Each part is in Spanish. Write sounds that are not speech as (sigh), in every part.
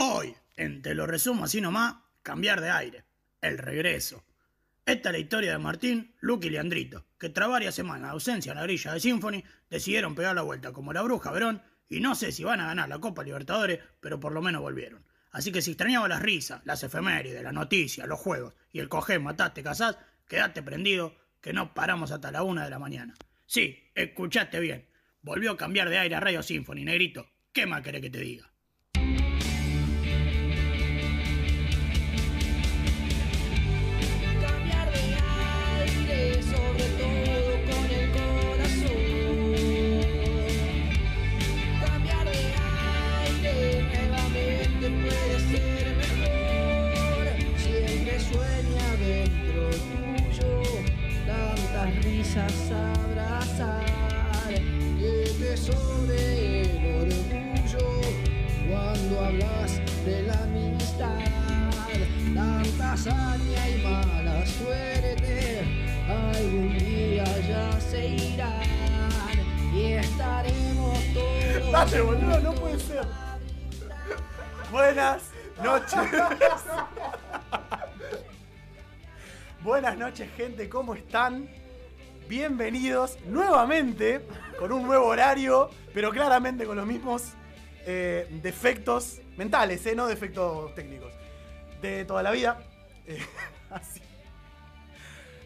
Hoy, en Te lo resumo así nomás, cambiar de aire. El regreso. Esta es la historia de Martín, Luke y Leandrito, que tras varias semanas de ausencia en la grilla de Symphony, decidieron pegar la vuelta como la bruja Verón, y no sé si van a ganar la Copa Libertadores, pero por lo menos volvieron. Así que si extrañaba las risas, las efemérides, las noticias, los juegos y el coger, mataste, casás, quedate prendido, que no paramos hasta la una de la mañana. Sí, escuchaste bien. Volvió a cambiar de aire a Radio Symphony, negrito. ¿Qué más querés que te diga? Hazaña y mala suerte, algún día ya se irán y estaremos todos. Dale, boludo, no puede ser. Buenas noches. Buenas noches, gente, ¿cómo están? Bienvenidos nuevamente con un nuevo horario, pero claramente con los mismos eh, defectos mentales, ¿eh? no defectos técnicos. De toda la vida. Eh, (laughs) así.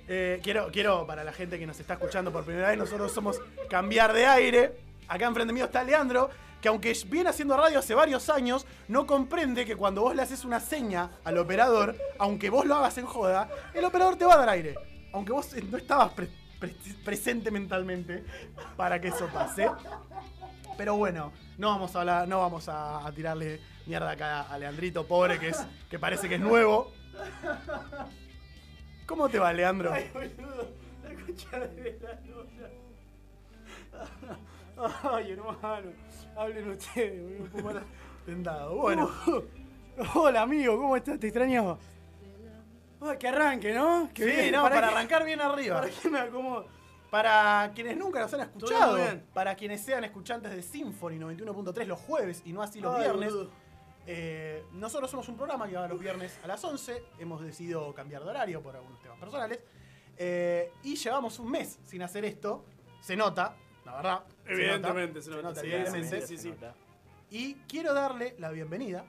Eh, quiero, quiero, para la gente que nos está escuchando por primera vez, nosotros somos Cambiar de Aire. Acá enfrente mío está Leandro, que aunque viene haciendo radio hace varios años, no comprende que cuando vos le haces una seña al operador, aunque vos lo hagas en joda, el operador te va a dar aire. Aunque vos no estabas pre- pre- presente mentalmente para que eso pase. Pero bueno, no vamos a hablar, no vamos a tirarle mierda acá a Leandrito, pobre, que es, que parece que es nuevo. ¿Cómo te va, Leandro? Ay, hermano, hablen ustedes, boludo, un poco más- Tentado. Bueno, Hola, amigo, ¿cómo estás? Te extrañaba. Ay, que arranque, ¿no? Que sí, bien, no, para, que- arrancar bien arriba. ¿Para qué me acomodo? Para quienes nunca nos han escuchado, para quienes sean escuchantes de Symphony 91.3 los jueves y no así los Ay, viernes, boludo. Eh, nosotros somos un programa que va los viernes a las 11. Hemos decidido cambiar de horario por algunos temas personales. eh, y llevamos un mes sin hacer esto. Se nota, la verdad. se Evidentemente, se nota, sí, sí, sí. Y quiero darle la bienvenida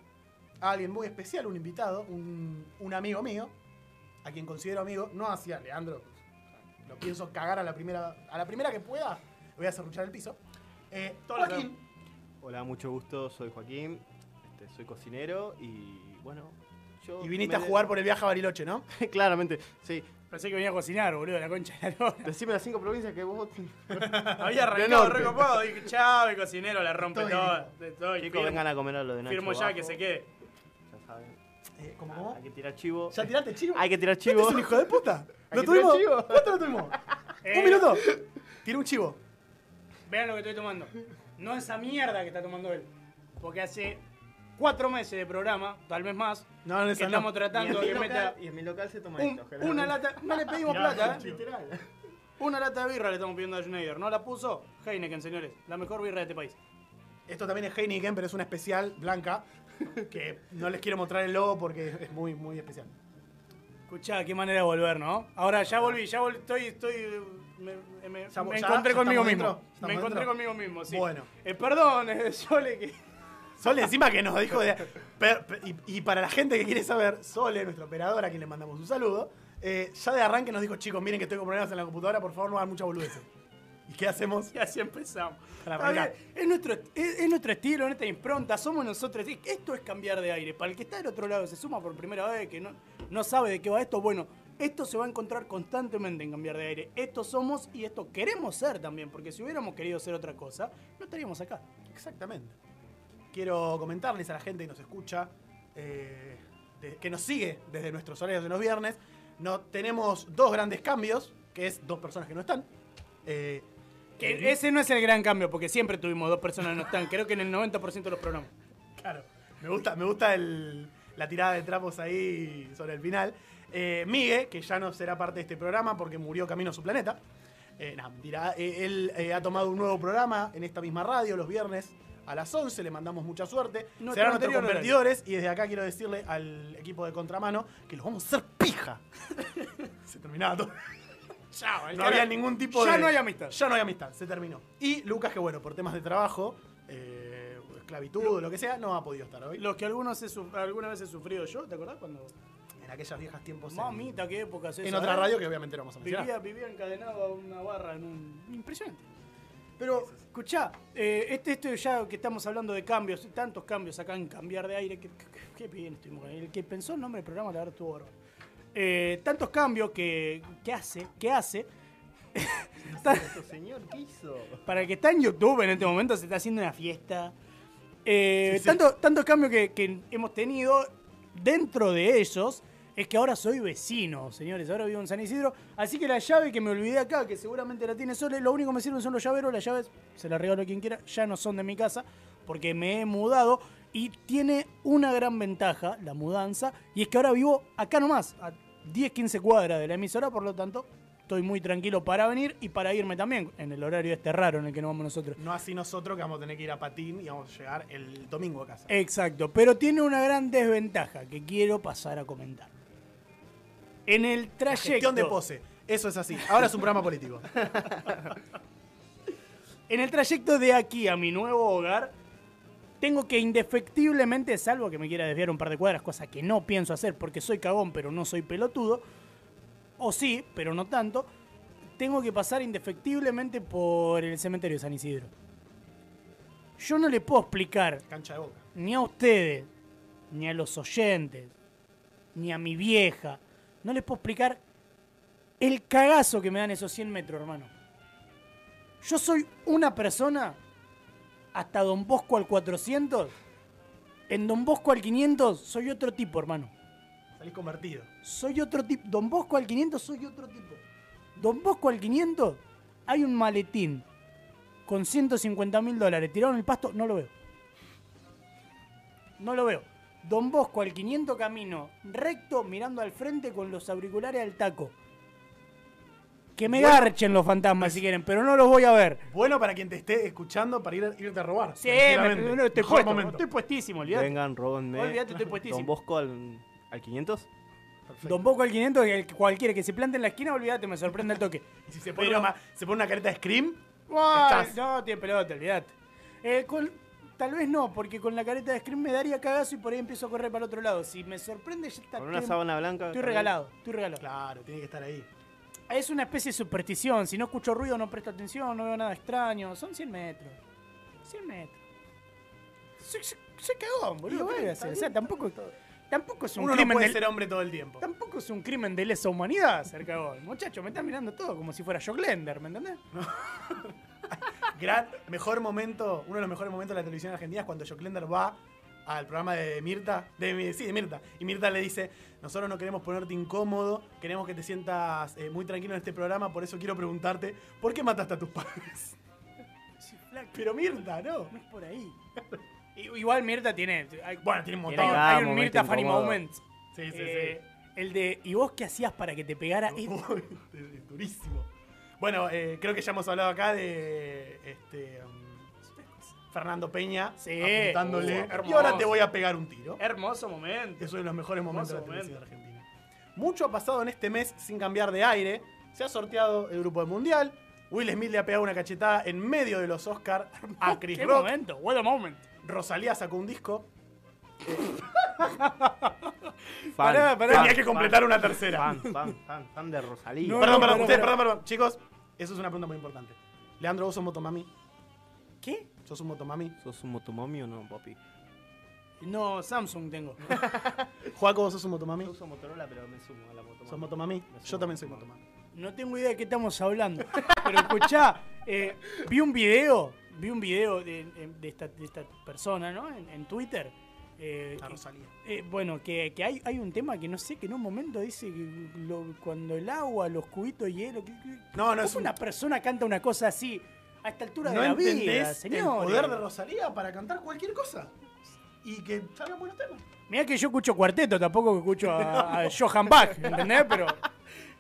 a alguien muy especial, un invitado, un, un amigo mío, a quien considero amigo, no hacia Leandro, lo pienso cagar a la primera, a la primera que pueda, voy a cerruchar el piso. Eh, Joaquín, Hola, mucho gusto, soy Joaquín, este, soy cocinero y bueno, yo... y viniste a jugar por el viaje a Bariloche, ¿no? (laughs) Claramente, sí. Pensé que venía a cocinar, boludo, la concha de la lora. Decime las cinco provincias que vos... (laughs) Había arrancado recopado, dije, chao, el cocinero la rompe Estoy- todo. Chicos, vengan a comer a lo de Nacho Firmo ya abajo, que se quede. Ya saben. Eh, ¿Cómo, cómo? Hay que tirar chivo. ¿Ya tiraste chivo? Hay que tirar ¿Este chivo. es un hijo de puta? (laughs) Hay ¿Lo que tuvimos? tirar chivo. ¿Cuánto lo tuvimos? Eh, ¿Un minuto? Tiré un chivo. Vean lo que estoy tomando. No esa mierda que está tomando él. Porque hace cuatro meses de programa, tal vez más, No, no, que esa estamos no. tratando de que meta y en mi local se toma un- esto, una lata. No le pedimos (laughs) plata. ¿eh? Una lata de birra le estamos pidiendo a Schneider. ¿No la puso? Heineken, señores. La mejor birra de este país. Esto también es Heineken, pero es una especial blanca (laughs) que no les quiero mostrar el logo porque es muy, muy especial. Escuchá, qué manera de volver, ¿no? Ahora ya volví, ya volví, estoy, estoy, me, encontré ya conmigo mismo. Me encontré dentro. conmigo mismo, sí. Bueno. Eh, perdón, (laughs) eh, Sole, que... Sole encima que nos dijo de... per- per- y, y para la gente que quiere saber, Sole, nuestra operadora, a quien le mandamos un saludo, eh, ya de arranque nos dijo, chicos, miren que estoy con problemas en la computadora, por favor no hagan mucha boludeces. ¿Y qué hacemos? Y así empezamos. Para bien, Es nuestro, es, es nuestro estilo, nuestra impronta, somos nosotros. Esto es cambiar de aire. Para el que está del otro lado, se suma por primera vez, que no, no sabe de qué va esto, bueno, esto se va a encontrar constantemente en cambiar de aire. Esto somos y esto queremos ser también, porque si hubiéramos querido ser otra cosa, no estaríamos acá. Exactamente. Quiero comentarles a la gente que nos escucha, eh, de- que nos sigue desde nuestros horarios de los viernes, no, tenemos dos grandes cambios, que es dos personas que no están. Eh, Que ese no es el gran cambio, porque siempre tuvimos dos personas que no están, creo que en el 90% de los programas. Claro, me gusta, me gusta el- la tirada de trapos ahí sobre el final. Eh, Migue, que ya no será parte de este programa porque murió camino a su planeta. Eh, nah. Eh, él eh, ha tomado un nuevo programa en esta misma radio los viernes a las 11. Le mandamos mucha suerte. Nuestro Serán nuestros competidores. Y desde acá quiero decirle al equipo de contramano que los vamos a hacer pija. (laughs) Se terminaba todo. Ya, el No había ningún tipo ya de. no hay amistad. Ya no hay amistad, se terminó. Y Lucas, que bueno, por temas de trabajo, eh, esclavitud o lo que sea, no ha podido estar hoy. Los que algunos he alguna vez he sufrido yo, ¿te acordás cuando? En aquellos viejos tiempos. en- Mamita, qué épocas En, esas, otra ¿eh? radio que obviamente no vamos a mencionar. Vivía, vivía encadenado a una barra en un. Impresionante. Pero, escuchá, eh, este, este ya que estamos hablando de cambios, tantos cambios acá en cambiar de aire, que, que- que- qué bien estuvimos. El que pensó el nombre del programa, la verdad, estuvo bárbaro. Eh, tantos cambios que, que hace, que hace. (laughs) Esto, señor, ¿qué hizo? para el que está en YouTube en este momento se está haciendo una fiesta. Eh, Sí, sí. tanto- tantos cambios que, que hemos tenido dentro de ellos es que ahora soy vecino, señores. Ahora vivo en San Isidro. Así que la llave que me olvidé acá, que seguramente la tiene Sole, lo único que me sirven son los llaveros. Las llaves se las regalo a quien quiera. Ya no son de mi casa porque me he mudado. Y tiene una gran ventaja la mudanza. Y es que ahora vivo acá nomás, a 10-15 cuadras de la emisora. Por lo tanto, estoy muy tranquilo para venir y para irme también. En el horario este raro en el que nos vamos nosotros. No así nosotros que vamos a tener que ir a patín y vamos a llegar el domingo a casa. Exacto, pero tiene una gran desventaja que quiero pasar a comentar. En el La trayecto. gestión de pose. Eso es así. Ahora es un programa político. (laughs) En el trayecto de aquí a mi nuevo hogar, tengo que indefectiblemente, salvo que me quiera desviar un par de cuadras, cosa que no pienso hacer porque soy cagón, pero no soy pelotudo, o sí, pero no tanto, tengo que pasar indefectiblemente por el cementerio de San Isidro. Yo no le puedo explicar Cancha de boca. ni a ustedes, ni a los oyentes, ni a mi vieja, no les puedo explicar el cagazo que me dan esos 100 metros, hermano. Yo soy una persona hasta Don Bosco al 400. En Don Bosco al 500 soy otro tipo, hermano. Salís convertido. Soy otro tipo. Don Bosco al 500 soy otro tipo. Don Bosco al 500 hay un maletín con 150 mil dólares tirado en el pasto, no lo veo. No lo veo. Don Bosco al 500 camino, recto, mirando al frente con los auriculares al taco. Que me Bueno. garchen los fantasmas si quieren, pero no los voy a ver. Bueno para quien te esté escuchando para ir, irte a robar. Sí, me, no, estoy Mejor puesto, momento. estoy puestísimo, olvidate. Vengan, róbenme. Olvídate, estoy puestísimo. Don Bosco al, al 500. Perfecto. Don Bosco al 500, el que cualquiera que se plante en la esquina, olvídate, me sorprende el toque. Y (laughs) si se pone, Pero- una, se pone una careta de Scream, Estás. no, tiene pelota, olvidate. Eh, con- tal vez no, porque con la careta de Scream me daría cagazo y por ahí empiezo a correr para el otro lado. Si me sorprende, ya está. Con una sábana blanca. Estoy regalado, estoy regalado. claro, tiene que estar ahí. Es una especie de superstición. Si no escucho ruido, no presto atención, no veo nada extraño. Son 100 metros. 100 metros. Soy, soy- soy cagón, boludo. Y ¿Qué bueno, voy a hacer? O sea, tampoco, tampoco es un Uno no crimen puede de ser hombre todo el tiempo. Tampoco es un crimen de lesa humanidad ser cagón. Muchacho, me están mirando todo como si fuera Jock Lender, ¿me entendés? (laughs) Gran, mejor momento, uno de los mejores momentos de la televisión argentina es cuando Joclender va al programa de Mirta, de, sí, de Mirta, y Mirta le dice, nosotros no queremos ponerte incómodo, queremos que te sientas eh, muy tranquilo en este programa, por eso quiero preguntarte, ¿por qué mataste a tus padres? Sí. Pero Mirta, no. No es por ahí. (laughs) Igual Mirta tiene. hay- Bueno, tiene un montón. Tiene hay un Mirta Funny incómodo. Moment. Sí, sí, Eh, El de. ¿Y vos qué hacías para que te pegara? sí. Es- es durísimo. Bueno, eh, creo que ya hemos hablado acá de este um, Fernando Peña Sí. apuntándole. Uh, y ahora te voy a pegar un tiro. Hermoso momento. Es uno de los mejores momentos de la televisión argentina. Mucho ha pasado en este mes sin cambiar de aire. Se ha sorteado el grupo del mundial. Will Smith le ha pegado una cachetada en medio de los Oscars a (laughs) Chris ¿Qué Rock. momento? What a moment. Rosalía sacó un disco. Fan, (laughs) Pará, pará. Tenía que completar una tercera. Fan, fan, fan, fan de Rosalía. No, perdón, no, perdón, no, ustedes, no. perdón, perdón. Chicos, eso es una pregunta muy importante. Leandro, ¿vos sos motomami? ¿Qué? ¿Sos un motomami? ¿Sos un motomami o no, papi? No, Samsung tengo. (laughs) Juaco, ¿vos sos un motomami? Yo uso Motorola, pero me sumo a la motomami. ¿Sos motomami? Yo también soy motomami. No tengo idea de qué estamos hablando. (laughs) Pero escuchá, eh, vi un video, vi un video de, de esta, de esta persona, ¿no? En, en Twitter. Eh, La que- Rosalía. eh, bueno, que, que hay, hay un tema que no sé, que en un momento dice que lo- cuando el agua, los cubitos de hielo. Que, que- No, no es ¿Cómo un- una persona canta una cosa así a esta altura ¿No de la vida, entendés el señor? poder de Rosalía para cantar cualquier cosa? Y que salgan buenos temas. Mirá que yo escucho cuarteto, tampoco que escucho a, (laughs) a Johan Bach, ¿entendés? Pero,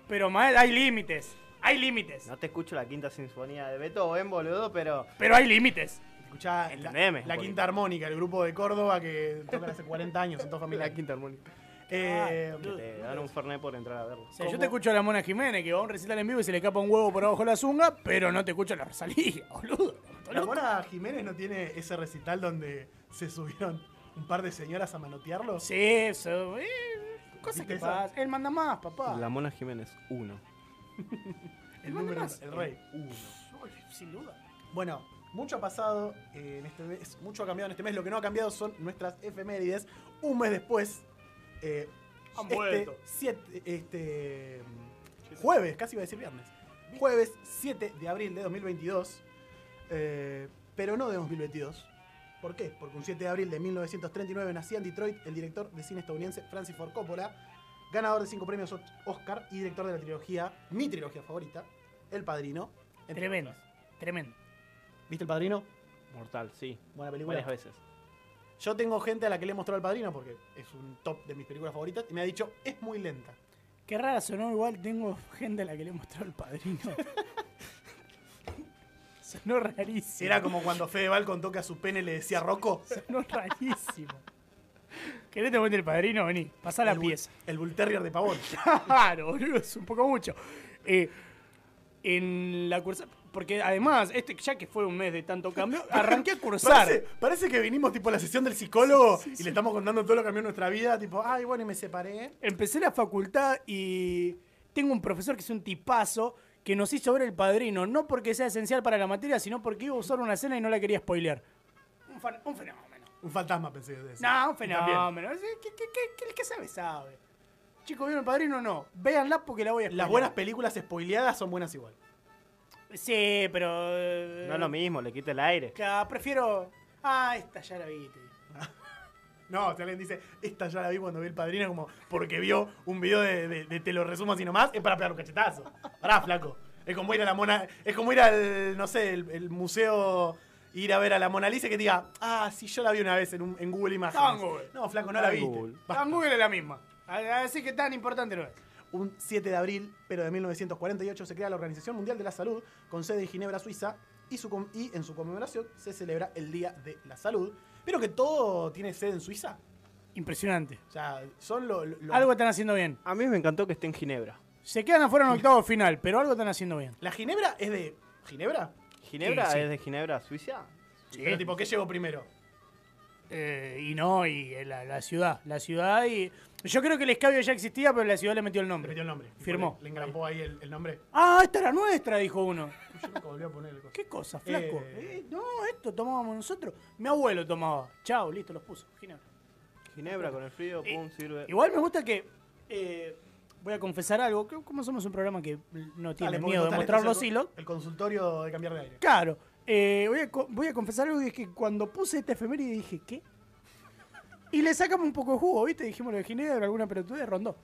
pero mael, hay límites, hay límites, No te escucho la quinta sinfonía de Beethoven, boludo, pero. pero hay límites. Escuchá la, Entendeme, la porque- Quinta Armónica, el grupo de Córdoba que tocan hace 40 años en toda familia. La quinta armónica. Eh, Que te dan un fernet por entrar a verlo. O sea, yo te escucho a la Mona Jiménez que va a un recital en vivo y se le capa un huevo por abajo de la zunga, pero no te escucho a la Rosalía, (laughs) boludo. ¿Estás la? Mona Jiménez no tiene ese recital donde se subieron un par de señoras a manotearlo. Sí, eso. Eh, cosas ¿Viste que pasan. Él manda más, papá. La Mona Jiménez 1. (laughs) el manda número, más. el rey. Uy, Sin duda. Bueno, mucho ha pasado eh, en este mes, mucho ha cambiado en este mes. Lo que no ha cambiado son nuestras efemérides. Un mes después, eh, Han este, vuelto. siete- este jueves, casi iba a decir viernes, jueves 7 de abril de 2022, eh, pero no de 2022. ¿Por qué? Porque un 7 de abril de 1939 nacía en Detroit el director de cine estadounidense Francis Ford Coppola, ganador de cinco premios Oscar y director de la trilogía, mi trilogía favorita, El Padrino. Tremendo. Tremendo. ¿Viste El Padrino? Mortal, sí. Buena película. Varias veces. Yo tengo gente a la que le he mostrado El Padrino porque es un top de mis películas favoritas y me ha dicho, es muy lenta. Qué rara sonó, igual tengo gente a la que le he mostrado el padrino. (laughs) sonó rarísimo. Era como cuando Fedeval contó que a su pene le decía Rocco. Sonó rarísimo. ¿Querés te cuente el padrino? Vení, pasá la el, pieza. el Bull Terrier de Pavón. (laughs) Claro, boludo, es un poco mucho. Eh, en la cursa. Porque además, este, ya que fue un mes de tanto cambio, (laughs) arranqué a cursar. Parece, parece que vinimos tipo a la sesión del psicólogo y le estamos contando todo lo que cambió en nuestra vida. Tipo, ay, bueno, y me separé. Empecé la facultad y tengo un profesor que es un tipazo que nos hizo ver el padrino, no porque sea esencial para la materia, sino porque iba a usar una escena y no la quería spoilear. Un, fan- un fenómeno. Un fantasma pensé que decir. No, un fenómeno. Sí, ¿Qué, qué, qué- qué- qué sabe, sabe. Chicos, ¿vieron el padrino o no? Véanla porque la voy a Las spoilear. buenas películas spoileadas son buenas igual. Sí, pero. eh, No es lo mismo, le quita el aire. Claro, prefiero. Ah, esta ya la vi. (laughs) No, si alguien dice, esta ya la vi cuando vi el padrino, como porque vio un video de, de- de te lo resumo así nomás, es para pegar un cachetazo. Pará, flaco. Es como ir a la mona. Es como ir al, no sé, el, el museo. Ir a ver a la Mona Lisa y que diga, ah, sí, yo la vi una vez en, un- en Google Imágenes. Estaba en Google. No, flaco, no la Estaba en viste. Google. Basta. Ah, Google es la misma. Así que tan importante no es. Un 7 de abril, pero de 1948, se crea la Organización Mundial de la Salud, con sede en Ginebra, Suiza, y, su y en su conmemoración se celebra el Día de la Salud. Pero que todo tiene sede en Suiza. Impresionante. O sea, son los... Algo están haciendo bien. A mí me encantó que esté en Ginebra. Se quedan afuera en octavo final, pero algo están haciendo bien. ¿La Ginebra es de Ginebra? ¿Ginebra Sí, sí. es de Ginebra, Suiza? Pero tipo, ¿qué llegó primero? Eh, y no, y eh, la, la ciudad. La ciudad y. Yo creo que el escabio ya existía, pero la ciudad le metió el Le nombre. metió el nombre. Firmó. Le, le engrampó ahí el, el nombre. Ah, esta era nuestra, dijo uno. Yo nunca volví a poner el coso. ¿Qué cosa, flaco? Eh. Eh, no, esto tomábamos nosotros. Mi abuelo tomaba. Chao, listo, los puso. Ginebra. Ginebra con el frío, Eh, pum, sirve. Igual me gusta que. eh, voy a confesar algo. que Como somos un programa que no tiene Dale, miedo de mostrar los hilos. El consultorio de cambiar de aire. Claro. eh, voy, a, voy a confesar algo y es que cuando puse esta efeméride dije, ¿qué? Y le sacamos un poco de jugo, ¿viste? Dijimos lo de Ginebra, alguna pelotude, rondó.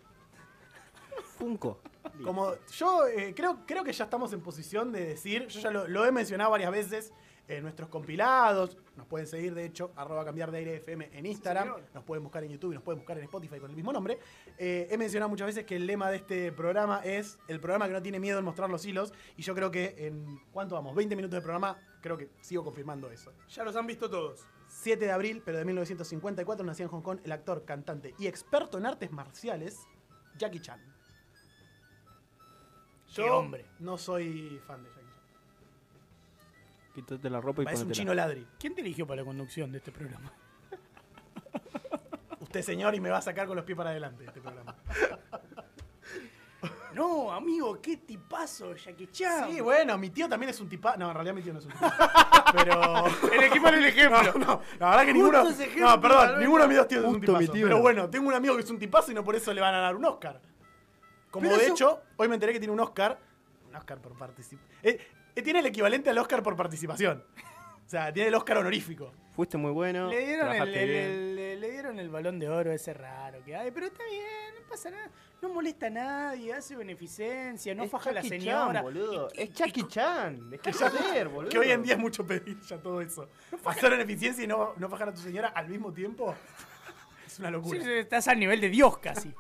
Funko. Como yo eh, creo, creo que ya estamos en posición de decir, yo ya lo, lo he mencionado varias veces en nuestros compilados, nos pueden seguir de hecho, arroba cambiar de aire FM en Instagram, nos pueden buscar en YouTube y nos pueden buscar en Spotify con el mismo nombre. Eh, he mencionado muchas veces que el lema de este programa es el programa que no tiene miedo en mostrar los hilos y yo creo que en, ¿cuánto vamos? 20 minutos de programa, creo que sigo confirmando eso. Ya los han visto todos. 7 de abril, pero de 1954, nacía en Hong Kong el actor, cantante y experto en artes marciales, Jackie Chan. Qué hombre. no soy fan de Jackie Chan. Quítate la ropa y Parece un chino ladri. ¿Quién te eligió para la conducción de este programa? Usted, señor, y me va a sacar con los pies para adelante de este programa. (laughs) No, amigo, qué tipazo, Jackie Chan. Sí, bueno, mi tío también es un tipa. No, en realidad mi tío no es un tipa. (laughs) Pero. Elegí mal el ejemplo. No, no, la verdad que ninguno. No, perdón, ninguno de mis dos tíos es un mi tipazo. tío Pero no. bueno, tengo un amigo que es un tipazo y no por eso le van a dar un Oscar. Como Pero de eso- hecho, hoy me enteré que tiene un Oscar. Un Oscar por participación. tiene el equivalente al Oscar por participación. O sea, tiene el Oscar honorífico. Fuiste muy bueno. Le dieron, el, el- le- le dieron el balón de oro ese raro que hay, pero está bien, no pasa nada. No molesta a nadie, hace beneficencia, no Es faja a la señora. Chan, boludo. Es Jackie Chan. Dejá Que, de joder, boludo. que hoy en día es mucho pedir ya todo eso. Hacer en eficiencia y no, no fajar a tu señora al mismo tiempo (laughs) es una locura. sí, estás al nivel de Dios casi.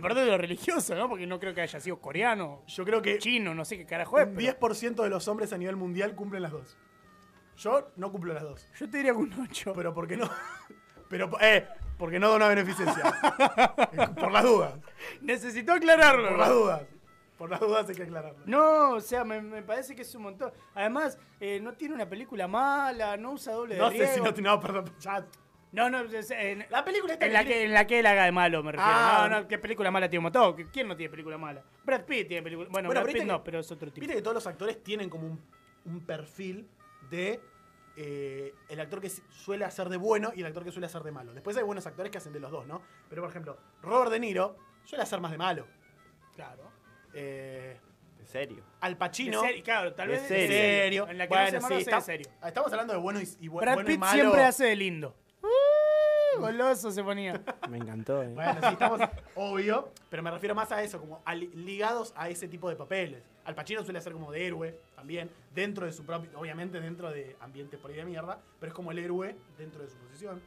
Perdón de lo religioso, ¿no? Porque no creo que haya sido coreano, Yo creo que chino, no sé qué carajo es. un pero- 10% de los hombres a nivel mundial cumplen las dos. Yo no cumplo las dos. Yo te diría que un 8. Pero ¿por qué no? (laughs) Pero, eh, porque no da una beneficencia. (laughs) por las dudas. Necesito aclararlo. Por las dudas. Por las dudas hay que aclararlo. No, o sea, me, me parece que es un montón. Además, eh, no tiene una película mala, no usa doble de No sé si riego. no tiene. No, perdón. Ya. No, no, es- en, La película está en la que, en la que él haga de malo, me refiero. Ah. no, no, ¿qué película mala tiene un montón? ¿Quién no tiene película mala? Brad Pitt tiene película. Bueno, Bueno, Brad Pitt no, que- pero es otro tipo. Viste que todos los actores tienen como un, un perfil de eh, el actor que suele hacer de bueno y el actor que suele hacer de malo. Después hay buenos actores que hacen de los dos, ¿no? Pero por ejemplo, Robert De Niro suele hacer más de malo. Claro. Eh, En serio. Al Pacino. De serio, claro, tal vez de serio. serio. En la que Bueno, no se sí, está- serio. Estamos hablando de bueno y, y Brad bueno y Pitt malo. siempre hace de lindo. Uh, goloso se ponía. (laughs) Me encantó, ¿eh? Bueno, sí, estamos obvio, pero me refiero más a eso, como a li- ligados a ese tipo de papeles. Al Pacino suele ser como de héroe también, dentro de su propio, obviamente dentro de ambientes por ahí de mierda, pero es como el héroe dentro de su posición.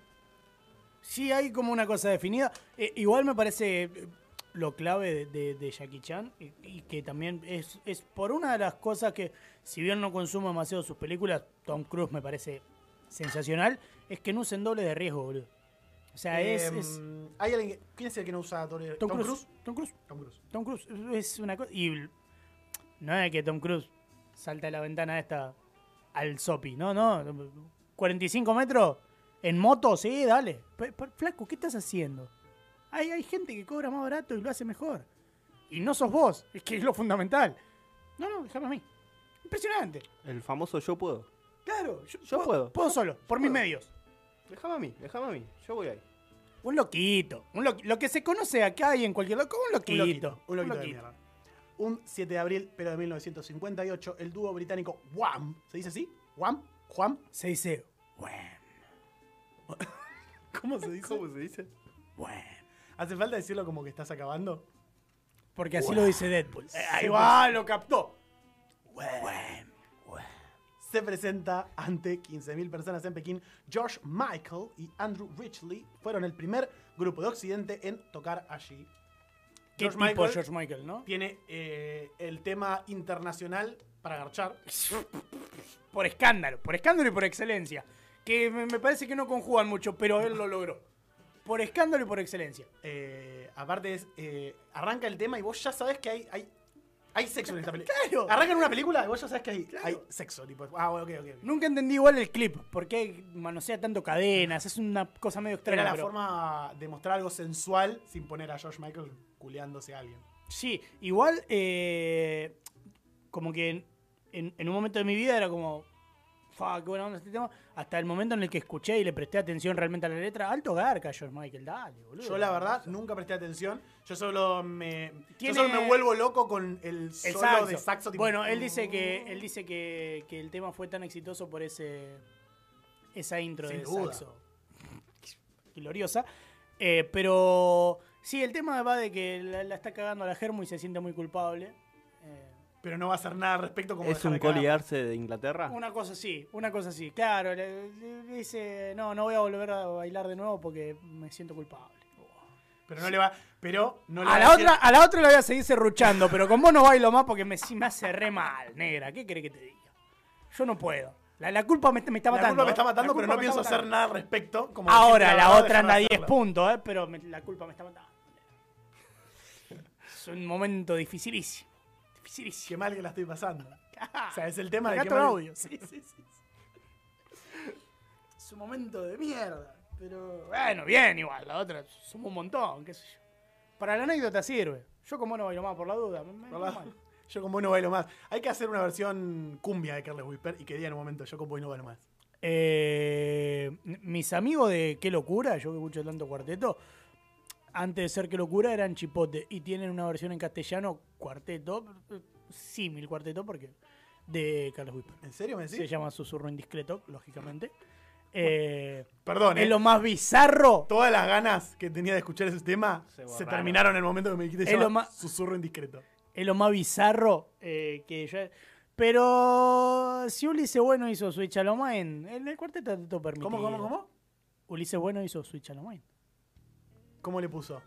Sí, hay como una cosa definida. Eh, igual me parece eh, lo clave de, de- de Jackie Chan y, y que también es, es por una de las cosas que, si bien no consumo demasiado sus películas, Tom Cruise me parece sensacional, es que no usen doble de riesgo, boludo. O sea, es, Em, es ¿hay alguien que- ¿Quién es el que no usa doble- Tom, Cruise. Tom Cruise. Tom Cruise. Tom Cruise es una cosa. Y no es que Tom Cruise salta de la ventana esta al Sopi, no, no. 45 metros en moto, sí, dale. Flaco, ¿qué estás haciendo? Hay, hay gente que cobra más barato y lo hace mejor. Y no sos vos, es que es lo fundamental. No, no, déjame a mí. Impresionante. El famoso yo puedo. Claro, yo, Yo puedo. Puedo solo, por mis medios. Déjame a mí, déjame a mí. Yo voy ahí. Un loquito. Un loqui- lo que se conoce acá y en cualquier lado, como un Un loquito. loquito, un loquito de mierda. Un 7 de abril, pero de 1958, el dúo británico Wham, ¿se dice así? ¿Wham? ¿Juan? Se dice, bueno, (laughs) ¿Cómo se dice? ¿Cómo se dice? bueno. ¿Hace falta decirlo como que estás acabando? Porque así lo dice Deadpool. Eh, ahí va, lo captó. Se presenta ante 15.000 personas en Pekín. George Michael y Andrew Ridgely fueron el primer grupo de Occidente en tocar allí. ¿Qué George tipo Michael George Michael, no? tiene eh, el tema internacional para garchar. (laughs) Por escándalo, por escándalo y por excelencia. Que me, me parece que no conjugan mucho, pero él lo logró. Por escándalo y por excelencia. Eh, aparte es, eh, arranca el tema y vos ya sabes que hay, hay, hay sexo en esta película. Claro. Arranca en una película y vos ya sabes que hay, hay sexo. Tipo, ah, ok, ok. Nunca entendí igual el clip. ¿Por qué manosea tanto cadenas? Es una cosa medio extraña. Era la pero- forma de mostrar algo sensual sin poner a George Michael culeándose a alguien. Sí, igual, eh, como que en, en- en un momento de mi vida era como, fa, qué buena onda este tema. Hasta el momento en el que escuché y le presté atención realmente a la letra, alto garca, George Michael, dale, boludo. Yo la verdad nunca presté atención. Yo solo me, yo solo me vuelvo loco con el El solo saxo. de saxo. tipo- bueno, él dice que él dice que, que el tema fue tan exitoso por ese esa intro Sin de duda. saxo gloriosa. Eh, pero sí, el tema va de que la, la está cagando a la Germo y se siente muy culpable. Eh, Pero no va a hacer nada al respecto como ¿Es un coliarse de Inglaterra? Una cosa así, una cosa así. Claro, le, le dice, no, no voy a volver a bailar de nuevo porque me siento culpable. Pero no le va. Pero no le A va la, decir- otra, a la otra la voy a seguir serruchando, pero con vos no bailo más porque me, me hace re mal, negra. ¿Qué querés que te diga? Yo no puedo. La, la culpa me, me está La matando. culpa me ¿eh? está matando, La pero no pienso hacer matando. nada al respecto. Como Ahora, la otra anda a dejar de 10 hacerlo. puntos, ¿eh? pero me- la culpa me está matando. Es un momento dificilísimo. Qué Dificilísimo. mal que la estoy pasando. O sea, es el tema de que mal- audio. Sí, sí, sí. Es un momento de mierda. Pero bueno, bien igual. La otra somos un montón, qué sé yo. Para la anécdota sirve. Yo como no bailo más por la duda. me- me- Por la- mal. (laughs) Yo con vos no bailo más. Hay que hacer una versión cumbia de Carles Whisper y que diga en un momento yo con vos no bailo más. Eh, mis amigos de Qué Locura, yo que escucho tanto cuarteto, antes de ser Qué Locura eran chipote y tienen una versión en castellano, cuarteto, símil cuarteto, porque de Carlos Whisper. ¿En serio me Se decís? llama Susurro Indiscreto, lógicamente. Eh, Perdón, es ¿eh? lo más bizarro. Todas las ganas que tenía de escuchar ese tema Se se, terminaron en el momento que me dijiste Es lo más- susurro indiscreto. Es lo más bizarro eh, que yo. Pero si Ulises Bueno hizo Switch a lo Main, en el cuarteto todo permitido. ¿Cómo, cómo, cómo? Ulises Bueno hizo Switch a lo Main. ¿Cómo le puso?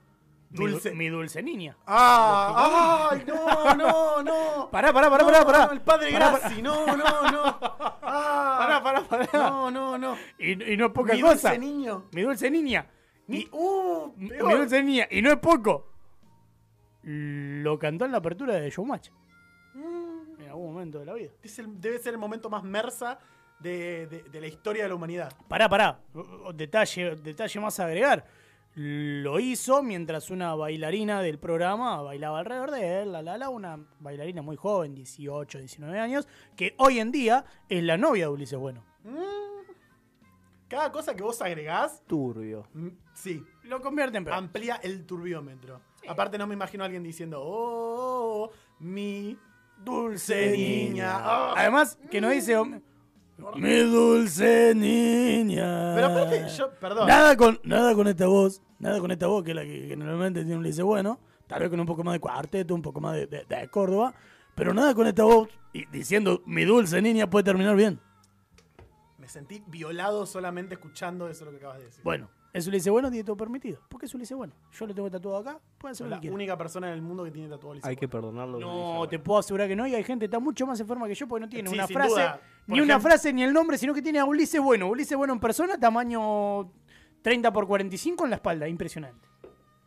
Mi du- Dulce. mi dulce niña. ¡Ah! ¡Ay, no, no, no! Pará, pará, pará, No, pará, pará. no, el padre Pará, Graci, no, no, no. (laughs) ¡Ah! Pará, pará, pará. No, no, no. Y, y no es poca Mi cosa. dulce niño. Mi dulce niña. Uh, Mi peor. dulce niña. Y no es poco. Lo cantó en la apertura de Showmatch. Mm, En algún momento de la vida. es el- debe ser el momento más mersa de, de- de la historia de la humanidad. Pará, pará. Detalle, detalle más a agregar. Lo hizo mientras una bailarina del programa bailaba alrededor de él, la, la, la, una bailarina muy joven, 18, 19 años, que hoy en día es la novia de Ulises Bueno. Cada cosa que vos agregás, Turbio. mm, sí, Lo convierte en peor. amplía el turbiómetro. Aparte no me imagino a alguien diciendo, oh, mi dulce niña. Ah. Además, que no dice... Mi dulce niña. Pero aparte, yo, perdón. Nada con, nada con esta voz, nada con esta voz que es la que generalmente tiene un Ulises Bueno, tal vez con un poco más de cuarteto, un poco más de, de- de Córdoba, pero nada con esta voz y diciendo mi dulce niña puede terminar bien. Me sentí violado solamente escuchando eso lo que acabas de decir. Bueno, es Ulises Bueno, tiene todo permitido. ¿Por qué es Ulises Bueno? Yo lo tengo tatuado acá, puede hacer lo la que quiera. única persona en el mundo que tiene tatuado el Hay que perdonarlo. No, te puedo asegurar que no, y hay gente que está mucho más enferma que yo porque no tiene Sí, una sin frase, duda. Ni una ejemplo- frase ni el nombre, sino que tiene a Ulises Bueno. Ulises Bueno en persona, tamaño 30 por 45 en la espalda, impresionante.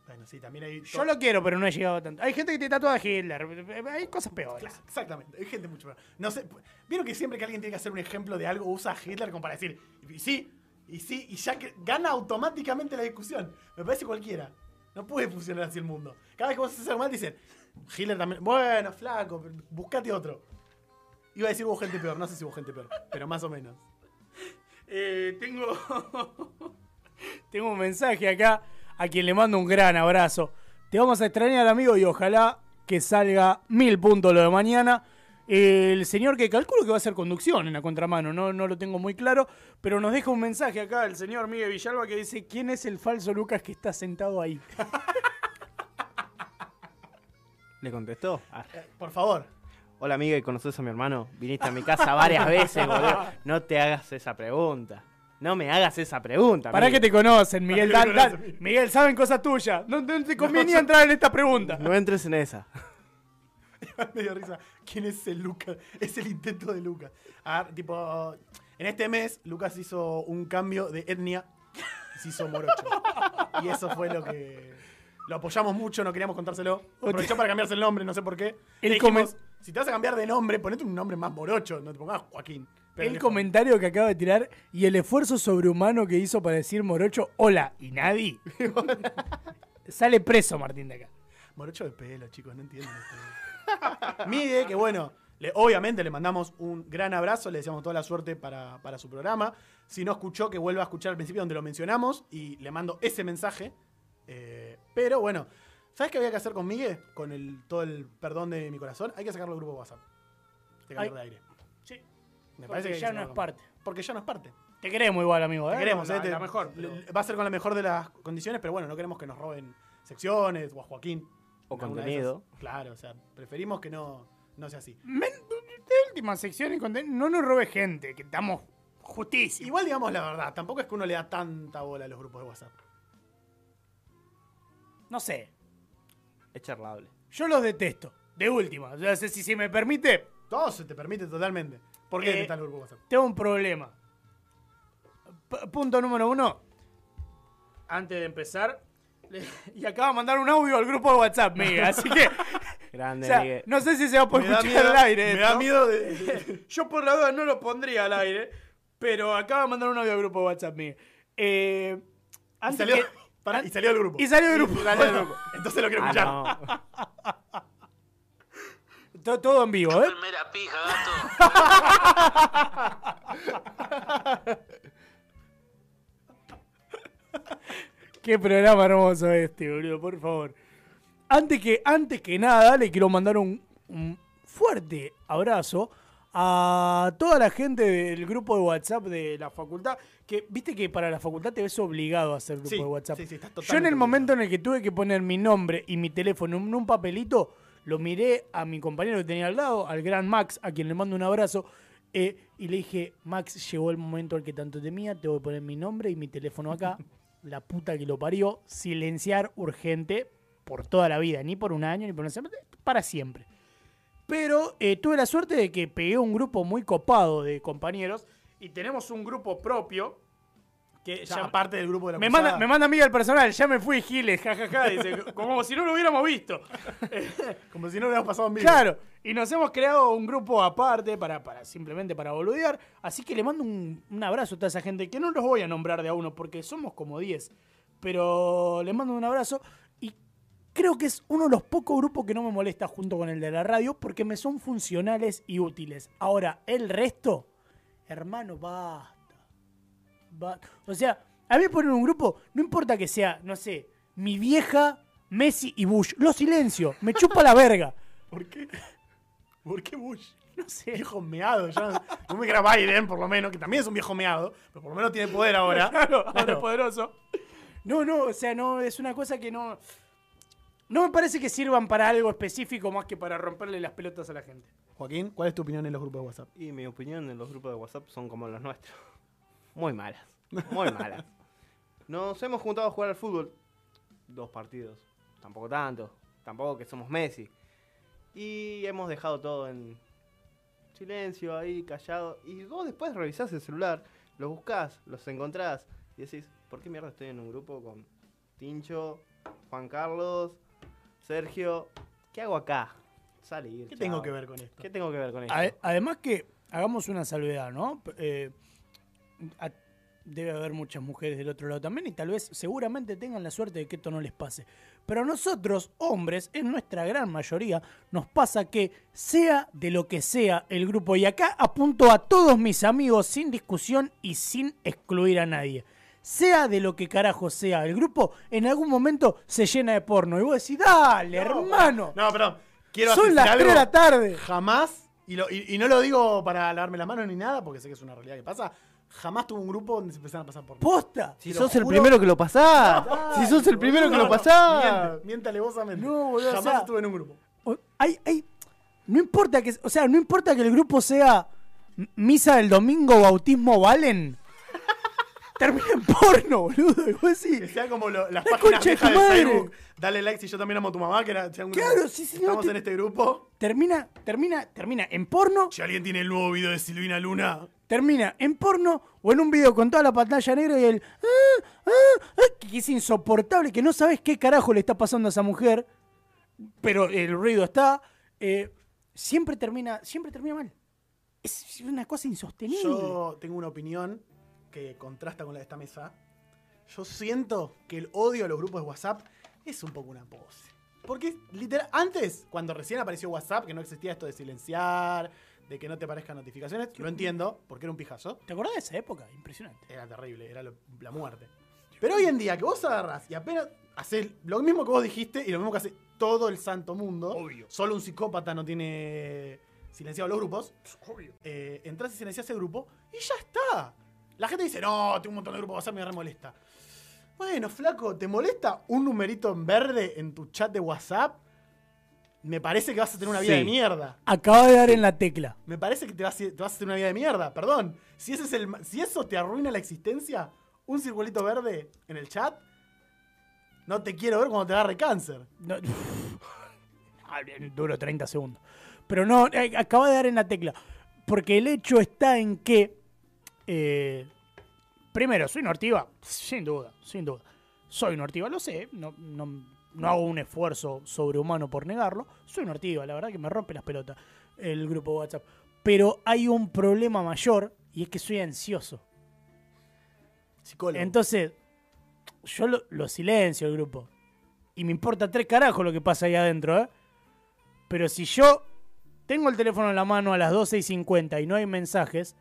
Bueno, sí, también hay... Yo lo quiero, pero no he llegado a tanto. Hay gente que te tatúa a Hitler. Hay cosas peores. Claro, Exactamente, hay gente mucho peor. No sé, ¿vieron que siempre que alguien tiene que hacer un ejemplo de algo usa a Hitler como para decir, y sí, y sí, y ya que gana automáticamente la discusión? Me parece cualquiera. No puede funcionar así el mundo. Cada vez que vos haces algo mal dicen, Hitler también, bueno, flaco, buscate otro. Iba a decir hubo gente peor, no sé si hubo gente peor, pero más o menos. (laughs) Eh, tengo. (laughs) tengo un mensaje acá a quien le mando un gran abrazo. Te vamos a extrañar, amigo, y ojalá que salga mil puntos lo de mañana. El señor que calculo que va a hacer conducción en la contramano, no, no lo tengo muy claro, pero nos deja un mensaje acá el señor Miguel Villalba que dice: ¿Quién es el falso Lucas que está sentado ahí? (laughs) ¿Le contestó? Ah. Eh, por favor, Hola, Miguel, ¿conoces a mi hermano? Viniste a mi casa varias veces, boludo. (laughs) No te hagas esa pregunta. No me hagas esa pregunta. Para Miguel. te conocen, Miguel. ¿Para qué te Dan- conocen? Dan- Miguel, saben cosas tuyas. No, no te convenía entrar en esta pregunta. No entres en esa. (laughs) me dio risa. ¿Quién es el Lucas? Es el intento de Lucas. Ah, tipo, en este mes, Lucas hizo un cambio de etnia y se hizo morocho. Y eso fue lo que. Lo apoyamos mucho, no queríamos contárselo. Aprovechó para cambiarse el nombre, no sé por qué. El dijimos, si te vas a cambiar de nombre, ponete un nombre más morocho, no te pongas Joaquín. El comentario que acaba de tirar y el esfuerzo sobrehumano que hizo para decir Morocho, hola, y nadie. (laughs) Sale preso Martín de acá. Morocho de pelo, chicos, no entienden esto. Miguel, que bueno, le- obviamente le mandamos un gran abrazo, le deseamos toda la suerte para, para su programa. Si no escuchó, que vuelva a escuchar al principio donde lo mencionamos y le mando ese mensaje. Eh, pero bueno, ¿sabes qué había que hacer con Miguel? Con el, todo el perdón de mi corazón. Hay que sacarlo del grupo de WhatsApp. De cambiar Ay. de aire. Sí. Me Porque que hay que ya no sacarlo. es parte. Porque ya no es parte. Te queremos igual, amigo. ¿eh? Te queremos, la, eh, te- la mejor. Va a ser con la mejor de las condiciones, pero bueno, no queremos que nos roben secciones o a Joaquín. O En alguna de contenido. esas. Claro, o sea, preferimos que no, no sea así. Men- de última sección y contenido. No nos robe gente, que estamos justísimos. Igual digamos la verdad, tampoco es que uno le da tanta bola a los grupos de WhatsApp. No sé. Es charlable. Yo los detesto. De última. O sea, si, si me permite, Todo se te permite totalmente. ¿Por qué Eh, está el grupo de WhatsApp? tengo un problema. P- punto número uno. Antes de empezar. le- (laughs) Y acaba de mandar un audio al grupo de WhatsApp, Miguel. (laughs) Así que. Grande, o sea, Miguel. no sé si se va a poder Me escuchar miedo, al aire. me esto. da miedo de, (laughs) Yo por la duda no lo pondría al aire, pero acaba de mandar un audio al grupo de WhatsApp mío. Eh, antes que- y salió del grupo. y salió del grupo. (laughs) (laughs) Entonces lo quiero escuchar. Ah, no. (laughs) todo, todo en vivo, ¿eh? Primera pija, gato. Qué programa hermoso este, boludo, por favor. Antes que, antes que nada, le quiero mandar un, un fuerte abrazo a toda la gente del grupo de WhatsApp de la facultad. Que viste que para la facultad te ves obligado a hacer grupo Sí, de WhatsApp. sí, sí, estás Yo en el obligado. momento en el que tuve que poner mi nombre y mi teléfono en un papelito, lo miré a mi compañero que tenía al lado, al gran Max, a quien le mando un abrazo. eh, y le dije, Max, llegó el momento al que tanto temía, te voy a poner mi nombre y mi teléfono acá. (laughs) la puta que lo parió, silenciar urgente por toda la vida, ni por un año, ni por una semana, para siempre. Pero eh, tuve la suerte de que pegué un grupo muy copado de compañeros y tenemos un grupo propio que ya- aparte del grupo de la me cruzada. manda, me manda amiga el personal, ya me fui Giles, jajaja, dice, (laughs) como si no lo hubiéramos visto. (laughs) Como si no hubiéramos pasado en vivo. Claro, y nos hemos creado un grupo aparte para, para simplemente para boludear. Así que le mando un, un abrazo a toda esa gente, que no los voy a nombrar de a uno porque somos como 10. Pero les mando un abrazo y creo que es uno de los pocos grupos que no me molesta junto con el de la radio porque me son funcionales y útiles. Ahora, el resto, hermano, basta. Ba- O sea, a mí poner un grupo, no importa que sea, no sé, mi vieja, Messi y Bush. Lo silencio, me chupa la verga. (laughs) ¿Por qué? ¿Por qué Bush? No sé. Viejo meado. Ya, no me era Biden, por lo menos, que también es un viejo meado, pero por lo menos tiene poder ahora. (laughs) Claro, ahora Claro. es poderoso. No, no, o sea, no, es una cosa que no. No me parece que sirvan para algo específico más que para romperle las pelotas a la gente. Joaquín, ¿cuál es tu opinión en los grupos de WhatsApp? Y mi opinión en los grupos de WhatsApp son como los nuestros. Muy malas. Muy (laughs) malas. Nos hemos juntado a jugar al fútbol. Dos partidos. Tampoco tanto. Tampoco que somos Messi. Y hemos dejado todo en silencio ahí, callado. Y vos después revisás el celular, los buscás, los encontrás. Y decís, ¿por qué mierda estoy en un grupo con Tincho, Juan Carlos, Sergio? ¿Qué hago acá? Salir. ¿Qué chao. tengo que ver con esto? ¿Qué tengo que ver con esto? Ade- Además que hagamos una salvedad, ¿no? Eh, a- debe haber muchas mujeres del otro lado también y tal vez seguramente tengan la suerte de que esto no les pase. Pero a nosotros, hombres, en nuestra gran mayoría, nos pasa que sea de lo que sea el grupo, y acá apunto a todos mis amigos sin discusión y sin excluir a nadie. Sea de lo que carajo sea el grupo, en algún momento se llena de porno. Y vos decís, dale, hermano. No, perdón. Quiero Son las algo. 3 de la tarde. Jamás, y, lo- y- y no lo digo para lavarme la mano ni nada, porque sé que es una realidad que pasa, jamás tuve un grupo donde se empezaron a pasar por Posta. Si sos el juro. primero que lo pasás. si sos el primero que No, lo no, pasás. Miente, miente alevosamente. No, boludo, o Jamás sea- estuve en un grupo. O- Hay, hay, no importa que, o sea, no importa que el grupo sea misa del domingo, bautismo, valen. Termina en (laughs) porno, boludo. y vos decís, Que sea como lo- las La páginas concha de tu viejas de madre. Facebook. Dale like si yo también amo a tu mamá, que era grupo. Claro, sí, sí, no Estamos te- en este grupo. termina, termina, termina en porno, Si alguien tiene el nuevo video de Silvina Luna, termina en porno o en un video con toda la pantalla negra y el ah, ah, ah, que es insoportable, que no sabes qué carajo le está pasando a esa mujer, pero el ruido está. eh, siempre termina, siempre termina mal. Es una cosa insostenible. yo tengo una opinión que contrasta con la de esta mesa. Yo siento que el odio a los grupos de WhatsApp es un poco una pose. Porque literal, antes, cuando recién apareció WhatsApp, que no existía esto de silenciar, de que no te aparezcan notificaciones, lo entiendo, porque era un pijazo. ¿Te acordás de esa época? Impresionante. Era terrible, era lo- la muerte. Pero hoy en día, que vos agarrás y apenas haces lo mismo que vos dijiste y lo mismo que hace todo el santo mundo. Obvio. Solo un psicópata no tiene silenciado los grupos. Eh, entras y silencias el grupo y ya está. La gente dice, no, tengo un montón de grupos de WhatsApp, me re molesta. Bueno, flaco, ¿te molesta un numerito en verde en tu chat de WhatsApp? Me parece que vas a tener una vida Sí. de mierda. Acaba de dar en la tecla. Me parece que te vas, a- te vas a hacer una vida de mierda, perdón. Si, ese es el, ma- si eso te arruina la existencia, un circulito verde en el chat, no te quiero ver cuando te agarre cáncer. No, (laughs) Duro 30 segundos. Pero no, eh, acaba de dar en la tecla. Porque el hecho está en que. Eh, primero, soy nortiva. Sin duda, sin duda. Soy nortiva, lo sé. No, no, no hago un esfuerzo sobrehumano por negarlo. Soy nortiva, la verdad que me rompe las pelotas el grupo WhatsApp. Pero hay un problema mayor y es que soy ansioso. Psicólogo. Entonces, yo lo, lo silencio el grupo. Y me importa tres carajos lo que pasa ahí adentro, ¿eh? Pero si yo tengo el teléfono en la mano a las 12 y 50 y no hay mensajes,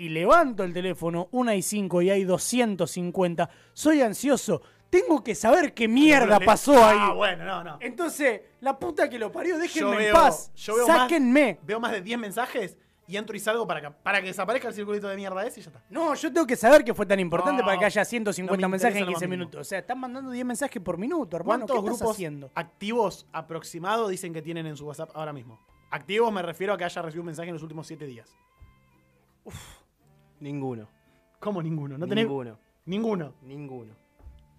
y levanto el teléfono una y 5 y hay 250, soy ansioso. Tengo que saber qué mierda pasó Ah, ahí. bueno, no, no. Entonces, la puta que lo parió, déjenme veo- en paz. yo veo más- Sáquenme. Veo más de 10 mensajes y entro y salgo para que, para que desaparezca el circulito de mierda ese y ya está. No, yo tengo que saber que fue tan importante No, para que haya no 150 me mensajes en interesa lo 15 más mínimo. minutos. O sea, están mandando 10 mensajes por minuto, hermano. ¿Cuántos ¿Qué estás grupos haciendo? activos aproximados dicen que tienen en su WhatsApp ahora mismo? Activos me refiero a que haya recibido un mensaje en los últimos 7 días. Ninguno. ¿Cómo ninguno? ¿No tenés, Ninguno. ninguno. Ninguno.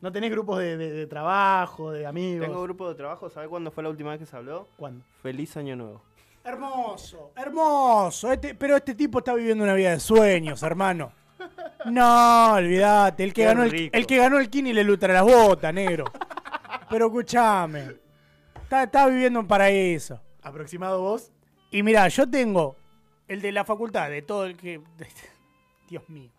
¿No tenés grupos de, de- de trabajo, de amigos? Tengo grupo de trabajo. ¿Sabe cuándo fue la última vez que se habló? ¿Cuándo? Feliz año nuevo. Hermoso, hermoso. Este- pero este tipo está viviendo una vida de sueños, hermano. No, olvídate. El que, Qué ganó el, el que ganó el Kini le lutra las botas, negro. Pero escúchame. Está, está viviendo un paraíso. Aproximado vos. Y mira, yo tengo el de la facultad, de todo el que. Dios mío.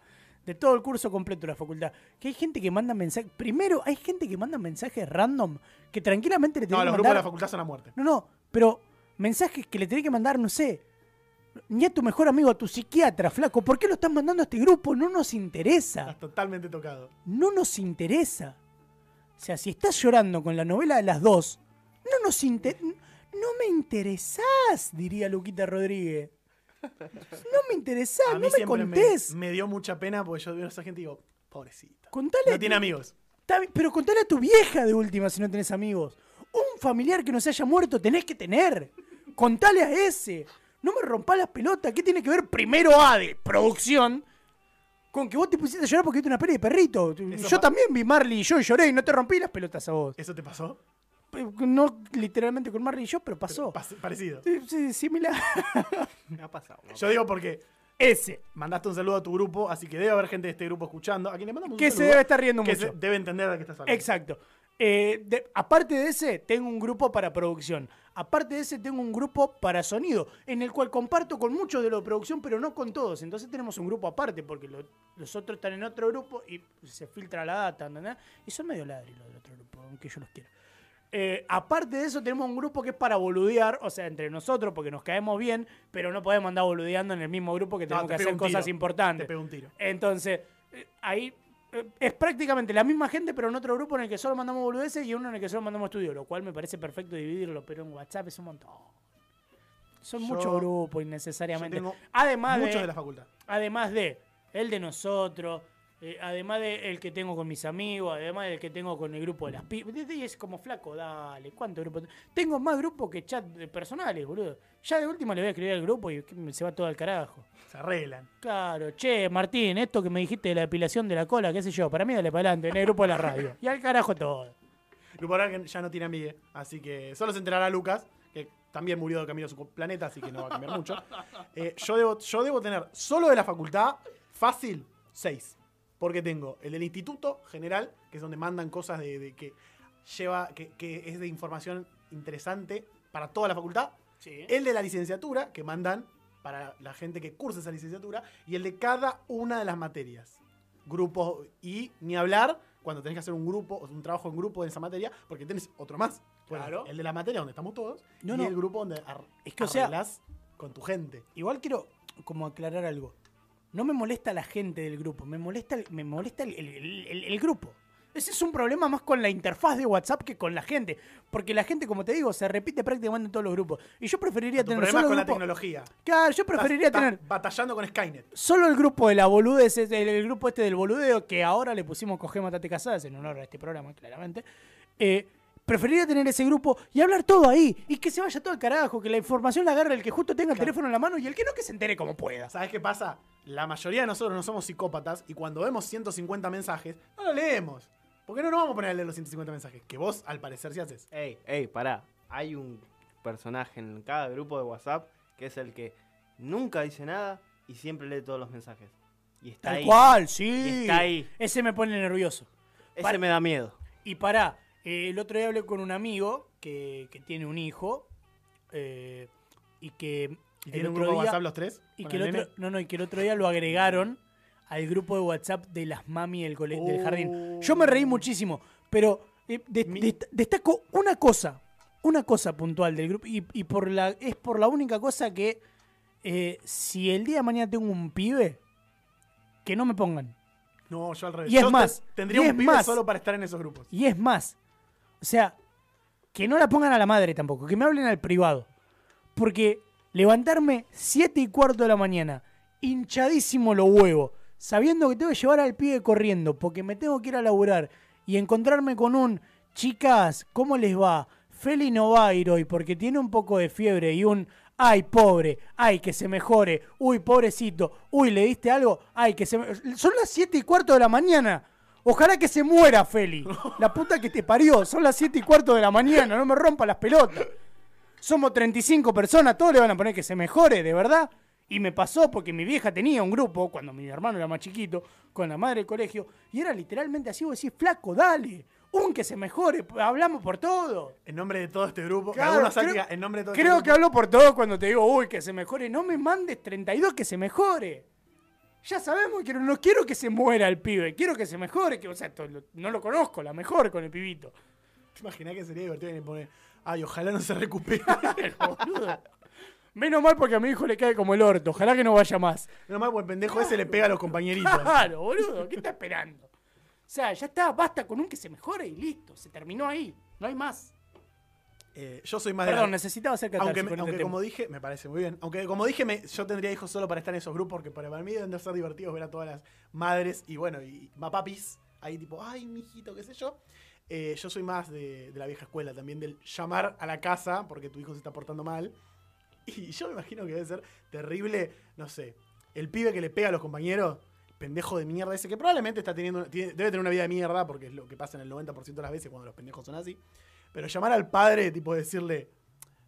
De todo el curso completo de la facultad. Que hay gente que manda mensajes. Primero, hay gente que manda mensajes random que tranquilamente le No, tiene los que grupos de la mandar. facultad son a muerte. No, no, pero mensajes que le tenés que mandar, no sé. Ni a tu mejor amigo, a tu psiquiatra, flaco. ¿Por qué lo estás mandando a este grupo? No nos interesa. Estás totalmente tocado. No nos interesa. O sea, si estás llorando con la novela de las dos, no nos interesa. No me interesás, diría Luquita Rodríguez. No me interesás, A no me contés. me dio mucha pena porque yo veo a esa gente y digo, pobrecita. Contale No a tiene amigos. Pero contale a tu vieja de última si no tenés amigos. Un familiar que no se haya muerto tenés que tener. Contale a ese. No me rompas las pelotas. ¿Qué tiene que ver primero A de producción con que vos te pusiste a llorar porque viste una peli de perrito? Eso yo también vi Marley y yo lloré y no te rompí las pelotas a vos. ¿Eso te pasó? Eh, No literalmente con Marley y yo, pero pasó. Pas- parecido. Sí, sí, similar. (laughs) Me ha pasado. me ha Yo digo porque Ese. mandaste un saludo a tu grupo, así que debe haber gente de este grupo escuchando. A quien le mandamos un Que se saludo, debe estar riendo que mucho. se- debe entender de qué estás hablando. Exacto. Eh, de- aparte de ese, tengo un grupo para producción. Aparte de ese, tengo un grupo para sonido, en el cual comparto con muchos de lo de producción, pero no con todos. Entonces tenemos un grupo aparte, porque lo- los otros están en otro grupo y se filtra la data, ¿entendés? Y son medio ladri los del otro grupo, aunque yo los quiera. Eh, aparte de eso, tenemos un grupo que es para boludear, o sea, entre nosotros, porque nos caemos bien, pero no podemos andar boludeando en el mismo grupo que No, tenemos te que hacer cosas importantes. Te pega un tiro. Entonces, eh, ahí eh, es prácticamente la misma gente, pero en otro grupo en el que solo mandamos boludeces y uno en el que solo mandamos estudio, lo cual me parece perfecto dividirlo, pero en WhatsApp es un montón. Son muchos grupos innecesariamente. Además muchos de, de la facultad. además de el de nosotros, eh, además de el que tengo con mis amigos, además del que tengo con el grupo de las pibas. Es como flaco, dale, ¿cuántos grupos? Tengo más grupos que chat de personales, boludo. Ya de última le voy a escribir al grupo y se va todo al carajo. Se arreglan. Claro, che, Martín, esto que me dijiste de la depilación de la cola, qué sé yo, para mí dale para adelante, en el grupo de la radio. Y al carajo todo. Grupo ahora que ya no tiene amigue, así que solo se enterará Lucas, que también murió de camino a su planeta, así que no va a cambiar mucho. Eh, yo, debo, yo debo tener solo de la facultad, fácil, seis. Porque tengo el del Instituto General, que es donde mandan cosas de, de que lleva, que, que es de información interesante para toda la facultad. Sí. El de la licenciatura, que mandan para la gente que cursa esa licenciatura. Y el de cada una de las materias. Grupos y ni hablar cuando tenés que hacer un grupo, o un trabajo en grupo de esa materia, porque tenés otro más. Claro. El de la materia donde estamos todos No, y no. el grupo donde ar- Es que, o sea- arreglás con tu gente. Igual quiero como aclarar algo. No me molesta la gente del grupo, me molesta el, me molesta el, el- grupo. Ese es un problema más con la interfaz de WhatsApp que con la gente. Porque la gente, como te digo, se repite prácticamente en todos los grupos. Y yo preferiría Tu tener solo con la grupo- tecnología. Claro, yo preferiría Estás- tener estás batallando con Skynet. solo el grupo de la boludez, el, el grupo este del boludeo, que ahora le pusimos Coge Matate Casadas en honor a este programa, claramente. Eh, preferiría tener ese grupo y hablar todo ahí. Y que se vaya todo al carajo, que la información la agarre el que justo tenga el Claro. teléfono en la mano y el que no que se entere como pueda. ¿Sabes qué pasa? La mayoría de nosotros no somos psicópatas y cuando vemos 150 mensajes, no lo leemos. ¿Por qué no nos vamos a poner a leer los 150 mensajes? Que vos, al parecer, sí haces. Ey, ey, pará. Hay un personaje en cada grupo de WhatsApp que es el que nunca dice nada y siempre lee todos los mensajes. Y está Tal ahí. cual, Y sí. está ahí. Ese me pone nervioso. Ese me da miedo. Y pará, eh, el otro día hablé con un amigo que, que tiene un hijo eh, y que ¿Y el tienen un grupo de WhatsApp los tres? y ¿Con que el el otro, no, no, y que el otro día lo agregaron al grupo de WhatsApp de las mami del, cole- del jardín. Yo me reí muchísimo, pero eh, de- Mi- de- destaco una cosa, una cosa puntual del grupo, y, y por la, es por la única cosa que eh, si el día de mañana tengo un pibe, que no me pongan. No, yo al revés. Y es Yo más, Tendría un pibe más. solo para estar en esos grupos. Y es más, o sea, que no la pongan a la madre tampoco, que me hablen al privado. Porque levantarme 7 y cuarto de la mañana, hinchadísimo los huevos, sabiendo que tengo que llevar al pibe corriendo, porque me tengo que ir a laburar, y encontrarme con un, chicas, ¿cómo les va? Feli no va a ir hoy porque tiene un poco de fiebre y un, ay, pobre, ay, que se mejore, uy, pobrecito, uy, ¿le diste algo? Ay, que se me... Son las 7 y cuarto de la mañana. Ojalá que se muera, Feli. La puta que te parió. Son las 7 y cuarto de la mañana. No me rompa las pelotas. Somos 35 personas, todos le van a poner que se mejore, de verdad. Y me pasó porque mi vieja tenía un grupo, cuando mi hermano era más chiquito, con la madre del colegio, y era literalmente así, vos decís, flaco, dale, un que se mejore, hablamos por todo. En nombre de todo este grupo. Claro, algunos creo- en nombre de todo Creo este que hablo por todo cuando te digo, uy, que se mejore. No me mandes 32 que se mejore. Ya sabemos que no, no quiero que se muera el pibe, quiero que se mejore. Que, o sea, to- lo- no lo conozco, la mejor con el pibito. ¿Te imaginas que sería divertido que le pone, ay, ojalá no se recupere? (laughs) Boludo. Menos mal porque a mi hijo le cae como el orto. Ojalá que no vaya más. Menos mal, porque el pendejo ese le pega a los compañeritos. Claro, boludo. ¿Qué está esperando? O sea, ya está, basta con un que se mejore y listo. Se terminó ahí. No hay más. Eh, yo soy más de Perdón, la- necesitaba hacer Aunque, me- con aunque este como dije, me parece muy bien. Aunque como dije, me- yo tendría hijos solo para estar en esos grupos, porque para mí deben de ser divertidos ver a todas las madres y bueno, y papis ahí tipo, ay, mijito, qué sé yo. Eh, yo soy más de, de la vieja escuela también, del llamar a la casa porque tu hijo se está portando mal. Y yo me imagino que debe ser terrible, no sé, el pibe que le pega a los compañeros, pendejo de mierda ese, que probablemente está teniendo, tiene- debe tener una vida de mierda, porque es lo que pasa en el 90% de las veces cuando los pendejos son así. Pero llamar al padre, tipo decirle,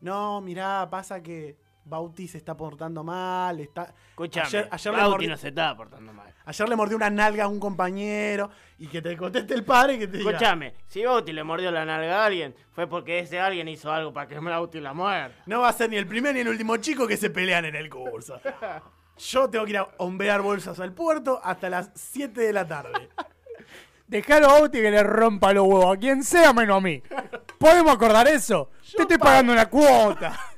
no, mirá, pasa que Bauti se está portando mal, está... Escuchame, Ayer- ayer le Bauti no se estaba portando mal. Ayer le mordió una nalga a un compañero y que te conteste el padre que te diga... Escuchame, si Bauti le mordió la nalga a alguien, fue porque ese alguien hizo algo para que Bauti la muerda. No va a ser ni el primer ni el último chico que se pelean en el curso. (laughs) Yo tengo que ir a hombrear bolsas al puerto hasta las 7 de la tarde. Dejalo a Bauti que le rompa los huevos. A quien sea menos a mí. ¿Podemos acordar eso? Te estoy pago. pagando una cuota. (laughs)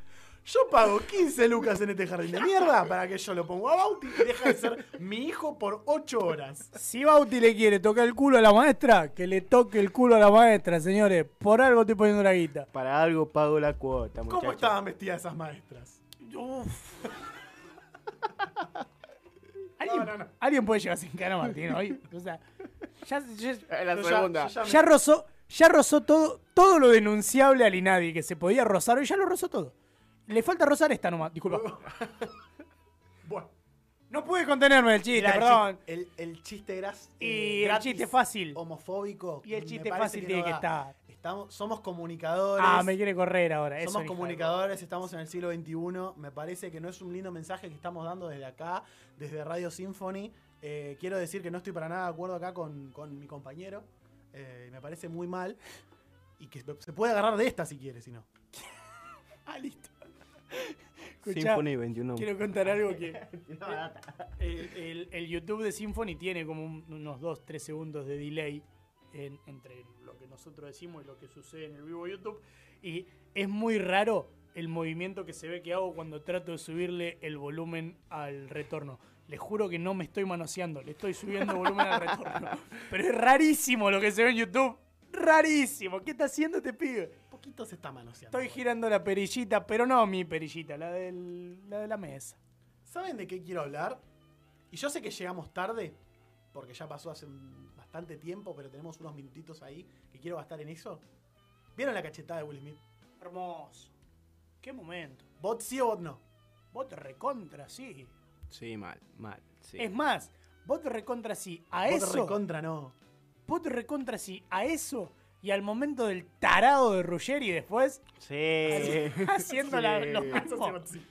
Yo pago 15 lucas en este jardín de mierda para que yo lo pongo a Bauti y deja de ser mi hijo por 8 horas. Si Bauti le quiere tocar el culo a la maestra, que le toque el culo a la maestra, señores. Por algo estoy poniendo la guita. Para algo pago la cuota, muchacho. ¿Cómo estaban vestidas esas maestras? (laughs) ¿Alguien, no, no. alguien puede llegar sin cara a Martín hoy. O sea, ya, ya- La Yo ya- segunda. yo ya me- ya rozó, ya rozó todo, todo lo denunciable al Inadi que se podía rozar. Hoy ya lo rozó todo. Le falta rozar esta nomás, disculpa. (laughs) Bueno, No pude contenerme del chiste, mirá, el perdón. El, el chiste gras- Y eh, el gratis, chiste fácil. Homofóbico. Y el chiste fácil tiene no que estar. Estamos, somos comunicadores. Ah, me quiere correr ahora. Somos comunicadores, estamos en el siglo XXI. Me parece que no es un lindo mensaje que estamos dando desde acá, desde Radio Symphony. Eh, quiero decir que no estoy para nada de acuerdo acá con, con mi compañero. Eh, me parece muy mal. Y que se puede agarrar de esta si quiere, si no. (laughs) Ah, listo. Escuchá, Symphony 21. quiero contar algo que. (laughs) el, el- el YouTube de Symphony tiene como un- unos 2-3 segundos de delay en- entre lo que nosotros decimos y lo que sucede en el vivo YouTube. Y es muy raro el movimiento que se ve que hago cuando trato de subirle el volumen al retorno. Les juro que no me estoy manoseando, le estoy subiendo volumen al retorno. (laughs) Pero es rarísimo lo que se ve en YouTube. Rarísimo. ¿Qué está haciendo este pibe? poquito se está manoseando. Estoy girando la perillita, pero no mi perillita, la, del, la de la mesa. ¿Saben de qué quiero hablar? Y yo sé que llegamos tarde, porque ya pasó hace un- bastante tiempo, pero tenemos unos minutitos ahí que quiero gastar en eso. ¿Vieron la cachetada de Will Smith? Hermoso. Qué momento. ¿Bot sí o bot no? Te recontra, sí. Sí, mal, mal. Sí. Es más, vos te recontra, sí. A Bot eso. recontra no. Te recontra, sí. A eso. Y al momento del tarado de Ruggeri después, Sí. (laughs) haciendo la, Sí. lo Eso sí, mismo. bot sí.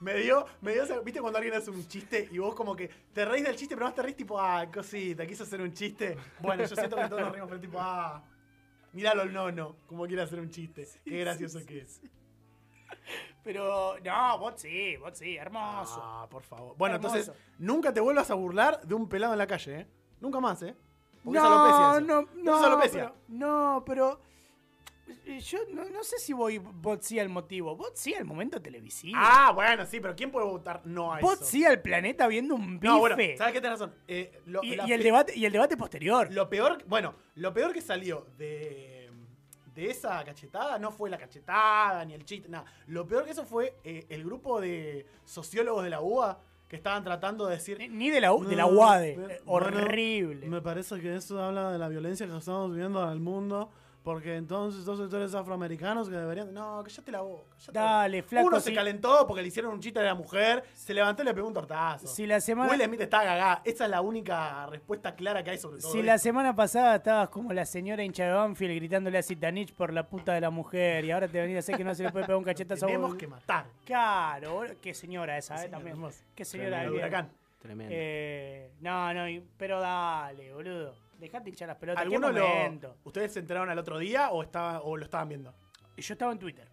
Me dio, me dio, ¿viste cuando alguien hace un chiste y vos como que te reís del chiste, pero más te reís tipo, ah, cosita, quiso hacer un chiste? Bueno, yo siento que todos nos reímos, pero tipo, ah, míralo el nono, como quiere hacer un chiste. Qué gracioso que es. Pero, no, vos sí, vos sí, hermoso. Ah, por favor. Bueno, Hermoso. entonces, nunca te vuelvas a burlar de un pelado en la calle, ¿eh? Nunca más, ¿eh? Porque es no, alopecia eso. no, Eso no, es alopecia. pero, no, pero yo no, no sé si voy bot sí al motivo. Bot sí al momento televisivo. Ah, bueno, sí, pero ¿quién puede votar no a Bot eso? sí al planeta viendo un bife. No, bueno, ¿sabes qué tenés razón? Eh, lo, y, la y el debate, y el debate posterior. Lo peor, bueno, lo peor que salió de, de esa cachetada no fue la cachetada ni el chiste, nada. Lo peor que eso fue eh, el grupo de sociólogos de la UBA que estaban tratando de decir. Ni- de la, U- de la "No, UADE. me- Eh, bueno, horrible. me parece que eso habla de la violencia que estamos viviendo en el mundo. Porque entonces dos sectores afroamericanos que deberían. No, cállate la boca. cállate la Dale, boca. flaco, Uno se si- calentó porque le hicieron un chiste a la mujer, se levantó y le pegó un tortazo. Si la semana- Will Smith está cagada. Esa es la única respuesta clara que hay sobre todo. Si esto. la semana pasada estabas como la señora hincha de Banfield gritándole a Zitanich por la puta de la mujer y ahora te venís a hacer que no se le puede pegar un cachetazo a Tenemos vos. que matar. Claro, boludo. qué señora esa, eh, también. Qué señora bien. huracán. Tremendo. Eh, no, no, y- pero dale, boludo. Dejate hinchar las pelotas. ¿Qué ¿Alguno lo, momento? ¿Ustedes se enteraron al otro día o, estaba, o lo estaban viendo? Yo estaba en Twitter.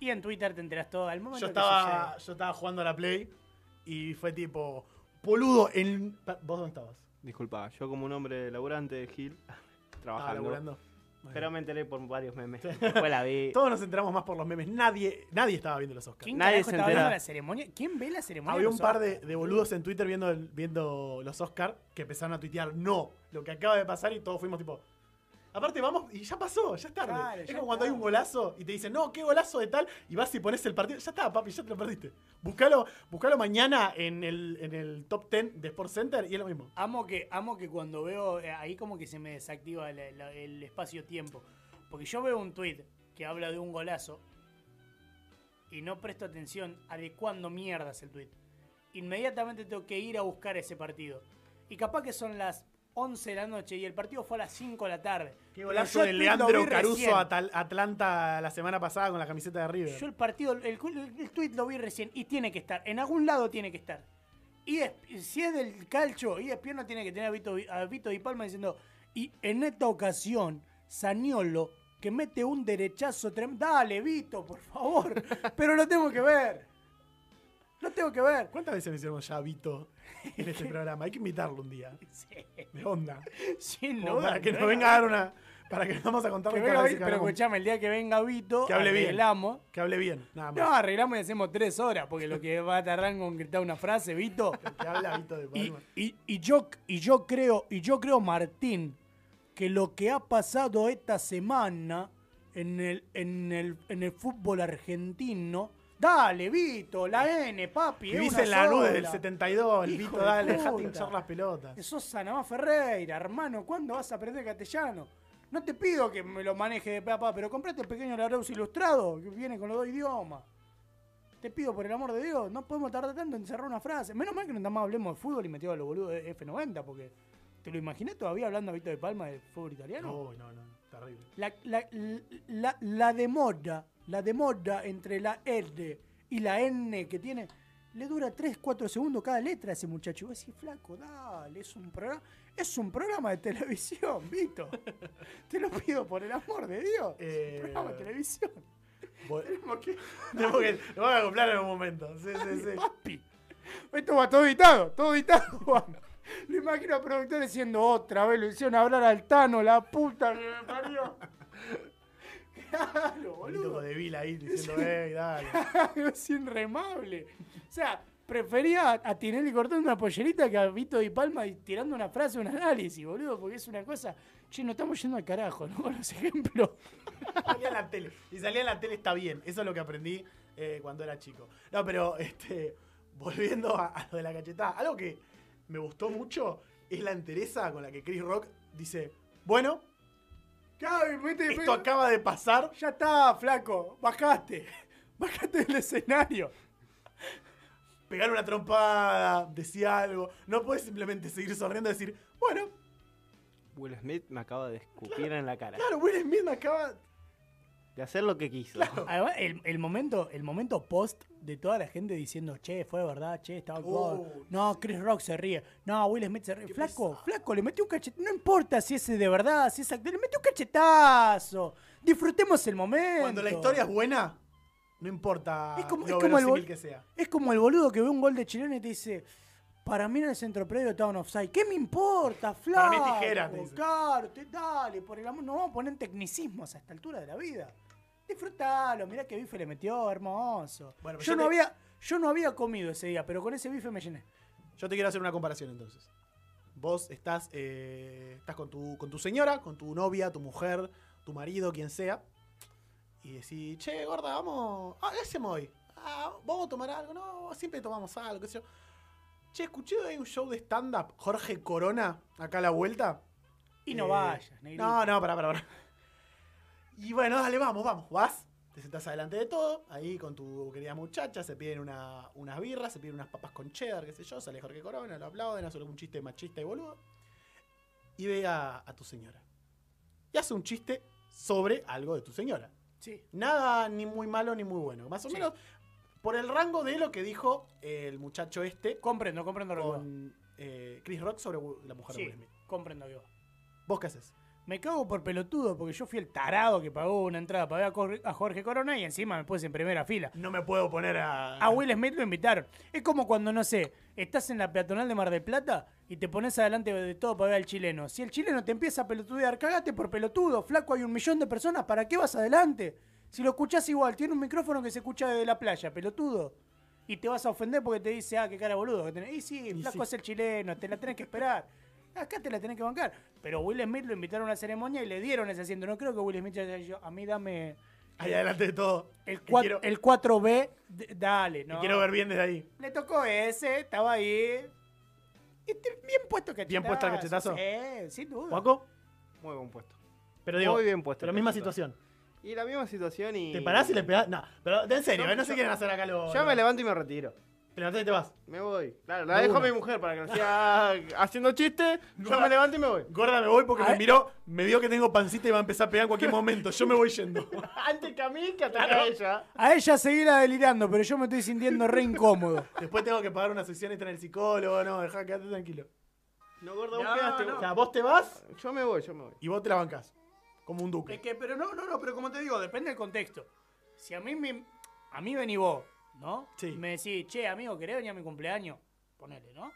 Y en Twitter te enterás todo. Al momento Yo que estaba, sucede. yo estaba jugando a la Play y fue tipo, boludo, en... ¿Vos dónde estabas? Disculpa, yo como un hombre laburante de Gil, Estaba (laughs) trabajando. Pero me enteré por varios memes. Después la vi. Todos nos enteramos más por los memes. Nadie, nadie estaba viendo los Oscars. ¿Quién Nadie carajo se estaba entera. viendo la ceremonia? ¿Quién ve la ceremonia? Había un los par de, Oscars? de boludos en Twitter viendo, el- viendo los Oscars que empezaron a tuitear no, lo que acaba de pasar y todos fuimos tipo. Aparte, vamos, y ya pasó, ya es tarde. Claro, es como cuando hay un golazo y te dicen, no, qué golazo de tal, y vas y pones el partido. Ya está, papi, ya te lo perdiste. Buscalo, buscalo mañana en el, en el top 10 de Sports Center y es lo mismo. Amo que, amo que cuando veo, eh, ahí como que se me desactiva el espacio-tiempo. Porque yo veo un tweet que habla de un golazo y no presto atención a de cuándo mierda es el tweet. Inmediatamente tengo que ir a buscar ese partido. Y capaz que son las 11 de la noche y el partido fue a las 5 de la tarde. Qué golazo de Leandro Caruso a Atlanta la semana pasada con la camiseta de River. Yo el partido, el, el, el tweet lo vi recién y tiene que estar. En algún lado tiene que estar. Y es- si es del calcho, y no tiene que tener a Vito, a Vito Di Palma diciendo, y en esta ocasión, Saniolo, que mete un derechazo tremendo. Dale, Vito, por favor. (laughs) Pero lo tengo que ver. Lo tengo que ver. ¿Cuántas veces mencionamos ya a Vito en este (laughs) programa? Hay que invitarlo un día. Sí, De onda. sin Como duda, para que nos venga a dar una. Para que nos vamos a contar Que venga Vito, pero escuchame, el día que venga Vito, Que hable bien. arreglamos. Que hable bien, nada más. No, arreglamos y hacemos tres horas, porque lo que va a tardar en concretar una frase, Vito. Que habla Vito de Y, y- y yo, y yo creo, y yo creo, Martín, que lo que ha pasado esta semana en el, en el, en el fútbol argentino. Dale, Vito, la N, papi. Vivís en la nube del 72, el Vito, de dale, puta. dejate hinchar las pelotas. Sos Sanamá Ferreira, hermano. ¿Cuándo vas a aprender castellano? No te pido que me lo maneje de papá, pero comprate el pequeño Lareus ilustrado, que viene con los dos idiomas. Te pido por el amor de Dios, no podemos tardar tanto en cerrar una frase. Menos mal que nada más hablemos de fútbol y metió a los boludos de F90, porque ¿te lo imaginé todavía hablando a Vito de Palma de fútbol italiano? No, no, no, terrible. La, la, la, la demora, la demora entre la R y la N que tiene, le dura 3, 4 segundos cada letra a ese muchacho. Y vos decís, flaco, dale, es un programa, es un programa de televisión, Vito. (laughs) Te lo pido por el amor de Dios. Eh, Es un programa de televisión. Bo- (laughs) Tenemos que- (laughs) Tenemos que, lo voy a comprar en un momento. Sí, sí, sí. Papi. Esto va todo editado, todo editado. va. Lo imagino al productor diciendo otra vez, lo hicieron hablar al Tano, la puta que me parió. Claro, boludo. de Vila ahí diciendo, ey, dale. (laughs) es inremable. O sea, prefería a Tinelli cortando una pollerita que a Vito Di Palma y tirando una frase, un análisis, boludo, porque es una cosa. Che, no estamos yendo al carajo, ¿no? (laughs) Con los ejemplos. (laughs) salía en la tele. Y salía en la tele está bien. Eso es lo que aprendí eh, cuando era chico. No, pero este, volviendo a, a lo de la cachetada. Algo que me gustó mucho es la entereza con la que Chris Rock dice, bueno, Claro, viste, esto acaba de pasar. Ya está, flaco, bajaste. (laughs) Bajaste del escenario. Pegar una trompada, decía algo. No puedes simplemente seguir sonriendo y decir, bueno, Will Smith me acaba de escupir en la cara. claro, Will Smith me acaba... De hacer lo que quiso. Además, el, el momento, el momento post de toda la gente diciendo, che, fue verdad, che, estaba. Oh, no, Chris Rock se ríe. No, Will Smith se ríe. Flaco, flaco, le metió un cachetazo. No importa si es de verdad, si es actor, le metió un cachetazo. Disfrutemos el momento. Cuando la historia es buena, no importa Es como- lo es como el que sea. Es como el boludo que ve un gol de Chilena y te dice, para mí en el centro predio estaban offside. ¿Qué me importa, flaco? Para mí es tijera, te dice. Claro, te, dale, por el amor, no vamos a poner tecnicismos a esta altura de la vida. Disfrutalo, mirá que bife le metió, hermoso. Bueno, pero yo, yo no te- había, yo no había comido ese día, pero con ese bife me llené. Yo te quiero hacer una comparación entonces. Vos estás, eh, estás con, tu, con tu señora, con tu novia, tu mujer, tu marido, quien sea. Y decís, che, gorda, vamos. Ah, ¿qué hacemos hoy? Ah, vamos a tomar algo. No, siempre tomamos algo, qué sé yo. Che, escuché hay un show de stand-up, Jorge Corona, acá a la vuelta. Y no Eh, vayas, negrito. No, no, pará, pará, pará. Y bueno, dale, vamos, vamos. Vas, te sentás adelante de todo, ahí con tu querida muchacha, se piden una- unas birras, se piden unas papas con cheddar, qué sé yo, sale Jorge Corona, lo aplauden, hace algún chiste machista y boludo. Y ve a, a tu señora. Y hace un chiste sobre algo de tu señora. Sí. Nada ni muy malo ni muy bueno. Más o Sí. menos por el rango de lo que dijo el muchacho este Comprendo, comprendo lo que con eh, Chris Rock sobre la mujer de Sí, Will Smith. comprendo va. ¿Vos qué haces? Me cago por pelotudo porque yo fui el tarado que pagó una entrada para ver a Jorge Corona y encima me puse en primera fila. No me puedo poner a. A Will Smith lo invitaron. Es como cuando, no sé, estás en la peatonal de Mar del Plata y te pones adelante de todo para ver al chileno. Si el chileno te empieza a pelotudear, cagate por pelotudo. Flaco, hay un millón de personas, ¿para qué vas adelante? Si lo escuchás igual, tiene un micrófono que se escucha desde la playa, pelotudo. Y te vas a ofender porque te dice, ah, qué cara boludo que tenés. Y sí, flaco sí. es el chileno, te la tenés que esperar. Acá te la tenés que bancar. Pero Will Smith lo invitaron a una ceremonia y le dieron ese asiento. No creo que Will Smith haya dicho, a mí dame Ahí adelante de todo. el, Que cua- quiero, el 4B, d- dale, ¿no? quiero ver bien desde ahí. Le tocó ese, estaba ahí. Y bien puesto cachetazo. ¿Bien puesto el cachetazo? Sí, sin duda. ¿Juaco? Muy buen puesto. Pero digo, Muy bien puesto Pero el misma situación. Y la misma situación y. ¿Te parás y le pegás? No, pero en serio, Yo- ¿eh? no se yo- quieren hacer acá lo. Ya lo- me levanto y me retiro. Te levantás y te vas. Me voy. Claro, la De dejo a una. mi mujer para que no (laughs) siga haciendo chistes. Yo Gorda. me levanto y me voy. Gorda, me voy porque A me ver. miró, me vio que tengo pancita y va a empezar a pegar en cualquier momento. Yo me voy yendo. (laughs) Antes que a mí, que ataque a ella. A ella seguirá delirando, pero yo me estoy sintiendo re incómodo. (laughs) Después tengo que pagar una sesión extra en el psicólogo. No, dejá, quédate tranquilo. No, gordo, vos No, quedaste. no. O sea, vos te vas Yo me voy, yo me voy. y vos te la bancás. Como un duque. Es que, pero no, no, no, pero como te digo, depende del contexto. Si a mí me. A mí vení vos, ¿no? Sí. Me decís, che, amigo, ¿querés venir a mi cumpleaños? Ponele, ¿no?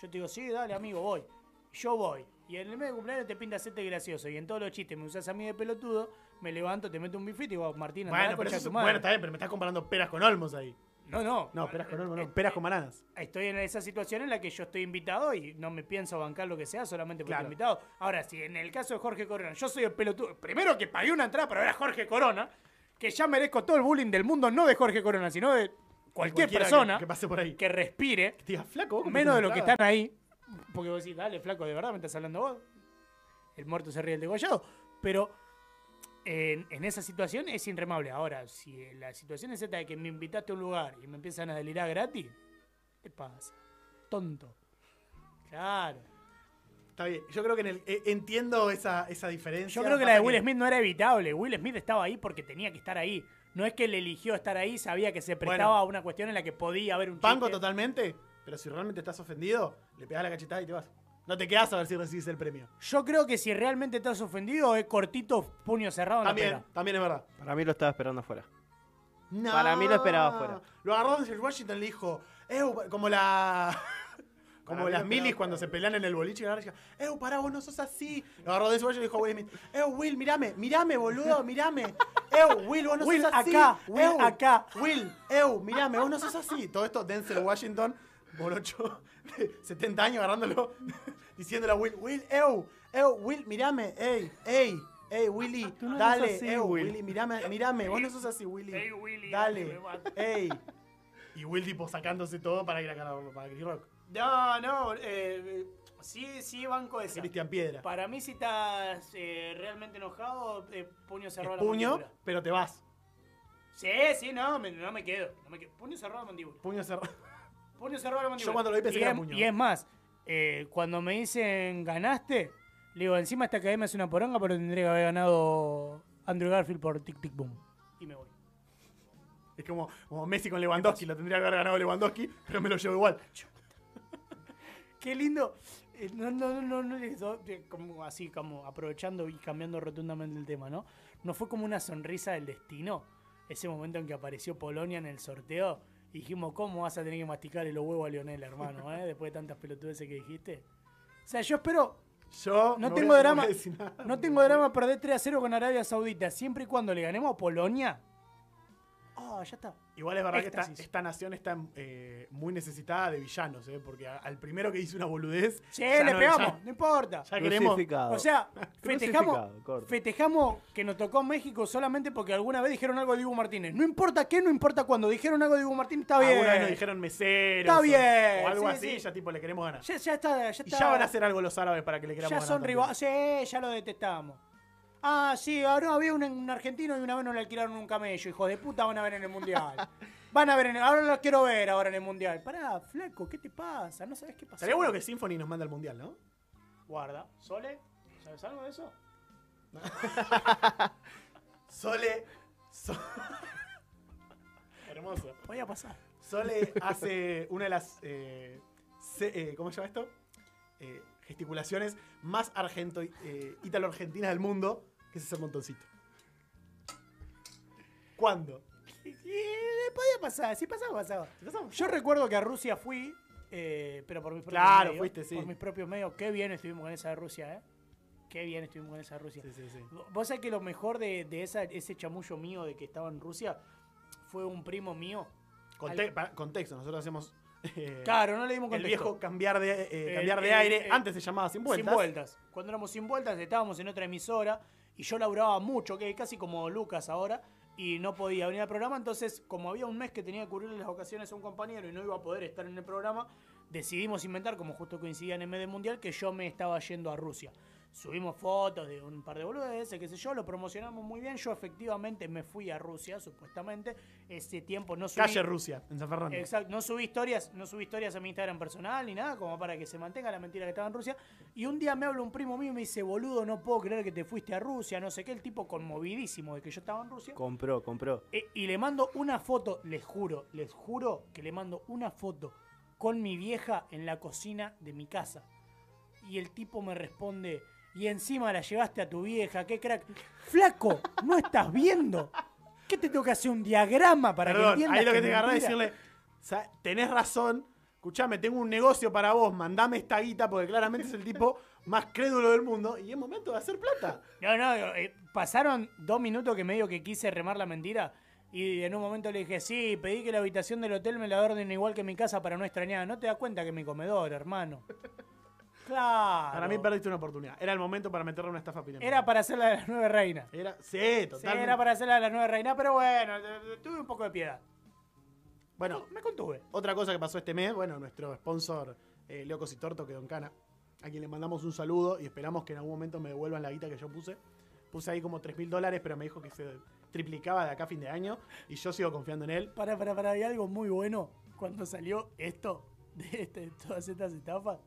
Yo te digo, sí, dale, amigo, voy. Yo voy. Y en el mes de cumpleaños te pinta hacerte gracioso. Y en todos los chistes me usás a mí de pelotudo, me levanto, te meto un bifito y digo, Martín, andá Bueno, pero eso bueno, está bien, pero me estás comparando peras con olmos ahí. No, no. No, peras con olmos, Eh, no. Peras con bananas. Estoy en esa situación en la que yo estoy invitado y no me pienso bancar lo que sea solamente porque Claro. estoy invitado. Ahora, si en el caso de Jorge Corona, yo soy el pelotudo. Primero que pagué una entrada para ver a Jorge Corona, que ya merezco todo el bullying del mundo, no de Jorge Corona, sino de cualquier Cualquiera persona Que, que pase por ahí. que respire, Que te diga, flaco, vos menos de lo que están ahí. Porque vos decís, dale, flaco, ¿de verdad me estás hablando vos? El muerto se ríe del degollado. Pero en, en esa situación es inremable. Ahora, si la situación es esta de que me invitaste a un lugar y me empiezan a delirar gratis, ¿qué pasa? Tonto. Claro. Está bien. Yo creo que en el, eh, entiendo esa, esa diferencia. Yo creo que la de Will Smith no era evitable. Will Smith estaba ahí porque tenía que estar ahí. No es que él eligió estar ahí, sabía que se prestaba Bueno. a una cuestión en la que podía haber un Banco chiste. totalmente, pero si realmente estás ofendido, le pegás la cachetada y te vas. No te quedas a ver si recibes el premio. Yo creo que si realmente estás ofendido, es cortito, puño cerrado en la También, pera. también es verdad. Para mí lo estaba esperando afuera. No. Para mí lo esperaba afuera. Lo agarró Denzel Washington y le dijo, como la. (laughs) Como las milis cuando se pelean en el boliche y agarra y dice, Ew, pará, vos no sos así. Lo agarró Denzel Washington y dijo a Will Smith, Ew, Will, mirame, mirame, boludo, mirame. (laughs) Ew, Will, vos no Will, sos así. acá, Will, Ew, acá. Will, Ew, mirame, vos no sos así. Todo esto Denzel Washington, morocho de 70 años agarrándolo, (laughs) diciéndole a Will, Will, Ew, Ew, Will, mirame, ey, ey. Ey, Willy, no sos dale, así, ew, Will. Willy, mirame, mirame, vos no sos así, Willy. Ey, Willy, dale, ey. (laughs) Y Will tipo sacándose todo para ir a cara para Chris Rock. No, no, eh, sí, sí, banco esa. Cristian Piedra. Para mí, si estás eh, realmente enojado, eh, puño cerrado la puño, mandíbula. pero te vas. Sí, sí, no, me- no me quedo. No me quedo. Puño cerrado la mandíbula. Puño cerrado. Puño cerrado la mandíbula. cuando lo vi pensé y que era es, puño. Y es más, eh, cuando me dicen ganaste, le digo, encima esta academia es una poronga, pero tendría que haber ganado Andrew Garfield por Tic Tic Boom. Y me voy. Es como, como Messi con Lewandowski. Lo tendría que haber ganado Lewandowski, pero me lo llevo igual. Qué lindo. Eh, No, no, no, no, como así, como aprovechando y cambiando rotundamente el tema, ¿no? ¿No fue como una sonrisa del destino? Ese momento en que apareció Polonia en el sorteo y dijimos, ¿cómo vas a tener que masticarle los huevos a Lionel, hermano, eh? (laughs) Después de tantas pelotudeces que dijiste. O sea, yo espero, Yo no, voy tengo drama, voy a decir nada. no tengo drama perder 3 a 0 con Arabia Saudita, siempre y cuando le ganemos a Polonia. Ah, ya está. Igual es verdad que esta, nación está eh, muy necesitada de villanos, ¿eh? Porque a- al primero que hizo una boludez. Sí, ya le no- pegamos, ya- no importa. Ya queremos. Crucificado. O sea, (laughs) festejamos, Crucificado, corto. festejamos que nos tocó México solamente porque alguna vez dijeron algo de Diego Martínez. No importa qué, no importa cuándo. Dijeron algo de Diego Martínez, está bien. Alguna vez nos dijeron meseros. Está o- bien, O algo sí, así, sí. ya tipo le queremos ganar. Ya, ya está, ya Y está. ya van a hacer algo los árabes para que le queramos Ya ganar. son también. rivales. Sí, ya lo detestamos. Ah, sí, ahora había un, un argentino y una vez no le alquilaron un camello. Hijos de puta van a ver en el mundial. (laughs) Van a ver en el, ahora los quiero ver ahora en el mundial. Pará, flaco, ¿qué te pasa? No sabes qué pasa. Sería bueno que Symphony nos mande al mundial, ¿no? Guarda. ¿Sole? ¿Sabes algo de eso? (laughs) Sole. So- (laughs) Hermoso. Podía pasar. Sole hace una de las. eh, se- eh, ¿Cómo se llama esto? Eh, gesticulaciones más argento, eh, ítalo-argentinas del mundo, que es ese montoncito. ¿Cuándo? Y, y podía pasar, si pasaba, pasaba. Yo recuerdo que a Rusia fui, eh, pero por mis propios Claro, medios. fuiste, sí. Por mis propios medios. Qué bien estuvimos con esa de Rusia, ¿eh? Qué bien estuvimos con esa de Rusia. Sí, sí, sí. Vos sabés que lo mejor de, de esa, ese chamullo mío de que estaba en Rusia fue un primo mío. Conte- contexto, nosotros hacemos. eh, Claro, no le dimos el contexto. viejo cambiar de, eh, El- cambiar de el- aire. el- Antes se llamaba sin vueltas. Sin vueltas. Cuando éramos sin vueltas estábamos en otra emisora y yo laburaba mucho, que casi como Lucas ahora, y no podía venir al programa. Entonces, como había un mes que tenía que cubrirle las ocasiones a un compañero y no iba a poder estar en el programa, decidimos inventar, como justo coincidía en MD Mundial, que yo me estaba yendo a Rusia. Subimos fotos de un par de boludeces, qué sé yo, lo promocionamos muy bien. Yo efectivamente me fui a Rusia, supuestamente. Ese tiempo no subí. Calle Rusia, en San Fernando. Exacto, no subí historias, no subí historias a mi Instagram personal ni nada, como para que se mantenga la mentira que estaba en Rusia. Y un día me habla un primo mío y me dice, boludo, no puedo creer que te fuiste a Rusia, no sé qué, el tipo conmovidísimo de que yo estaba en Rusia. Compró, compró. E- y le mando una foto, les juro, les juro que le mando una foto con mi vieja en la cocina de mi casa. Y el tipo me responde, y encima la llevaste a tu vieja, qué crack. Flaco, ¿no estás viendo? ¿Qué te tengo que hacer un diagrama para que Perdón, entiendas ahí lo que te agarré es decirle, "Sa- tenés razón, escuchame, tengo un negocio para vos, mandame esta guita, porque claramente es el tipo más crédulo del mundo, y es momento de hacer plata. No, no, eh, pasaron dos minutos que medio que quise remar la mentira. Y en un momento le dije, sí, pedí que la habitación del hotel me la orden igual que mi casa para no extrañar. No te das cuenta que es mi comedor, hermano. Claro. Para mí perdiste una oportunidad. Era el momento para meterle una estafa piramidal. Era para hacerla de las nueve reinas. Era, sí, Sí, totalmente. era para hacerla de las nueve reinas, pero bueno, tuve un poco de piedad. Bueno, Me contuve. otra cosa que pasó este mes, bueno, nuestro sponsor eh, Leo Cositorto quedó en cana, a quien le mandamos un saludo y esperamos que en algún momento me devuelvan la guita que yo puse. Puse ahí como 3 mil dólares, pero me dijo que se triplicaba de acá a fin de año y yo sigo confiando en él. Para, para, para, hay algo muy bueno. Cuando salió esto, de, este- de todas estas estafas,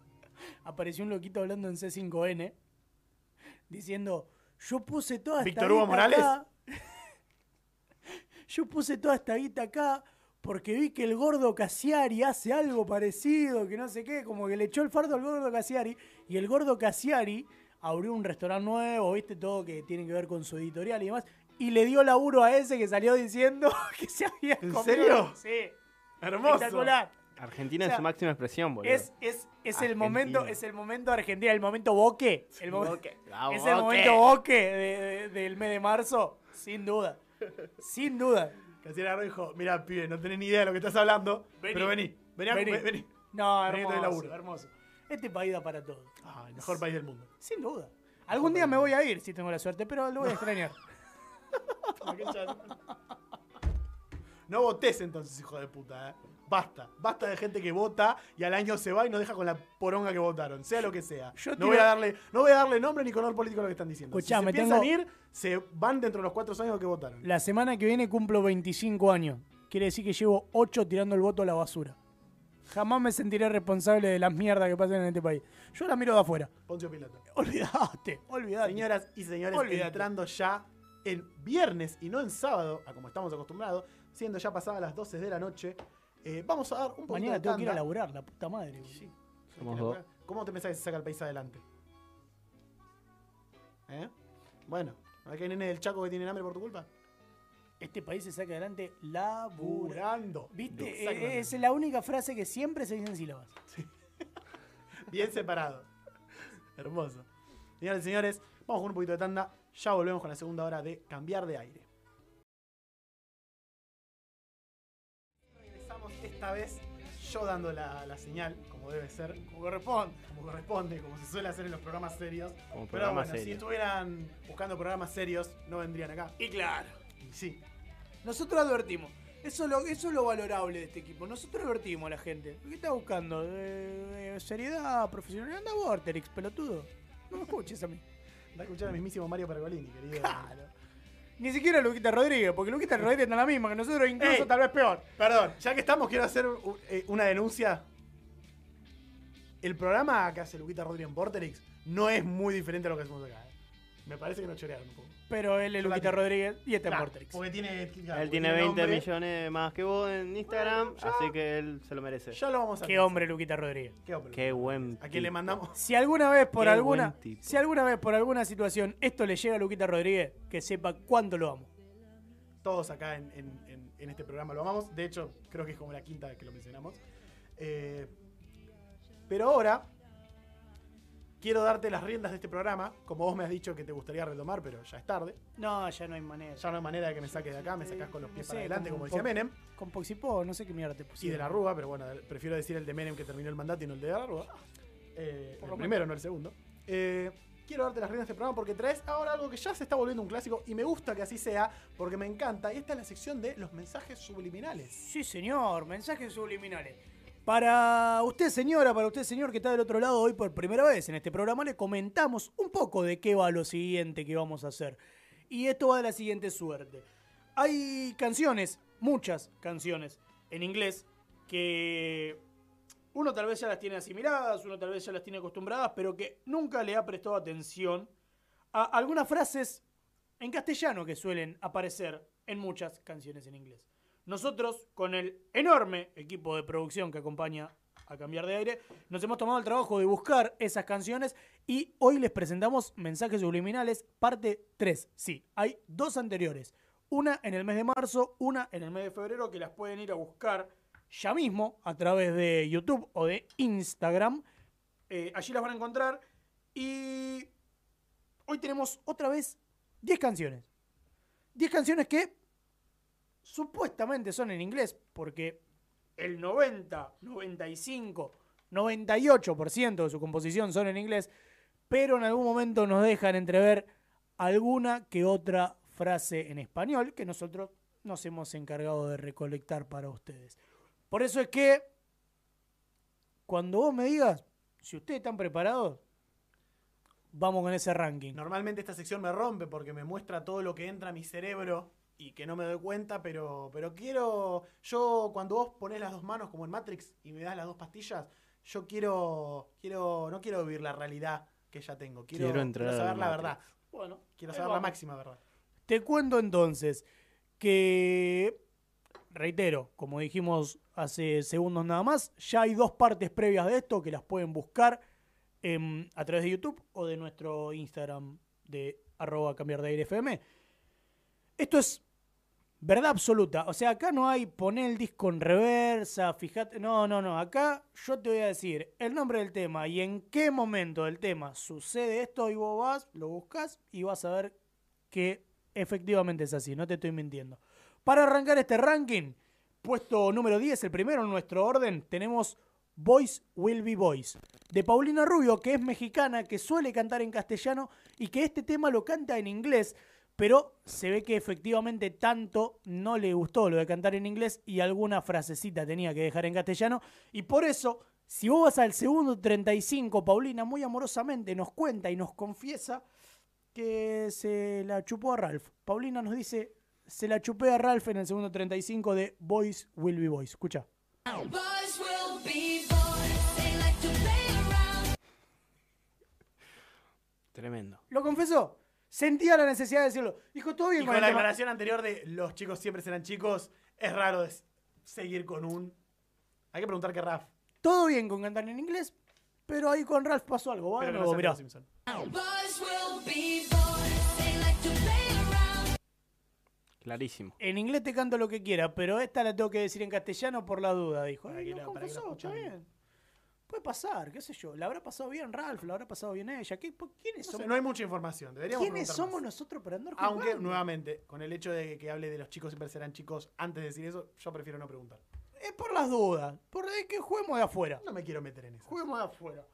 apareció un loquito hablando en C5N, diciendo, yo puse toda esta ¿Víctor Hugo guita Morales? acá. (laughs) Yo puse toda esta guita acá porque vi que el gordo Cassiari hace algo parecido, que no sé qué, como que le echó el fardo al gordo Cassiari, y el gordo Cassiari abrió un restaurante nuevo, viste, todo que tiene que ver con su editorial y demás, y le dio laburo a ese que salió diciendo (laughs) que se había ¿En comido- serio? Sí. Hermoso. Espectacular. Argentina O sea, en su máxima expresión, boludo. Es, es, es el momento, es el momento Argentina, el momento boque. El mo- es el momento boque de- de- del mes de marzo, sin duda. Sin duda. Casi agarró y dijo, mira, pibe, no tenés ni idea de lo que estás hablando, Vení. pero vení, vení, a- Vení. vení. No, hermoso, hermoso. Este país da para todo. Ah, el mejor país del mundo. Sin duda. Algún día me voy a ir si tengo la suerte, pero lo voy a extrañar. (laughs) No votés entonces, hijo de puta, ¿eh? Basta, basta de gente que vota y al año se va y nos deja con la poronga que votaron, sea lo que sea. Yo no, voy a darle, no voy a darle nombre ni color político a lo que están diciendo. Escuchame, si se piensan tengo- ir, se van dentro de los cuatro años que votaron. La semana que viene cumplo 25 años. Quiere decir que llevo 8 tirando el voto a la basura. Jamás me sentiré responsable de las mierdas que pasan en este país. Yo la miro de afuera. Poncio Pilato. Olvídate, olvídate. Señoras y señores, Olvídate. entrando ya en viernes y no en sábado, a como estamos acostumbrados, siendo ya pasadas las 12 de la noche, eh, vamos a dar un poquito Mañana de tengo que ir a laburar, la puta madre. boludo. Sí. Somos dos. ¿Cómo te pensás que se saca el país adelante? ¿Eh? Bueno, ¿a que hay nene del Chaco que tienen hambre por tu culpa? Este país se saca adelante laburando. ¿Viste? Exactamente. Eh, Es la única frase que siempre se dice en sílabas. (laughs) Bien separado. Hermoso. Señoras y señores, vamos con un poquito de tanda. Ya volvemos con la segunda hora de Cambiar de Aire. Esta vez yo dando la, la señal, como debe ser, Como corresponde. como corresponde, como se suele hacer en los programas serios. Como Pero programa bueno, si estuvieran buscando programas serios, no vendrían acá. Y claro. Y sí, Nosotros advertimos. Eso es, lo, eso es lo valorable de este equipo. Nosotros advertimos a la gente. ¿Qué está buscando? Eh, eh, seriedad, profesionalidad. Anda Vorterix, pelotudo. No me escuches a mí. Anda a escuchar al mismísimo Mario Pergolini, querido. Claro. Ni siquiera Luquita Rodríguez, porque Luquita Rodríguez está en la misma que nosotros, incluso Ey. tal vez peor. Perdón, ya que estamos, quiero hacer eh, una denuncia. El programa que hace Luquita Rodríguez en Porterix no es muy diferente a lo que hacemos acá. ¿eh? Me parece que nos chorearon un poco. Pero él es Luquita. Rodríguez y está en Claro, Vortex. Porque tiene, claro, él porque tiene 20 nombre. millones más que vos en Instagram, Bueno, ya. así que él se lo merece. Ya lo vamos a Qué pensar. hombre Luquita Rodríguez. Qué hombre. Qué buen A quien le tipo. mandamos. Si alguna vez por Qué alguna buen tipo. si alguna vez por alguna situación esto le llega a Luquita Rodríguez, que sepa cuánto lo amo. Todos acá en, en- en- en este programa lo amamos. De hecho, creo que es como la quinta vez que lo mencionamos. Eh, pero ahora quiero darte las riendas de este programa. Como vos me has dicho que te gustaría retomar, pero ya es tarde. No, ya no hay manera. Ya no hay manera de que me saques de acá, me sacás con los pies No para adelante, como decía Menem. Con Poxipó, no sé qué mierda te Y pusieron. de la Rúa, pero bueno, prefiero decir el de Menem que terminó el mandato y no el de la Rúa. Eh, Por el lo primero, no el segundo. Eh, quiero darte las riendas de este programa porque traes ahora algo que ya se está volviendo un clásico y me gusta que así sea porque me encanta. Y esta es la sección de los mensajes subliminales. Sí, señor, mensajes subliminales. Para usted, señora, para usted, señor, que está del otro lado hoy por primera vez en este programa, le comentamos un poco de qué va lo siguiente que vamos a hacer. Y esto va de la siguiente suerte. Hay canciones, muchas canciones en inglés, que uno tal vez ya las tiene asimiladas, uno tal vez ya las tiene acostumbradas, pero que nunca le ha prestado atención a algunas frases en castellano que suelen aparecer en muchas canciones en inglés. Nosotros, con el enorme equipo de producción que acompaña a Cambiar de Aire, nos hemos tomado el trabajo de buscar esas canciones y hoy les presentamos Mensajes Subliminales, parte 3. Sí, hay dos anteriores. Una en el mes de marzo, una en el mes de febrero, que las pueden ir a buscar ya mismo a través de YouTube o de Instagram. Eh, allí las van a encontrar. Y hoy tenemos otra vez 10 canciones. 10 canciones que supuestamente son en inglés, porque el 90, 95, 98% de su composición son en inglés, pero en algún momento nos dejan entrever alguna que otra frase en español que nosotros nos hemos encargado de recolectar para ustedes. Por eso es que cuando vos me digas, si ustedes están preparados, vamos con ese ranking. Normalmente esta sección me rompe porque me muestra todo lo que entra a mi cerebro y que no me doy cuenta, pero, pero quiero. Yo, cuando vos ponés las dos manos como en Matrix y me das las dos pastillas, yo quiero. quiero no quiero vivir la realidad que ya tengo. Quiero, Quiero entrar saber al la Matrix. verdad. Bueno, Quiero saber la máxima verdad. Te cuento entonces que, reitero, como dijimos hace segundos nada más, ya hay dos partes previas de esto que las pueden buscar em, a través de YouTube o de nuestro Instagram de arroba cambiar de aire FM. Esto es verdad absoluta. O sea, acá no hay poner el disco en reversa, fíjate. No, no, no. Acá yo te voy a decir el nombre del tema y en qué momento del tema sucede esto y vos vas, lo buscas y vas a ver que efectivamente es así. No te estoy mintiendo. Para arrancar este ranking, puesto número 10, el primero en nuestro orden, tenemos Boys Will Be Boys, de Paulina Rubio, que es mexicana, que suele cantar en castellano y que este tema lo canta en inglés, pero se ve que efectivamente tanto no le gustó lo de cantar en inglés y alguna frasecita tenía que dejar en castellano. Y por eso, si vos vas al segundo 35, Paulina muy amorosamente nos cuenta y nos confiesa que se la chupó a Ralph. Paulina nos dice, se la chupé a Ralph en el segundo 35 de Boys Will Be Boys. Escucha. Boys will be boys. They like to play around. Tremendo. ¿Lo confesó? Sentía la necesidad de decirlo. Dijo, todo bien Y con la tema. aclaración anterior de los chicos siempre serán chicos, es raro es- seguir con un. Hay que preguntar qué Raf. Todo bien con cantar en inglés, pero ahí con Ralph pasó algo. Pero que Bueno, no mirá. Los Simpson. Boys will be boys. They like to play around. Clarísimo. En inglés te canto lo que quiera, pero esta la tengo que decir en castellano por la duda, dijo. Para Ay, que lo la- para que la confesó, está bien. Puede pasar, qué sé yo. La habrá pasado bien Ralph, la habrá pasado bien ella. ¿Qué, por- ¿Quiénes No, sé, somos, no hay mucha información. Deberíamos ¿quiénes somos más. nosotros para andar Aunque, jugando? nuevamente, con el hecho de que hable de los chicos siempre serán chicos, antes de decir eso, yo prefiero no preguntar. Es por las dudas. Por es que juguemos de afuera. No me quiero meter en eso. Juguemos de afuera.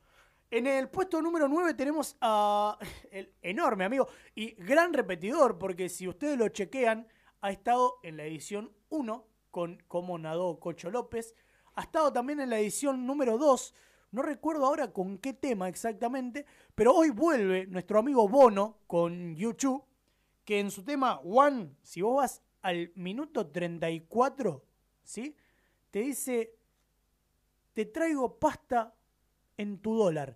En el puesto número 9 tenemos a (laughs) el enorme amigo y gran repetidor, porque si ustedes lo chequean, ha estado en la edición 1 con cómo nadó Cocho López. Ha estado también en la edición número 2, No recuerdo ahora con qué tema exactamente, pero hoy vuelve nuestro amigo Bono con YouTube, que en su tema One, si vos vas al minuto 34, ¿sí? Te dice, te traigo pasta en tu dólar.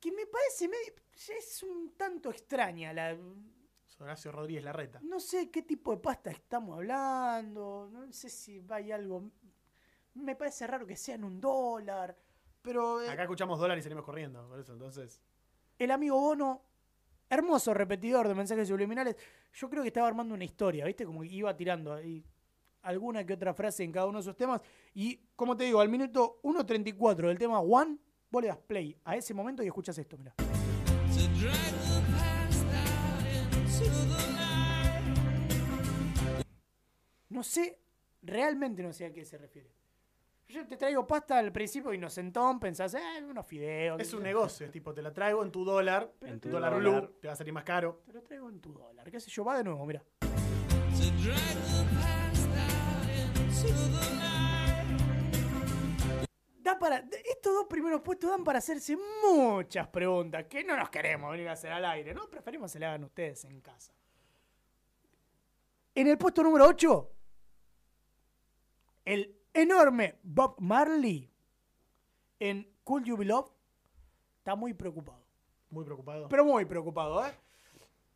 Que me parece medio, es un tanto extraña la, Horacio Rodríguez Larreta. no sé qué tipo de pasta estamos hablando, no sé si hay algo. Me parece raro que sea en un dólar, pero eh, Acá escuchamos dólar y salimos corriendo, por eso, entonces. el amigo Bono, hermoso repetidor de mensajes subliminales, yo creo que estaba armando una historia, ¿viste? Como que iba tirando ahí alguna que otra frase en cada uno de esos temas. Y como te digo, al minuto 1.34 del tema One, vos le das play a ese momento y escuchas esto, mira. No sé, realmente no sé a qué se refiere. Yo te traigo pasta al principio inocentón, pensás, eh, unos fideos. Es un negocio, tipo, te la traigo en tu dólar, En tu dólar dólar. blue, te va a salir más caro. Te lo traigo en tu dólar, qué sé yo, va de nuevo, mira. Da para, estos dos primeros puestos dan para hacerse muchas preguntas que no nos queremos venir a hacer al aire, ¿no? Preferimos que se le hagan ustedes en casa. En el puesto número 8, el enorme Bob Marley en Cool You Be Loved está muy preocupado. Muy preocupado. Pero muy preocupado, ¿eh?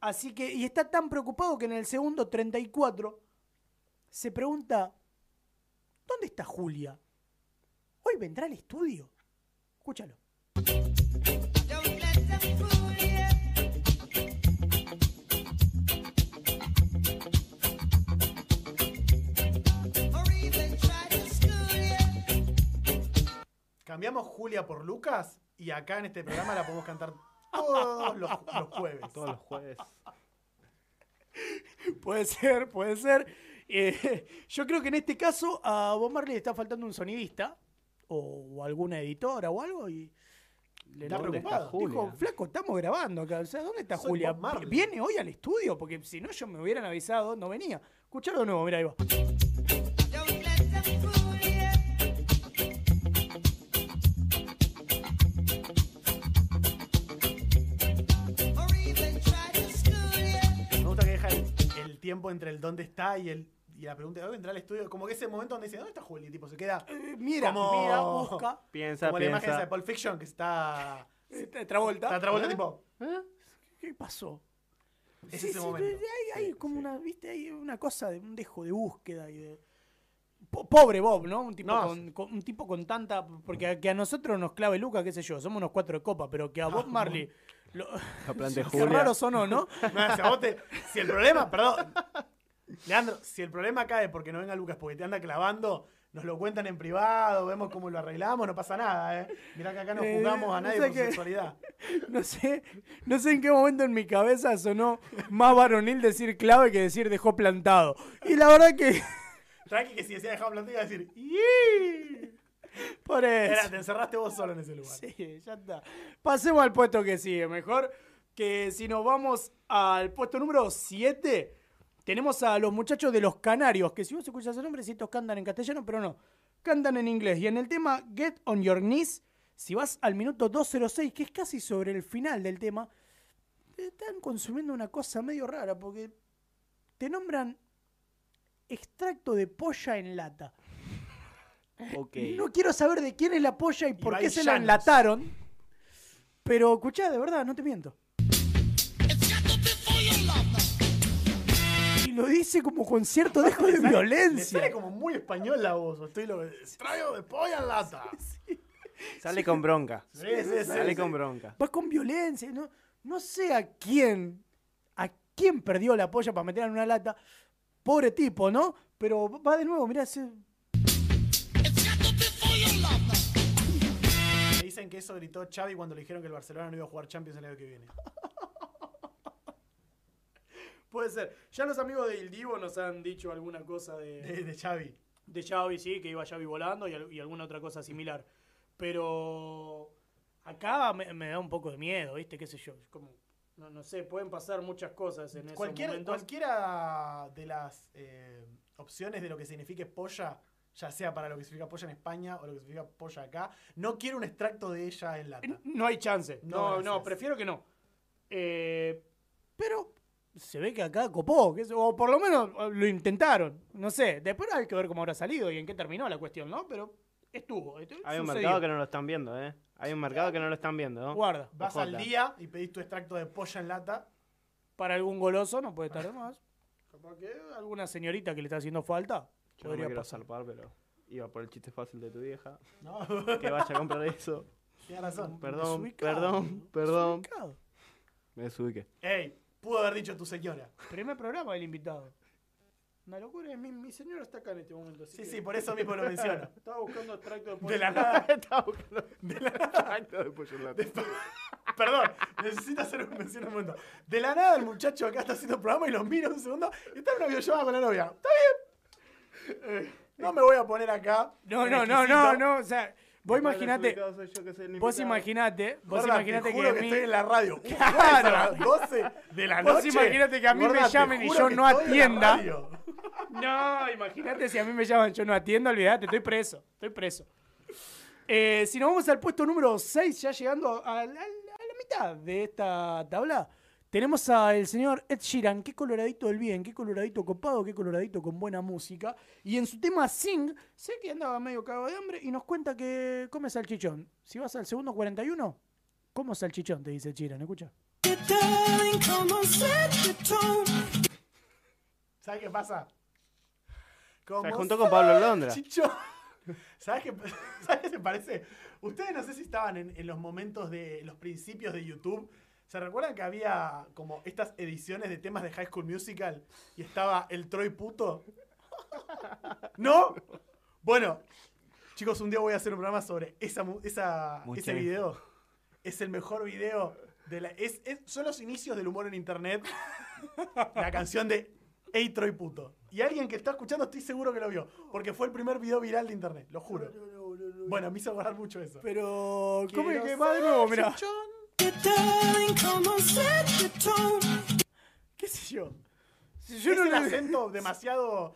Así que, y está tan preocupado que en el segundo 34 se pregunta, ¿dónde está Julia? ¿Hoy vendrá al estudio? Escúchalo. Cambiamos Julia por Lucas y acá en este programa la podemos cantar todos los, los jueves. Todos los jueves. (laughs) Puede ser, puede ser. Eh, yo creo que en este caso a Bob Marley le está faltando un sonidista o, alguna editora o algo y le Está ¿Dónde preocupado. Dijo, flaco, estamos grabando acá. O sea, ¿dónde está Soy Julia? Bob Marley. ¿Viene hoy al estudio? Porque si no, yo me hubieran avisado, no venía. Escuchalo de nuevo, mira ahí va. Tiempo entre el dónde está y el y la pregunta de hoy vendrá al estudio. Como que ese momento donde dice, ¿dónde está Julia? Y tipo se queda. Eh, mira, Como- mira, busca. Piensa, como la imagen esa de piensa. Pulp Fiction que está. Eh, Travolta. Está otra vuelta, tipo. ¿Qué pasó? Es Sí, ese sí, momento. Hay, hay como una, viste, hay una cosa de un dejo de búsqueda y de. Po- Pobre Bob, ¿no? Un tipo, No, con, con- un tipo con tanta. Porque a, que a nosotros nos clave Luca, qué sé yo, somos unos cuatro de copa, pero que a (laughs) Bob Marley. Lo, (laughs) La de qué Julia. raro sonó, ¿no? (laughs) No, vos te- si el problema, perdón. Leandro, si el problema cae porque no venga Lucas porque te anda clavando, nos lo cuentan en privado, vemos cómo lo arreglamos, no pasa nada, ¿eh? Mirá que acá no Eh, juzgamos a no nadie sé por qué- sexualidad. (laughs) No sé, no sé en qué momento en mi cabeza sonó más varonil decir clave que decir dejó plantado. Y la verdad que. Tranqui que si decía dejado plantilla iba a decir, "Ii". Por eso. Era, te encerraste vos solo en ese lugar. Sí, ya está. Pasemos al puesto que sigue. Mejor que si nos vamos al puesto número 7, tenemos a los muchachos de los Canarios, que si vos escuchas el nombre, si estos cantan en castellano, pero no. Cantan en inglés. Y en el tema Get on Your Knees, si vas al minuto 206, que es casi sobre el final del tema, te están consumiendo una cosa medio rara, porque te nombran extracto de polla en lata. Ok. No quiero saber de quién es la polla y por Ibai qué se la Llanos. enlataron. Pero escuchá, de verdad, no te miento. Y lo dice como con cierto dejo de Le sale violencia. como muy español la voz. o Estoy lo traigo de polla en lata. (laughs) Sale con bronca. Sí, sí, sí, Sale sí. con bronca. Va con violencia. No, no sé a quién, a quién perdió la polla para meterla en una lata. Pobre tipo, ¿no? Pero va de nuevo, mirá, ese- dicen que eso gritó Xavi cuando le dijeron que el Barcelona no iba a jugar Champions el año que viene. (laughs) puede ser. Ya los amigos de Il Divo nos han dicho alguna cosa De, de Xavi. De Xavi, sí, que iba Xavi volando y, al- y alguna otra cosa similar. Pero acá me, me da un poco de miedo, ¿viste? ¿Qué sé yo? Como, no, no sé, pueden pasar muchas cosas en esos Cualquier, momentos. cualquiera de las eh, opciones de lo que signifique polla ya sea para lo que significa polla en España o lo que significa polla acá. No quiero un extracto de ella en lata. No hay chance. No, No, prefiero que no. Eh, pero se ve que acá copó, que es- o por lo menos lo intentaron. No sé, después hay que ver cómo habrá salido y en qué terminó la cuestión, ¿no? Pero estuvo. estu- Hay un sucedió. mercado que no lo están viendo, ¿eh? Hay un mercado que no lo están viendo, ¿no? Guarda, Vas Ojota. al día y pedís tu extracto de polla en lata. para algún goloso no puede estar de más. Capaz que alguna señorita que le está haciendo falta Yo no me podría quiero pasar. zarpar, pero iba por el chiste fácil de tu vieja. No, Que vaya a comprar eso. tienes razón. Perdón, Desubicado, perdón, perdón. desubicado. Me desubiqué. Ey, pudo haber dicho tu señora. Primer programa del invitado. Una locura, mi, mi señora está acá en este momento. así Sí, que- sí, por eso mismo lo menciono. (laughs) Estaba buscando extracto de De la pollo. nada. (laughs) Estaba buscando extracto de pollo en lata. Perdón, necesito hacer un mención un momento. De la nada el muchacho acá está haciendo programa y lo mira un segundo y está en una videollamada con la novia. ¿Está bien? Eh, no me voy a poner acá. No, no, no, no, no, o sea, vos imaginate, vos imaginate, vos Gorda, imaginate te que, a que mí- estoy en la radio. (laughs) Claro. a las 12 de la Vos noche. imaginate que a mí me Gorda, llamen y yo no atienda. (laughs) No, imagínate si a mí me llaman, yo no atiendo, olvidate, estoy preso, estoy preso. Eh, si nos vamos al puesto número 6, ya llegando a la mitad de esta tabla, tenemos al señor Ed Sheeran, qué coloradito del bien, qué coloradito copado, qué coloradito con buena música. Y en su tema Sing, sé que andaba medio cagado de hambre y nos cuenta que come salchichón. Si vas al segundo 41, como salchichón, te dice Sheeran, escucha. ¿Sabes qué pasa? Como Se juntó con Pablo Londra. (laughs) ¿Sabes qué, (laughs) ¿Sabes qué se parece? Ustedes no sé si estaban en, en los momentos de los principios de YouTube. ¿Se recuerdan que había como estas ediciones de temas de High School Musical y estaba el Troy puto? (laughs) ¿No? Bueno, chicos, un día voy a hacer un programa sobre esa, esa, ese video. Es el mejor video de la. Es, es- son los inicios del humor en internet. La canción de Ey Troy puto. Y alguien que está escuchando estoy seguro que lo vio. Porque fue el primer video viral de internet, lo juro. Bueno, me hizo acordar mucho eso. Pero, ¿cómo que va de nuevo? Salchichón. ¿Qué sé yo? Si Yo es no el lo, acento demasiado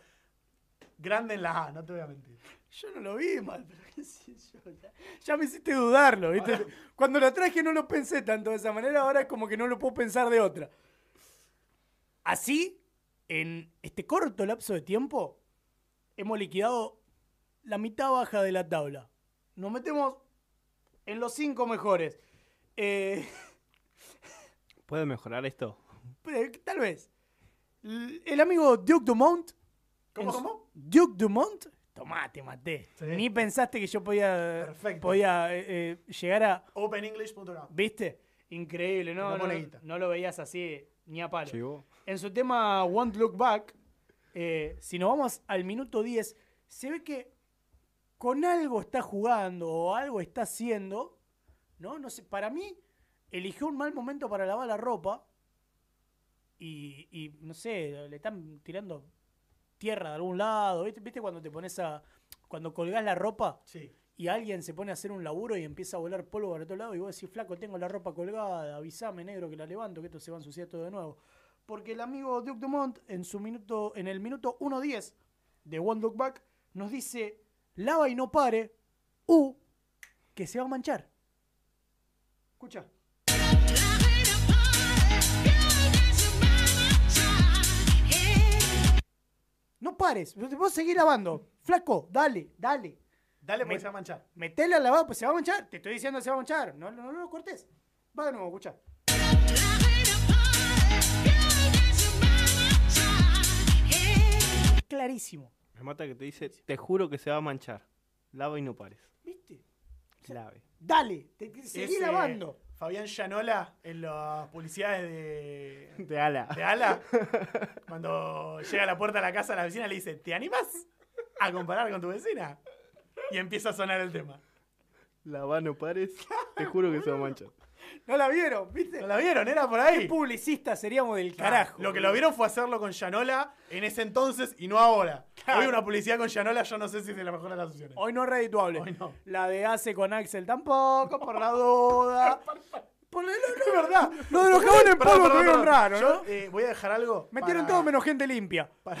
grande en la A, no te voy a mentir. yo no lo vi mal, pero qué sé yo. Ya, ya me hiciste dudarlo, ¿viste? Cuando lo traje no lo pensé tanto de esa manera, ahora es como que no lo puedo pensar de otra. Así, en este corto lapso de tiempo, hemos liquidado la mitad baja de la tabla. Nos metemos en los cinco mejores. Eh, ¿Puede mejorar esto? tal vez. El amigo Duke Dumont. ¿Cómo, cómo? Duke Dumont. Tomá, te maté. Sí. Ni pensaste que yo podía, Perfecto. podía eh, eh, llegar a. OpenEnglish.com. ¿Viste? Increíble, ¿no? No No, no lo veías así ni a palo. En su tema Won't Look Back, eh, si nos vamos al minuto 10, se ve que con algo está jugando o algo está haciendo, ¿no? No sé, para mí eligió un mal momento para lavar la ropa y, y, no sé, le están tirando tierra de algún lado, ¿viste? ¿Viste cuando te pones a... cuando colgás la ropa Sí. y alguien se pone a hacer un laburo y empieza a volar polvo para otro lado y vos decís, flaco, tengo la ropa colgada, avísame negro que la levanto, que esto se va a ensuciar todo de nuevo. Porque el amigo Duke Dumont en su minuto, en el minuto 1.10 de One Look Back, nos dice, lava y no pare, u, que se va a manchar. Escucha. No pares, vos seguís lavando. Flaco, dale, dale. Dale porque Me- se va a manchar. Metele al lavado, pues se va a manchar. Te estoy diciendo se va a manchar. No, no, no lo cortes. Va de nuevo, escucha. Clarísimo. Me mata que te dice, te juro que se va a manchar. Lava y no pares. ¿Viste? Lave. Dale, te, te- seguí lavando. Fabián Llanola en las publicidades de, De ala. de Ala. cuando llega a la puerta de la casa de la vecina le dice, ¿te animas a comparar con tu vecina? Y empieza a sonar el tema. Lava, no pares. Te juro que se va a manchar. (laughs) No la vieron, ¿viste? ¿No la vieron? Era por ¿Qué ahí. publicistas seríamos del carajo? Lo que lo vieron fue hacerlo con Llanola en ese entonces y no ahora. Hoy una publicidad con Llanola yo no sé si es de la mejor de las opciones. Hoy no es redituable. Hoy no. La de Ace con Axel tampoco, por la duda. (laughs) Por la- Es verdad. Lo de los jabones en polvo tuvieron raro, Yo, ¿no? eh, voy a dejar algo. Metieron para- todo menos gente limpia. Para,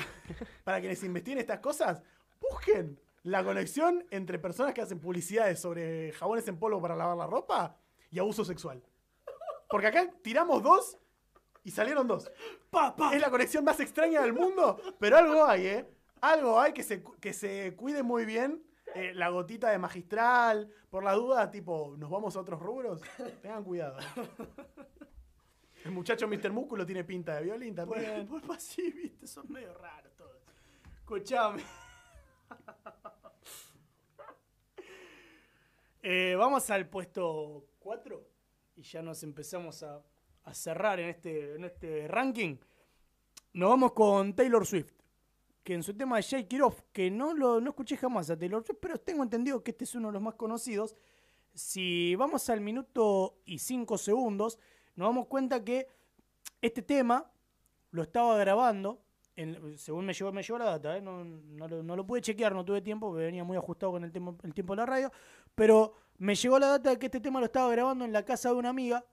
para quienes investiguen estas cosas, busquen la conexión entre personas que hacen publicidades sobre jabones en polvo para lavar la ropa y abuso sexual. Porque acá tiramos dos y salieron dos. Pa, pa. Es la conexión más extraña del mundo, pero algo hay, ¿eh? Algo hay que se, que se cuide muy bien. eh, la gotita de magistral, por la duda, tipo, ¿nos vamos a otros rubros? Tengan cuidado. El muchacho Mr. Músculo tiene pinta de violín también. Bueno, pues así, viste, son medio raros todos. Escuchame. (laughs) Eh, vamos al puesto 4 y ya nos empezamos a, cerrar en este, en este ranking. Nos vamos con Taylor Swift, que en su tema de Shake It Off, que no lo no escuché jamás a Taylor Swift, pero tengo entendido que este es uno de los más conocidos. Si vamos al minuto y 5 segundos, nos damos cuenta que este tema lo estaba grabando, según me llegó, me llegó la data, ¿eh? no, no lo pude chequear, no tuve tiempo, porque venía muy ajustado con el, tiempo- el tiempo de la radio, pero me llegó la data de que este tema lo estaba grabando en la casa de una amiga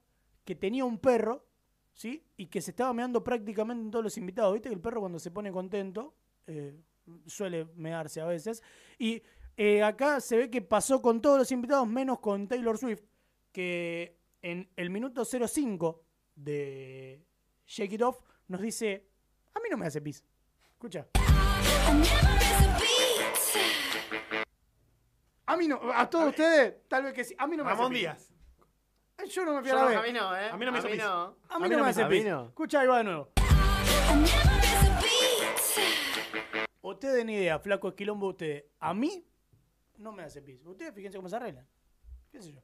que tenía un perro, ¿sí? Y que se estaba meando prácticamente en todos los invitados. ¿Viste que el perro cuando se pone contento eh, suele mearse a veces? Y eh, acá se ve que pasó con todos los invitados, menos con Taylor Swift, que en el minuto 05 de Shake It Off nos dice, a mí no me hace pis. Escucha. A mí no, a todos ustedes, tal vez que sí. A mí no me Ramón hace pis. Díaz. Eh, Yo no me fui a la vez. a mí no, ¿eh? A mí no me hizo pis. A mí, a mí no me hace a mí pis. no. Escucha ahí va de nuevo. Ustedes ni idea, flaco esquilombo ustedes. A mí no me hace pis. Ustedes fíjense cómo se arreglan. ¿Qué sé yo?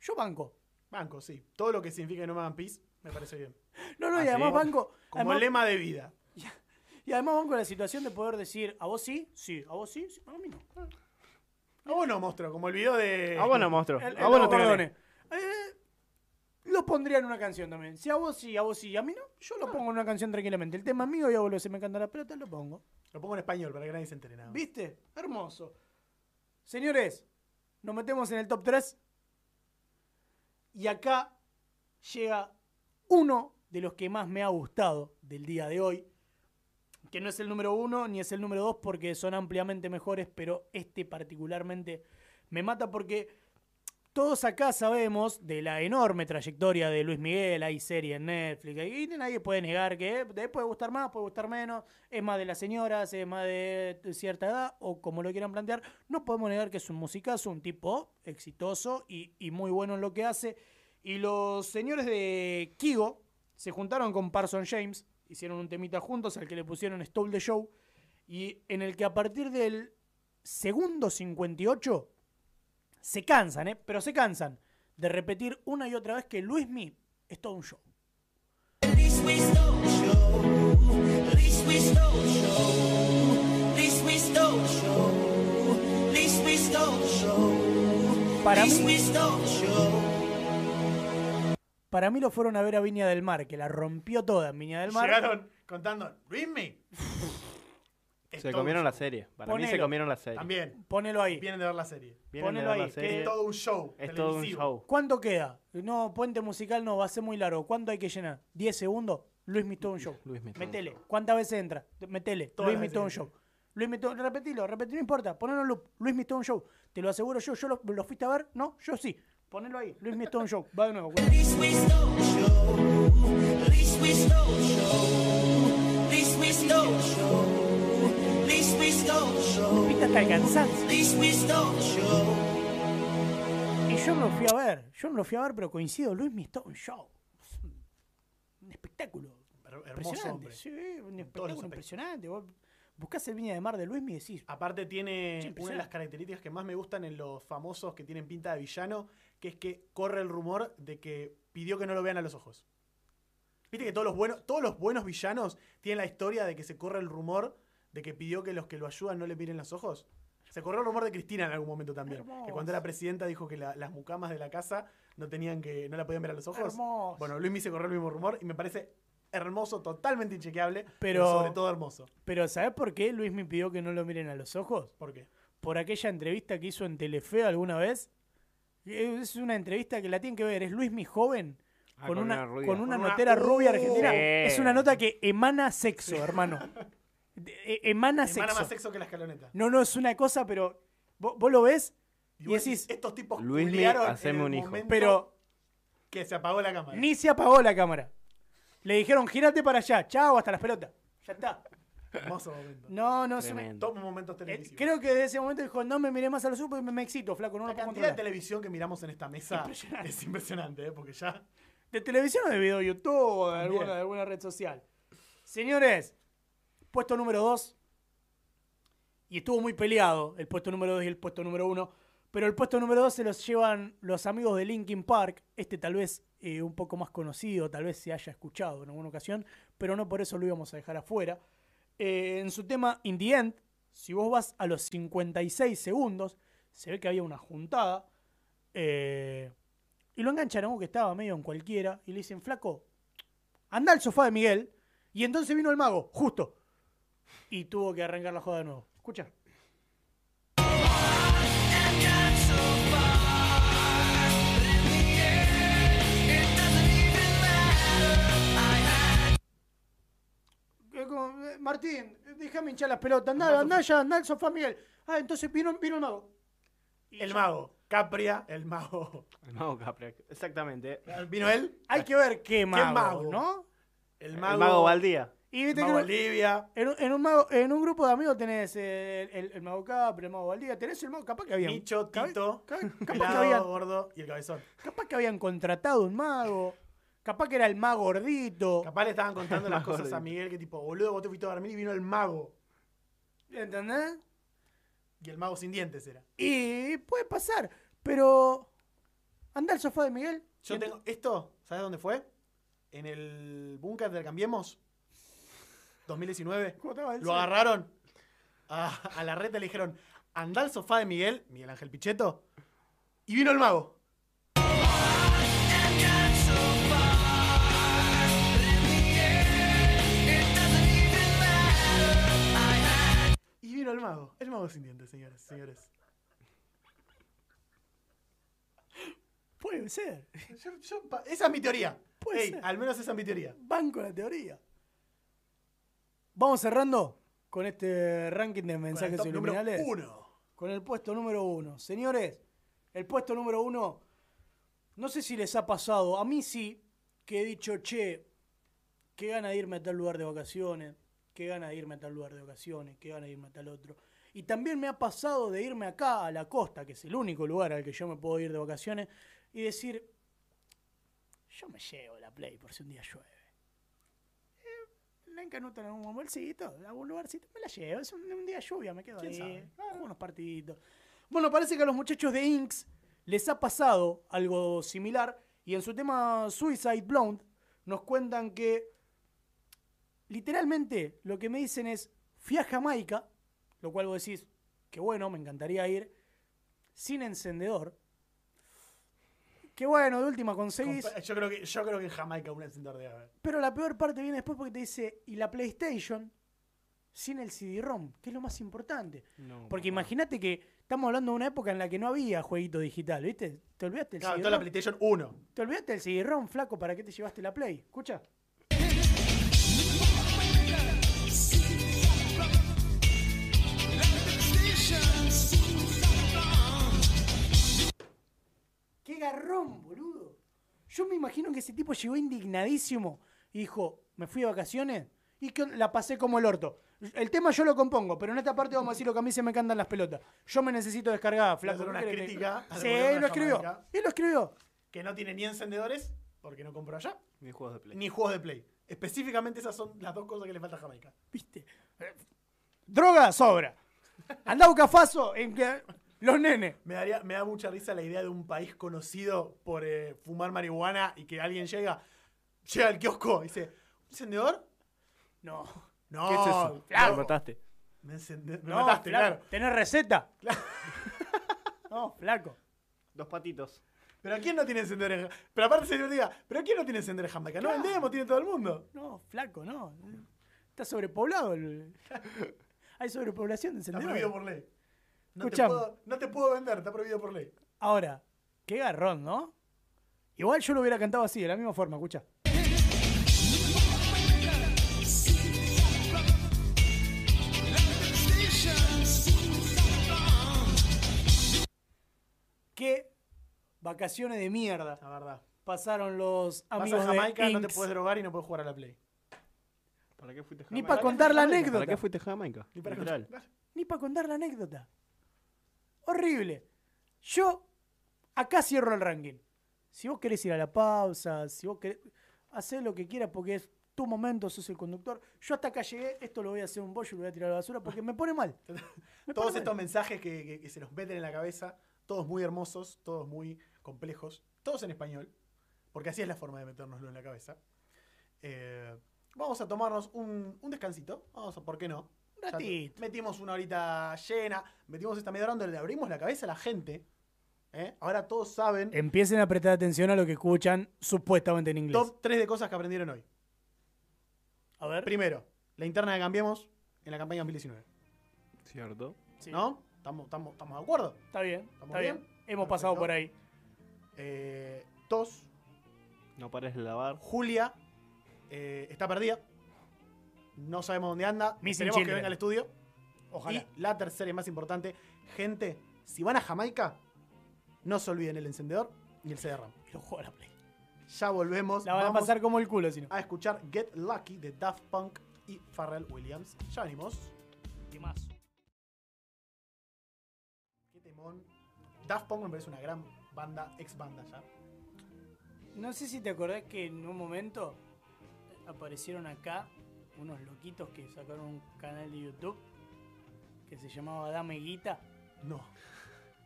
Yo banco. Banco, sí. Todo lo que significa que no me hagan pis, me parece bien. No, no, ¿Ah, y además sí? banco. Como además- lema de vida. (laughs) Y además banco la situación de poder decir, ¿a vos sí? Sí. ¿A vos sí? sí. A mí no. Ah, bueno, monstruo, como el video de. Ah, bueno, monstruo. El- Ah, el- bueno, no, te. Eh, lo pondría en una canción también. Si a vos sí, a vos sí, a mí no, yo lo pongo en una canción tranquilamente. El tema es mío y a vos lo se me canta la pelota, lo pongo. Lo pongo en español para que nadie se entere nada. ¿Viste? Hermoso. Señores, nos metemos en el top 3. Y acá llega uno de los que más me ha gustado del día de hoy. Que no es el número uno ni es el número dos porque son ampliamente mejores, pero este particularmente me mata porque todos acá sabemos de la enorme trayectoria de Luis Miguel, hay serie en Netflix, y nadie puede negar que eh, puede gustar más, puede gustar menos, es más de las señoras, es más de cierta edad, o como lo quieran plantear, no podemos negar que es un musicazo, un tipo exitoso y muy bueno en lo que hace. Y los señores de Kigo se juntaron con Parson James, hicieron un temita juntos al que le pusieron Stole the Show, y en el que a partir del segundo 58 se cansan, ¿eh? Pero se cansan de repetir una y otra vez que Luismi es todo un show. Para mí, para mí lo fueron a ver a Viña del Mar, que la rompió toda en Viña del Mar. Llegaron contando, Luismi. Es Se todo comieron la serie. Para mí se comieron la serie. También. Ponelo ahí. Vienen de ver la serie. Vienen de ponelo ver la ahí, serie. que- Es todo un show. Es todo un show. ¿Cuánto queda? No, puente musical no, va a ser muy largo. ¿Cuánto hay que llenar? ¿10 segundos? Luis Mi todo un show. Luis Mi todo un Metele. ¿Cuántas veces entra? Metele. Todas Luis las Mi todo un show. Luis Mi todo Repetilo, repetilo, no importa. Ponelo en loop. Luis Mi todo un show. Te lo aseguro yo. ¿Yo lo, lo fuiste a ver? No, yo sí. Ponelo ahí. Luis Mi todo un show. Va de nuevo. Viste hasta el cansancio. Y yo no lo fui a ver. Yo no lo fui a ver, pero coincido. Luis Mi todo un show. Un espectáculo. Her- Hermoso Impresionante. hombre. Sí, un espectáculo impresionante. Vos buscás el Viña de Mar de Luis y decís, Aparte tiene Sí, una de las características que más me gustan en los famosos que tienen pinta de villano, que es que corre el rumor de que pidió que no lo vean a los ojos. Viste que todos los buenos, todos los buenos villanos tienen la historia de que se corre el rumor de que pidió que los que lo ayudan no le miren los ojos. Se corrió el rumor de Cristina en algún momento también. Que cuando era presidenta dijo que la- las mucamas de la casa no tenían que, no la podían ver a los ojos. Hermoso. Bueno, Luis me se corrió el mismo rumor y me parece hermoso, totalmente inchequeable, pero, Pero- sobre todo hermoso. pero ¿sabés por qué Luis me pidió que no lo miren a los ojos? ¿Por qué? Por aquella entrevista que hizo en Telefe alguna vez. Es una entrevista que la tienen que ver. Es Luis mi joven. Ah, con, con una, con una Con una- notera rubia argentina. Sí. Es una nota que emana sexo, hermano. eh, emana Emana sexo. más sexo que la escaloneta. No, no, es una cosa, pero vos, vos lo ves y vos decís, estos tipos culiaron en haceme el un hijo. pero que se apagó la cámara. ni se apagó la cámara. Le dijeron, girate para allá, chao, hasta las pelotas. Ya está. Hermoso momento. No, no, Tremendo. Todos momentos Eh, televisivos. creo que desde ese momento dijo, no me miré más a los ojos porque me, me excito, flaco, no la puedo cantidad de controlar. televisión que miramos en esta mesa Impresionante. es impresionante, ¿eh? porque ya De televisión o de video YouTube o de También. alguna, de alguna red social. Señores, puesto número 2. Y estuvo muy peleado el puesto número 2 y el puesto número 1. Pero el puesto número 2 se los llevan los amigos de Linkin Park. Este tal vez eh, un poco más conocido, tal vez se haya escuchado en alguna ocasión. Pero no por eso lo íbamos a dejar afuera. Eh, en su tema In the End, si vos vas a los 56 segundos, se ve que había una juntada. Eh, y lo uno que estaba medio en cualquiera y le dicen, flaco, anda al sofá de Miguel. Y entonces vino el mago, justo. Y tuvo que arrancar la joda de nuevo. Escucha. Martín, déjame hinchar las pelotas. Anda, anda ya, al sofá Miguel. Ah, entonces vino, vino el mago. Y el ya- mago, Capria, el mago. El mago Capria, exactamente. ¿Vino él? Hay que ver qué mago, mago? ¿no? El El mago, mago Valdía. Y el viste mago que Olivia, en, un- en un mago- en un grupo de amigos tenés el, el mago Capri, el mago Valdía, tenés el mago, capaz que habían, Micho, Tito, cabe- el capaz, que habían, gordo y el cabezón. capaz que habían contratado un mago, capaz que era el mago gordito, Capaz le estaban contando las cosas a. Miguel que tipo, boludo, vos te fuiste a dormir y vino el mago. ¿entendés? Y el mago sin dientes era. Y puede pasar, pero anda al sofá de Miguel. Yo tengo esto, ¿sabes dónde fue? En el búnker del Cambiemos 2019. (laughs) ¿Cómo Lo agarraron a, a la reta le dijeron, anda al sofá de Miguel, Miguel Ángel Pichetto, y vino el mago. Vino el mago, el mago sin dientes, señores, señores. Puede ser. Yo- yo- pa- esa es mi teoría. Puede Ey, ser. al menos esa es mi teoría. Banco la teoría. Vamos cerrando con este ranking de Con el mensajes top número subliminales. uno. con el puesto número uno. Señores, el puesto número uno, no sé si les ha pasado, a mí sí, que he dicho, che, qué gana de irme a tal lugar de vacaciones, qué gana de irme a tal lugar de vacaciones, qué gana de irme a tal otro. Y también me ha pasado de irme acá a la costa, que es el único lugar al que yo me puedo ir de vacaciones, y decir, yo me llevo la Play por si un día llueve. Eh, La encanuto en algún bolsito, en algún lugarcito, me la llevo. Es un, un día lluvia, me quedo ¿Quién ahí. sabe? Unos partiditos. Bueno, parece que a los muchachos de Inks les ha pasado algo similar. Y en su tema Suicide Blonde nos cuentan que literalmente lo que me dicen es: fui a Jamaica, lo cual vos decís que bueno, me encantaría ir, sin encendedor. Que bueno, de última conseguís. Yo creo que, yo creo que en Jamaica un encendedor debe haber. Pero la peor parte viene después porque te dice, y la PlayStation sin el CD-ROM, que es lo más importante. No, Porque imagínate que estamos hablando de una época en la que no había jueguito digital, ¿viste? ¿Te olvidaste del Claro, toda la CD-ROM? PlayStation 1. ¿Te olvidaste del CD-ROM, flaco? ¿Para qué te llevaste la Play? Escucha. Garrón, boludo! Yo me imagino que ese tipo llegó indignadísimo y dijo, me fui de vacaciones y que la pasé como el orto. El tema yo lo compongo, pero en esta parte vamos a decir lo que a mí se me cantan las pelotas. Yo me necesito descargar, flaco. hacer ¿qué una crítica Sí, lo escribió. Jamaica. Él lo escribió. Que no tiene ni encendedores, porque no compró allá, Ni juegos de Play. ni juegos de Play. Específicamente esas son las dos cosas que le falta a Jamaica. ¿Viste? Droga sobra. Anda a Bucafaso en que los nenes. Me, daría, me da mucha risa la idea de un país conocido por eh, fumar marihuana y que alguien llega, llega al kiosco y dice, ¿un encendedor? No. No, ¿Qué es eso? flaco. Me mataste. Me, encende- me no, mataste, flaco. claro. ¿Tenés receta? (laughs) no, flaco. Dos patitos. Pero ¿quién no tiene encendedor en Jamaica? Pero aparte se diga, ¿pero quién no tiene encendedor en Jamaica? No Claro. vendemos, tiene todo el mundo. No, flaco, no. Está sobrepoblado. el- (laughs) Hay sobrepoblación de Está encendedores. prohibido por ley. No te, puedo, vender, está prohibido por ley. Ahora, qué garrón, ¿no? Igual yo lo hubiera cantado así, de la misma forma, escucha. Qué vacaciones de mierda. La verdad. Pasaron los amigos Vas a Jamaica, no te puedes drogar y no puedes jugar a la Play. ¿Para qué fuiste a Jamaica? Ni para contar la anécdota. ¿Para qué fuiste a Jamaica? Ni para Ni para contar la anécdota. Horrible. Yo acá cierro el ranking. Si vos querés ir a la pausa, si vos querés, hacé lo que quieras porque es tu momento, sos el conductor. Yo hasta acá llegué, esto lo voy a hacer un bollo y lo voy a tirar a la basura porque me pone mal. (laughs) Me Todos estos mensajes que, que- que se nos meten en la cabeza, todos muy hermosos, todos muy complejos, todos en español, porque así es la forma de metérnoslo en la cabeza. Eh, vamos a tomarnos un, un descansito, vamos a, ¿por qué no? Un Ya ratito. metimos una horita llena, metimos esta media hora donde le abrimos la cabeza a la gente. ¿eh? Ahora todos saben Empiecen a prestar atención a lo que escuchan supuestamente en inglés. top 3 de cosas que aprendieron hoy. A ver. Primero, la interna de Cambiemos en la campaña 2019. ¿Cierto? Sí. ¿No? ¿Estamos, estamos, ¿Estamos de acuerdo? Está bien, ¿Estamos está bien. bien? Hemos Perfecto. pasado por ahí. Eh, dos, No pares de lavar. Julia eh, está perdida. No sabemos dónde anda. Missing Esperemos que children. venga al estudio. Ojalá. Y la tercera y más importante, gente, si van a Jamaica, no se olviden el encendedor ni el CD-RAM. Y lo juego a la Play. Ya volvemos. La van a Vamos pasar como el culo, si no. a escuchar Get Lucky de Daft Punk y Pharrell Williams. Ya venimos. ¿Qué más? Qué temón. Daft Punk me parece una gran banda, ex banda ya. No sé si te acordás que en un momento aparecieron acá unos loquitos que sacaron un canal de YouTube que se llamaba Dame Guita. No.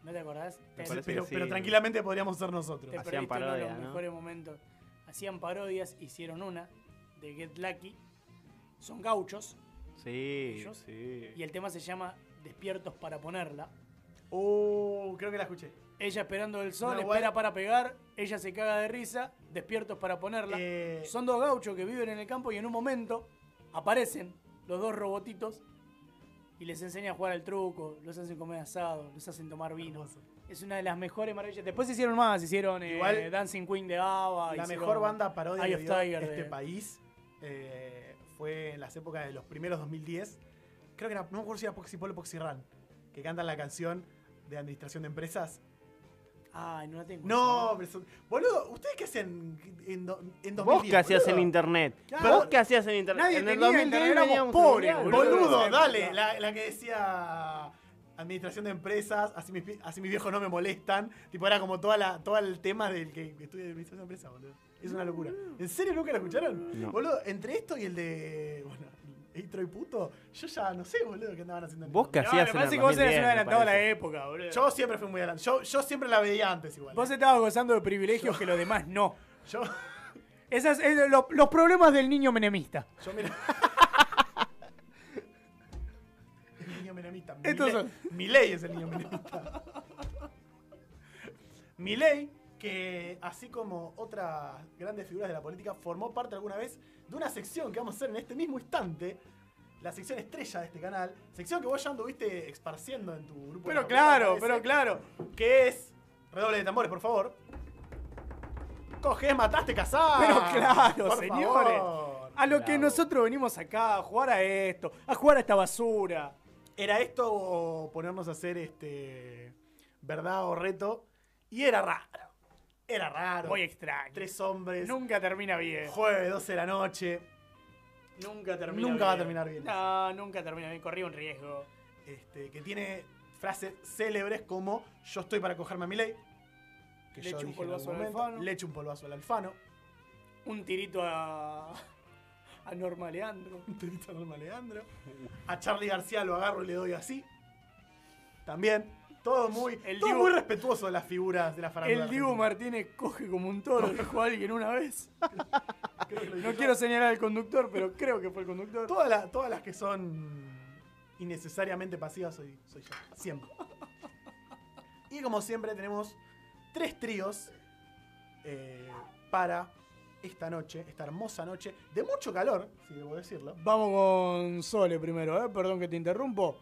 ¿No te acordás? Te, Pero, que sí. pero tranquilamente podríamos ser nosotros. te Hacían perdiste uno de parodia, los ¿no? mejores momentos. Hacían parodias, hicieron una de Get Lucky. Son gauchos Sí, Ellos. sí. y el tema se llama Despiertos para ponerla. Oh, creo que la escuché. Ella esperando el sol, No, espera para pegar, ella se caga de risa, despiertos para ponerla. Eh, Son dos gauchos que viven en el campo y en un momento aparecen los dos robotitos y les enseñan a jugar al truco, los hacen comer asado, los hacen tomar vino. hermoso. Es una de las mejores maravillas. Después hicieron más, hicieron eh, Igual, Dancing Queen de ABBA. La mejor banda parodia Tiger este de- país eh, fue en las épocas de los primeros 2010. Creo que era, no me acuerdo si era Poxy Polo Poxy Ran, que cantan la canción de administración de empresas. Ay, no la tengo. No, pero son- boludo, ¿ustedes qué hacían en, do- en 2010? Vos qué hacías boludo? en internet. Claro. Vos qué hacías en internet. Nadie en el tenía 2010 internet, éramos pobres, boludo. Boludo, dale, la, la que decía administración de empresas, así mis, pi- así mis viejos no me molestan. Tipo, era como toda la, todo el tema del que estudia administración de empresas, boludo. Es una locura. ¿En serio nunca la escucharon? No. Boludo, entre esto y el de. Bueno, Y puto, yo ya no sé, boludo, qué andaban haciendo. en Vos qué No, hacías me parece que vos eras 2010, un adelantado a la época, boludo. Yo siempre fui muy adelante. Yo, yo siempre la veía antes igual. Vos estabas gozando de privilegios que los demás no. (laughs) Yo, Esas, es lo- los problemas del niño menemista. yo mira. (laughs) el niño menemista. Estos Milei- son- Milei es el niño menemista. (laughs) Milei, que así como otras grandes figuras de la política, formó parte alguna vez de una sección que vamos a hacer en este mismo instante. La sección estrella de este canal. Sección que vos ya anduviste esparciendo en tu grupo. Pero la claro, pero claro. Que es. Redoble de tambores, por favor. Coges, mataste, casás. Pero claro, Por señores. favor. A lo que nosotros venimos acá, a jugar a esto, a jugar a esta basura. ¿Era esto o ponernos a hacer este. verdad o reto? Y era raro. Era raro. Muy extraño. Tres hombres. Nunca termina bien. Jueves, 12 de la noche. Nunca termina Nunca bien. va a terminar bien. No, nunca termina bien. Corría un riesgo. Este, que tiene frases célebres como Yo estoy para cogerme a mi ley. Que Le yo echo un dije polvazo al. Alfano. Le echo un polvazo al alfano. Un tirito a. (laughs) a Norma Leandro. Un tirito a Norma Leandro. A Charlie García lo agarro y le doy así. También. Todo muy, El todo Dibu- muy respetuoso de las figuras de la farándula. El Dibu. Martínez coge como un toro, (laughs) dijo alguien una vez. No quiero señalar al conductor, pero creo que fue el conductor. Todas, la- todas las que son innecesariamente pasivas soy, soy yo. Siempre. Y como siempre tenemos tres tríos eh, para esta noche, esta hermosa noche, de mucho calor, si debo decirlo. Vamos con Sole primero, ¿eh? Perdón que te interrumpo.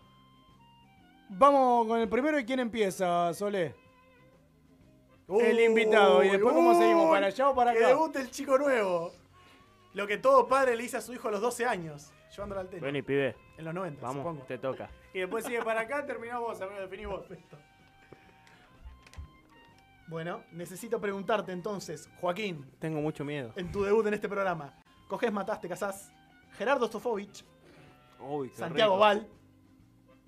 Vamos con el primero y quién empieza, Sole. El invitado, y después cómo seguimos, ¿para allá o para Que acá? debute el chico nuevo. Lo que todo padre le dice a su hijo a los 12 años, llevándolo al tenis. Vení, pibe. En los 90, Vamos, supongo. te toca. (laughs) Y después sigue para acá, terminás vos, amigo, definís vos. Bueno, necesito preguntarte entonces, Joaquín, Tengo mucho miedo. en tu debut en este programa, coges, matás, te casás, Gerardo Stofovich, Uy, qué Santiago rico. Val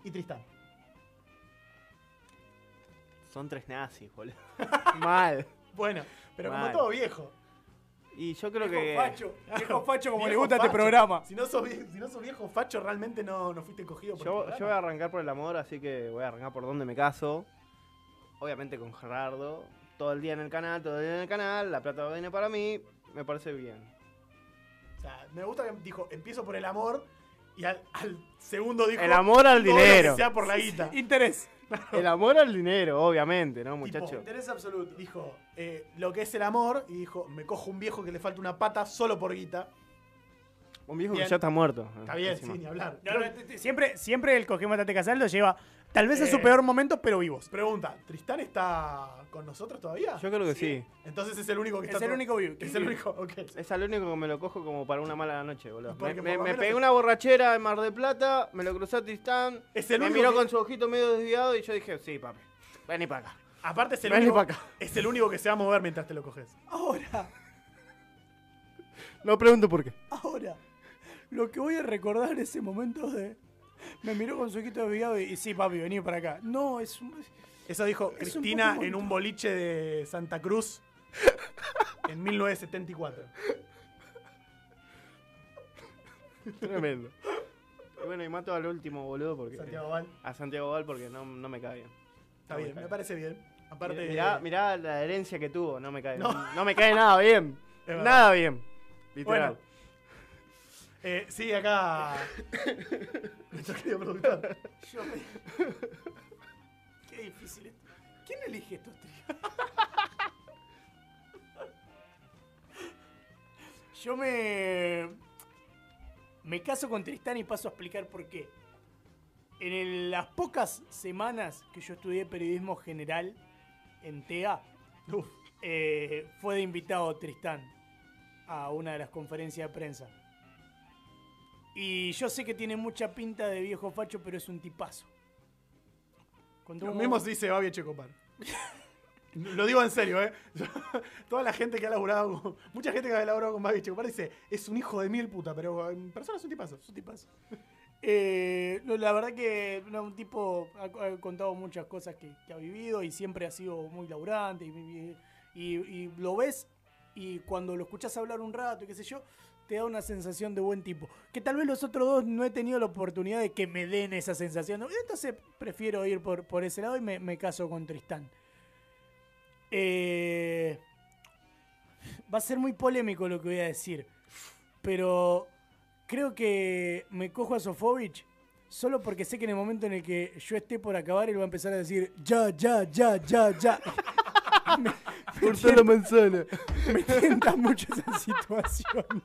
y Tristán. Son tres nazis, boludo. (laughs) Mal. Bueno, pero como todo viejo. Y yo creo Viejo que. facho, viejo (laughs) facho como le Viejo gusta este programa. Si no sos, vie- si no sos viejo facho, realmente no, no fuiste cogido por Yo, el yo voy a arrancar por el amor, así que voy a arrancar por donde me caso. Obviamente con Gerardo. Todo el día en el canal, todo el día en el canal. La plata viene para mí. Me parece bien. O sea, me gusta que dijo, empiezo por el amor y al, al segundo dijo... El amor al "Todo lo que dinero". sea por la guita. Interés. (laughs) El amor al dinero, obviamente, ¿no, Tipo, muchacho? Interés absoluto. Dijo eh, lo que es el amor y dijo, me cojo un viejo que le falta una pata solo por guita. Un viejo Bien. que ya está muerto. Está bien, encima. sí, ni hablar. No, no, siempre, siempre el cogemos Tate Casal lo lleva, tal vez en su Eh. peor momento, pero vivos. Pregunta, ¿Tristán está con nosotros todavía? Yo creo que sí. Entonces es el único que Es está... el único vivo. Es el único, ok. Es al único que me lo cojo como para una mala noche, boludo. Porque Me, pegué es- una borrachera en Mar del Plata, me lo cruzó a Tristán, Es el me único miró que- con su ojito medio desviado y yo dije, sí, papi, vení para acá. Aparte es el, Vení único, acá. es el único que se va a mover mientras te lo coges. Ahora, No pregunto por qué. ahora, lo que voy a recordar ese momento de... (laughs) Me miró con su ojito desviado y, y sí, papi, vení para acá. No, es un... Eso dijo Es Cristina en un boliche de Santa Cruz (laughs) en 1974. Tremendo. Y bueno, y mato al último, boludo, porque... Santiago Val. A Santiago Val porque no, no me cae bien. Está No bien, me parece bien. Aparte, Mirá, mirá la herencia que tuvo, no me cae No. No, me cae nada bien. Nada bien. Literal. Bueno, eh, sí, acá. (laughs) Nuestro querido productor. Yo me- Qué difícil esto. ¿Quién elige estos tríos? (laughs) Yo me. Me caso con Tristán y paso a explicar por qué. En el- las pocas semanas que yo estudié periodismo general en TEA, eh, fue de invitado Tristán a una de las conferencias de prensa. Y yo sé que tiene mucha pinta de viejo facho, pero es un tipazo. Contó lo un- mismo se dice Babi Checopar. (laughs) Lo digo en serio, ¿eh? (laughs) Toda la gente que ha laburado con. Mucha gente que ha laburado con Babi Checopar dice: es un hijo de mil puta, pero en persona es un tipazo. Es un tipazo. Eh, la verdad que no, un tipo ha, ha contado muchas cosas que, que ha vivido y siempre ha sido muy laburante. Y, y- y lo ves y cuando lo escuchas hablar un rato y qué sé yo, te da una sensación de buen tipo. Que tal vez los otros dos no he tenido la oportunidad de que me den esa sensación. Entonces prefiero ir por, por ese lado y me, me caso con Tristán. Eh, va a ser muy polémico lo que voy a decir. Pero creo que me cojo a Sofovich solo porque sé que en el momento en el que yo esté por acabar, él va a empezar a decir ya, ya, ya, ya, ya. (laughs) me, me Cortá la manzana. me tienta mucho esa situación.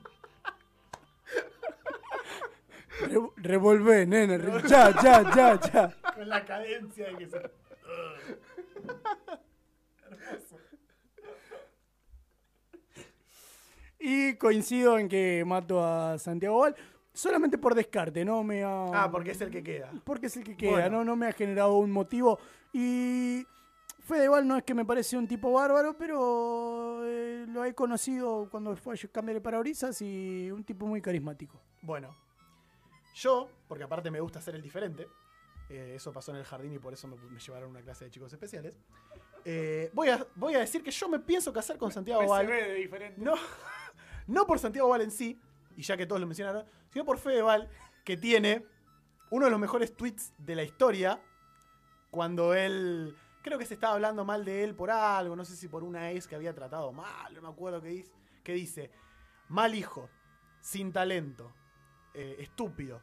Re- revolvé, nene. ya, ya, ya, ya. Con la cadencia de que se. Y coincido en que mato a Santiago Val solamente por descarte, no me ha... Ah, porque es el que queda. porque es el que queda, Bueno. ¿no? No me ha generado un motivo. Y Fedeval no es que me parece un tipo bárbaro, pero eh, lo he conocido cuando fue a cambiar de parabrisas y un tipo muy carismático. Bueno, yo, porque aparte me gusta ser el diferente, eh, eso pasó en el jardín y por eso me, me llevaron a una clase de chicos especiales, eh, voy, a, voy a decir que yo me pienso casar con Santiago Val. de diferente. No, (laughs) no por Santiago Val en sí, y ya que todos lo mencionaron, sino por Fede Val, que tiene uno de los mejores tweets de la historia, cuando él, creo que se estaba hablando mal de él por algo, no sé si por una ex que había tratado mal, no me acuerdo qué dice, que dice, mal hijo, sin talento, eh, estúpido,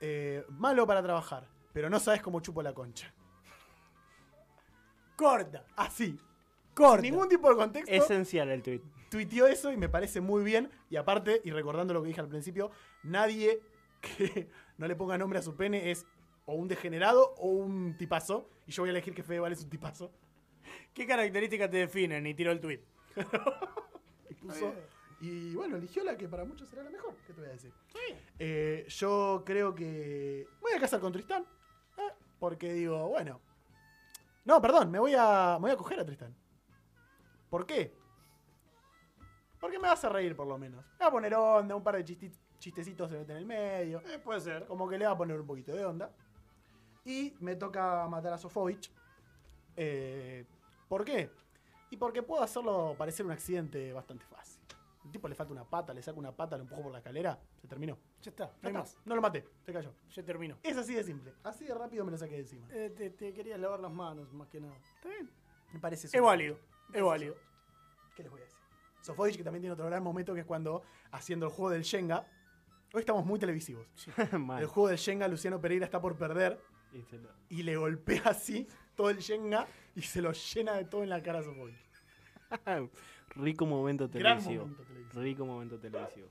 eh, malo para trabajar, pero no sabes cómo chupo la concha. Corta, Así, corta. ningún tipo de contexto Esencial el tweet. tuiteó eso y me parece muy bien. Y aparte, y recordando lo que dije al principio, nadie que (laughs) no le ponga nombre a su pene es o un degenerado o un tipazo. Y yo voy a elegir que Fedeval es un tipazo. ¿Qué características te definen? Y tiró el tweet. Y, (laughs) puso- y bueno, eligió la que para muchos será la mejor. ¿Qué te voy a decir? Eh, yo creo que. me Voy a casar con Tristán. eh, porque digo, bueno. No, perdón, me voy a, me voy a coger a Tristán. ¿Por qué? Porque me hace reír, por lo menos. Me va a poner onda, un par de chistecitos se meten en el medio. Eh, puede ser. Como que le va a poner un poquito de onda. Y me toca matar a Sofovich. Eh, ¿Por qué? Y porque puedo hacerlo parecer un accidente bastante fácil. El tipo le falta una pata, le saco una pata, lo empujo por la escalera, se terminó. Ya está, no hay más. No lo maté, se cayó. Ya terminó. Es así de simple. Así de rápido me lo saqué de encima. Eh, te, te querías lavar las manos, más que nada. Está bien. Me parece Es súper- válido, es válido. ¿Qué les voy a decir? Sofovich, que también tiene otro gran momento, que es cuando haciendo el juego del Shenga. Hoy estamos muy televisivos. (laughs) El juego del Shenga, Luciano Pereira está por perder Y se lo- y le golpea así todo el Shenga y se lo llena de todo en la cara a Sofovich. (laughs) Rico momento Gran televisivo. momento televisivo. Rico momento televisivo.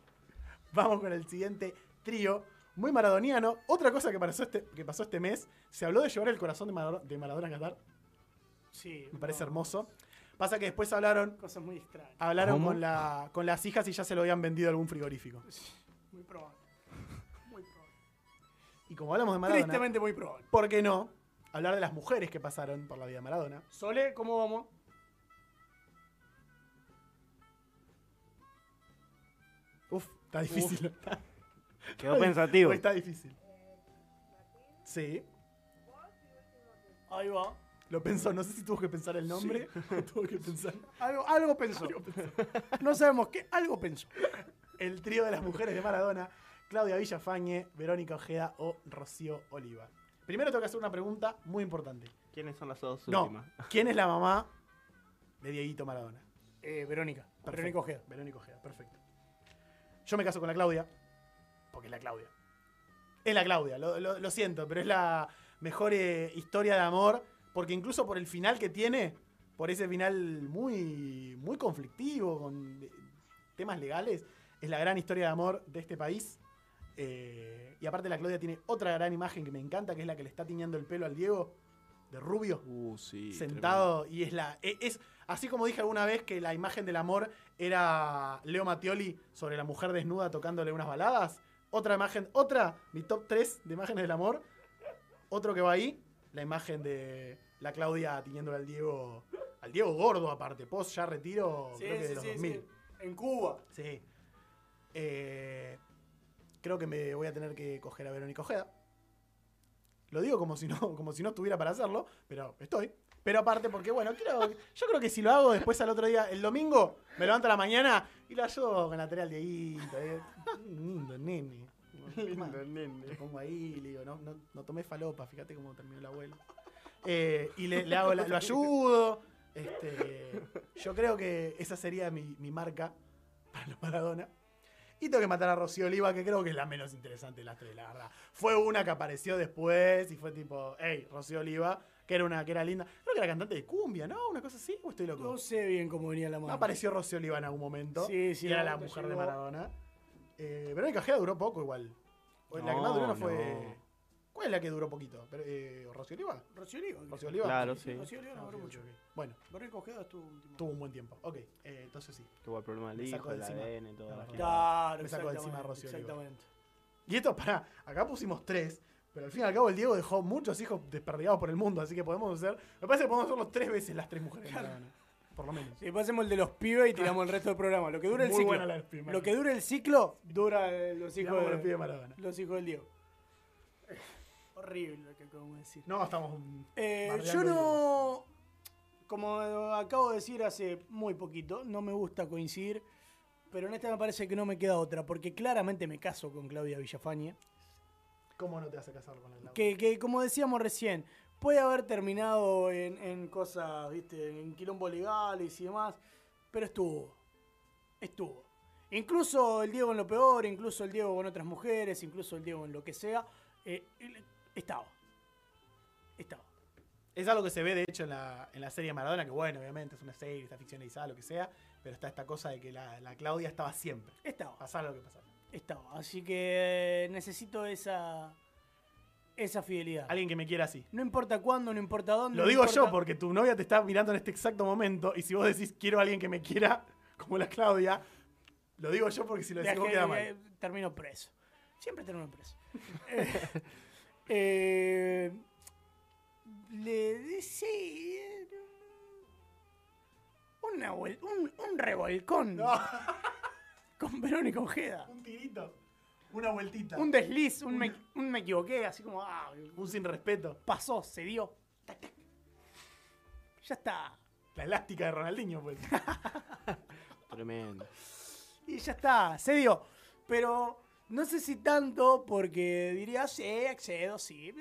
Vamos con el siguiente trío. Muy maradoniano. Otra cosa que pasó este, que pasó este mes, se habló de llevar el corazón de, Maradona- de Maradona a Qatar. Sí. Me parece no, hermoso. Pasa que después hablaron, Cosas muy extrañas. hablaron ¿Cómo? con, la, con las hijas y ya se lo habían vendido a algún frigorífico. (laughs) Muy probable. Muy probable. Y como hablamos de Maradona, Tristemente muy probable. ¿por qué no hablar de las mujeres que pasaron por la vida de Maradona? Sole, ¿cómo vamos? Está difícil. (laughs) Quedó pensativo. Hoy está difícil. Sí, Ahí va. lo pensó. No sé si tuvo que pensar el nombre (laughs) tuvo que pensar Algo, algo pensó. (laughs) No sabemos qué, algo pensó. el trío de las mujeres de Maradona, Claudia Villafañe, Verónica Ojeda o Rocío Oliva. Primero tengo que hacer una pregunta muy importante. ¿Quiénes son las dos No, últimas? ¿quién es la mamá de Dieguito Maradona? Eh, Verónica. Perfecto. Verónica Ojeda. Verónica Ojeda, perfecto. Yo me caso con la Claudia, porque es la Claudia. Es la Claudia, lo, lo- lo siento, pero es la mejor eh, historia de amor, porque incluso por el final que tiene, por ese final muy, muy conflictivo, con eh, temas legales, es la gran historia de amor de este país. Eh, y aparte la Claudia tiene otra gran imagen que me encanta, que es la que le está tiñendo el pelo al Diego, de rubio Uh, sí. sentado y es la e- es así como dije alguna vez que la imagen del amor era Leo Mattioli sobre la mujer desnuda tocándole unas baladas otra imagen otra mi top 3 de imágenes del amor otro que va ahí la imagen de la Claudia tiñéndole al Diego al Diego gordo aparte post ya retiro Sí, creo que de los sí, 2000 sí. En Cuba. Sí. Eh, creo que me voy a tener que coger a Verónica Ojeda. Lo digo como si no, como si no estuviera para hacerlo, pero estoy. Pero aparte, porque bueno, quiero, yo creo que si lo hago después al otro día, el domingo, me levanto a la mañana y lo ayudo con la tarea al Dieguito. eh. Lindo nene. (laughs) Le pongo ahí, le digo, no, no, no tomé falopa, fíjate cómo terminó el abuelo. Eh, y le, le hago la- lo ayudo. Este, yo creo que esa sería mi, mi marca para los Maradona. Y tengo que matar a Rocío Oliva, que creo que es la menos interesante de las tres, la verdad. Fue una que apareció después y fue tipo, hey, Rocío Oliva, que era una que era linda. Creo que era cantante de cumbia, ¿no? Una cosa así, o estoy loco. No sé bien cómo venía la mano. No apareció Rocío Oliva en algún momento. Sí, sí, y era la mujer de. Maradona. Eh, Verónica Ojeda duró poco igual. La que más duró no fue. no. ¿Cuál es la que duró poquito? Eh, ¿Rocío Oliva? Rocío Oliva. ¿Rocío Oliva? Claro, sí. Rocío Oliva no Ah, duró mucho. ok, ok. Bueno, Verónica Ojeda estuvo último. tuvo un buen tiempo. Ok, eh, entonces sí. Tuvo el problema del hijo, de el encima. ADN, todo. Claro, Me saco de encima a exactamente, Rocío Oliva. Exactamente. Y esto, para, acá pusimos tres, pero al fin y al cabo el Diego dejó muchos hijos desperdigados por el mundo, así que podemos hacer, me parece que podemos hacerlo tres veces las tres mujeres de Maradona, por lo menos. Sí, pasemos el de los pibes y tiramos el resto del programa. Lo que dura el Muy ciclo. la Lo que dura el ciclo, dura eh, los hijos, de, los pibes Maradona. los hijos del Diego. Horrible lo que acabamos de decir. No, estamos... Eh, yo no. Como acabo de decir hace muy poquito, no me gusta coincidir, pero en esta me parece que no me queda otra, porque claramente me caso con Claudia Villafañe. ¿Cómo no te vas a casar con Claudia? Que, que, como decíamos recién, puede haber terminado en, en cosas, viste, en quilombo legales y demás, pero estuvo. Estuvo. Incluso el Diego en lo peor, incluso el Diego con otras mujeres, incluso el Diego en lo que sea, eh, estaba. Estaba. Es algo que se ve, de hecho, en la, en la serie Maradona, que bueno, obviamente es una serie, está ficcionalizada, lo que sea, pero está esta cosa de que la, la Claudia estaba siempre, Estaba. pasara lo que pasara. Estaba. Así que eh, necesito esa. Esa fidelidad. Alguien que me quiera así. No importa cuándo, no importa dónde. Lo no digo importa- yo porque tu novia te está mirando en este exacto momento y si vos decís quiero a alguien que me quiera, (laughs) como la Claudia, lo digo yo porque si lo decís vos queda mal. termino preso. Siempre termino preso. Eh, (laughs) eh, Le eh, Una un, un revolcón No, (laughs) con Verónica Ojeda. un tirito. Una vueltita. Un desliz, un me, un me equivoqué, así como, ah, Un sin respeto. pasó, se dio. Tac, tac. Ya está. La elástica de Ronaldinho, pues. (laughs) Tremendo. Y ya está, se dio. Pero no sé si tanto porque diría, sí, accedo, sí.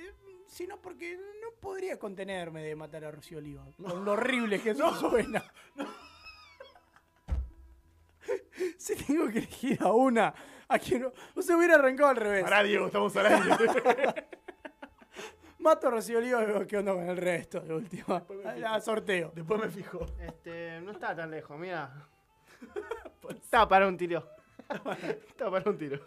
Sino porque no podría contenerme de matar a Rocío Oliva. Con lo horrible que eso (laughs) suena. (laughs) Si tengo que elegir a una, a quien no, o se hubiera arrancado al revés. Pará, Diego, estamos al aire. (laughs) Mato a Rocío Oliva y veo qué onda con el resto de última. me A sorteo. Después me fijo. Este, no está tan lejos, mira. (laughs) Está para un tiro. Está para un tiro.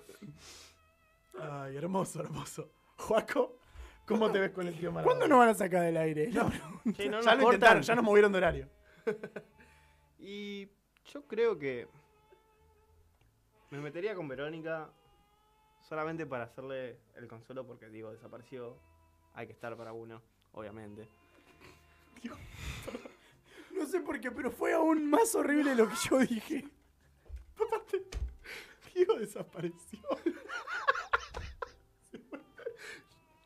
Ay, hermoso, hermoso. Juaco, ¿cómo te ves con el tío Maradona? ¿Cuándo nos van a sacar del aire? La. Che, no ya lo cortan. intentaron, ya nos movieron de horario. Y yo creo que me metería con Verónica solamente para hacerle el consuelo porque digo, desapareció. Hay que estar para uno, obviamente. No sé por qué, pero fue aún más horrible lo que yo dije. Diego desapareció.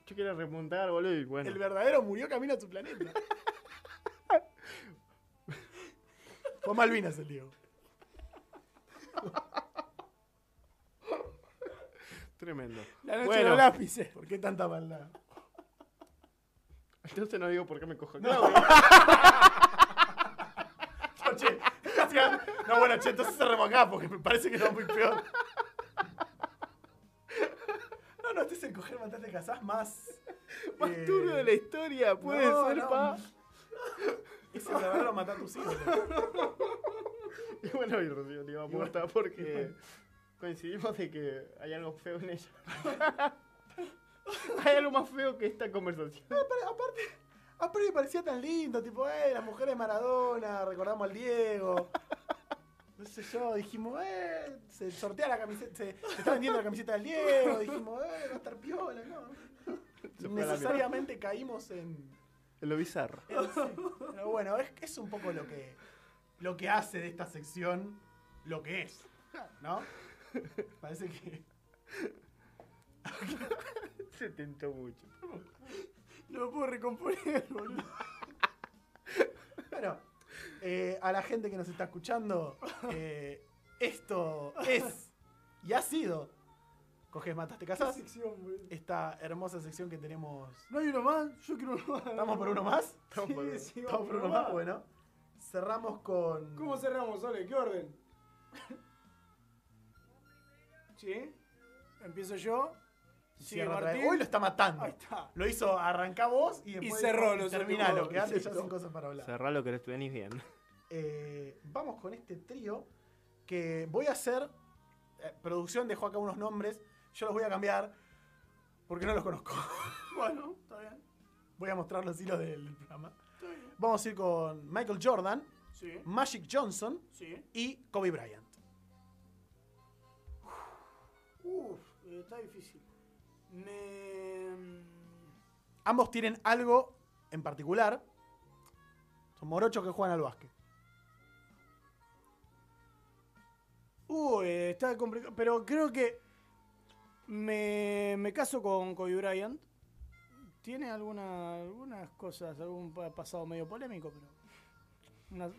Yo quiero remontar, boludo, y bueno. El verdadero murió camino a su planeta. Fue Malvinas el Diego. Tremendo. La noche Bueno. de los lápices. ¿Por qué tanta maldad? Entonces no digo por qué me cojo clavo. (laughs) No, che, no, bueno, che, entonces cerremos acá porque me parece que está muy peor. No, no, este es el coger, matar, te casás más. Más eh, turbio de la historia, puede no, ser, no. pa. Es el verdadero matar a tus hijos. (laughs) Y bueno, y Rocío le iba muerta porque coincidimos de que hay algo feo en ella. (laughs) hay algo más feo que esta conversación. Pero aparte, aparte me parecía tan lindo, tipo, eh, la mujer de Maradona, recordamos al Diego. No sé yo, dijimos, eh, se sortea la camiseta, se, se está vendiendo la camiseta del Diego, dijimos, eh, va a estar piola, ¿no? Necesariamente caímos en, En lo bizarro. en sí. Pero bueno, es, es un poco lo que, lo que hace de esta sección lo que es, ¿no? (laughs) Parece que... (laughs) Se tentó mucho. No me puedo recomponer, boludo. Bueno, eh, a la gente que nos está escuchando, eh, esto es y ha sido Coges, matas, te casás. Esta hermosa sección que tenemos. ¿No hay uno más? Yo quiero uno más. ¿Estamos por uno más? Estamos por uno. sí, ¿Estamos por uno más? Bueno, cerramos con. ¿Cómo cerramos, Ole? ¿Qué orden? ¿Sí? ¿Empiezo yo? Sí. Martín. Hoy lo está matando. Ahí está. Lo hizo arrancar vos y después. cerró dijo, los Terminalo, últimos- quedate ya sin cosas para hablar. Cerralo que te venís bien. Eh, vamos con este trío que voy a hacer. eh, producción dejó acá unos nombres. Yo los voy a cambiar porque no los conozco. (laughs) Bueno, está bien. Voy a mostrar los hilos del programa. Está bien. Vamos a ir con Michael Jordan, Sí, Magic Johnson sí. y Kobe Bryant. Eh, está difícil. Me. Ambos tienen algo en particular. Son morochos que juegan al básquet. Uy, eh, está complicado. Pero creo que me, me caso con Kobe Bryant. Tiene alguna, algunas cosas, algún pa- pasado medio polémico, pero. una-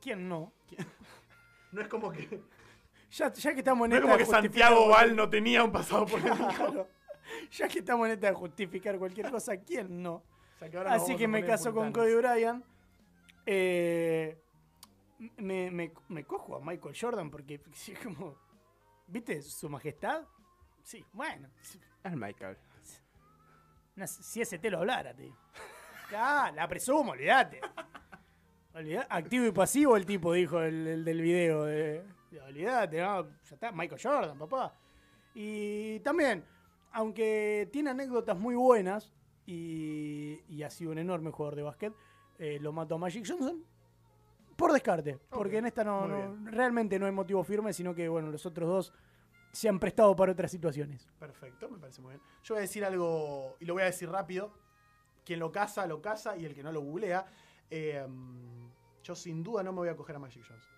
¿Quién no? (laughs) No es como que, Ya, ya que estamos en no es esta como de que Santiago Val no tenía un pasado polémico. Claro. Ya que estamos en esta de justificar cualquier cosa, ¿quién no? Que Así que me caso con. Kobe Bryant. Eh, me, me- me cojo a Michael Jordan porque sí, como. ¿Viste su majestad? Sí, bueno. Es Michael. si ese te lo hablara, tío. Ah, la presumo, olvídate. Activo y pasivo el tipo, dijo el, el del video. De, de, olvídate, no, ya está, Michael Jordan, papá. Y también, aunque tiene anécdotas muy buenas y, y ha sido un enorme jugador de básquet, eh, lo mato a Magic Johnson por descarte. Porque en esta no, realmente no hay motivo firme, sino que bueno, los otros dos se han prestado para otras situaciones. Perfecto, me parece muy bien. Yo voy a decir algo, y lo voy a decir rápido. quien lo casa, lo casa y el que no lo googlea. Eh, yo sin duda no me voy a coger a Magic Johnson.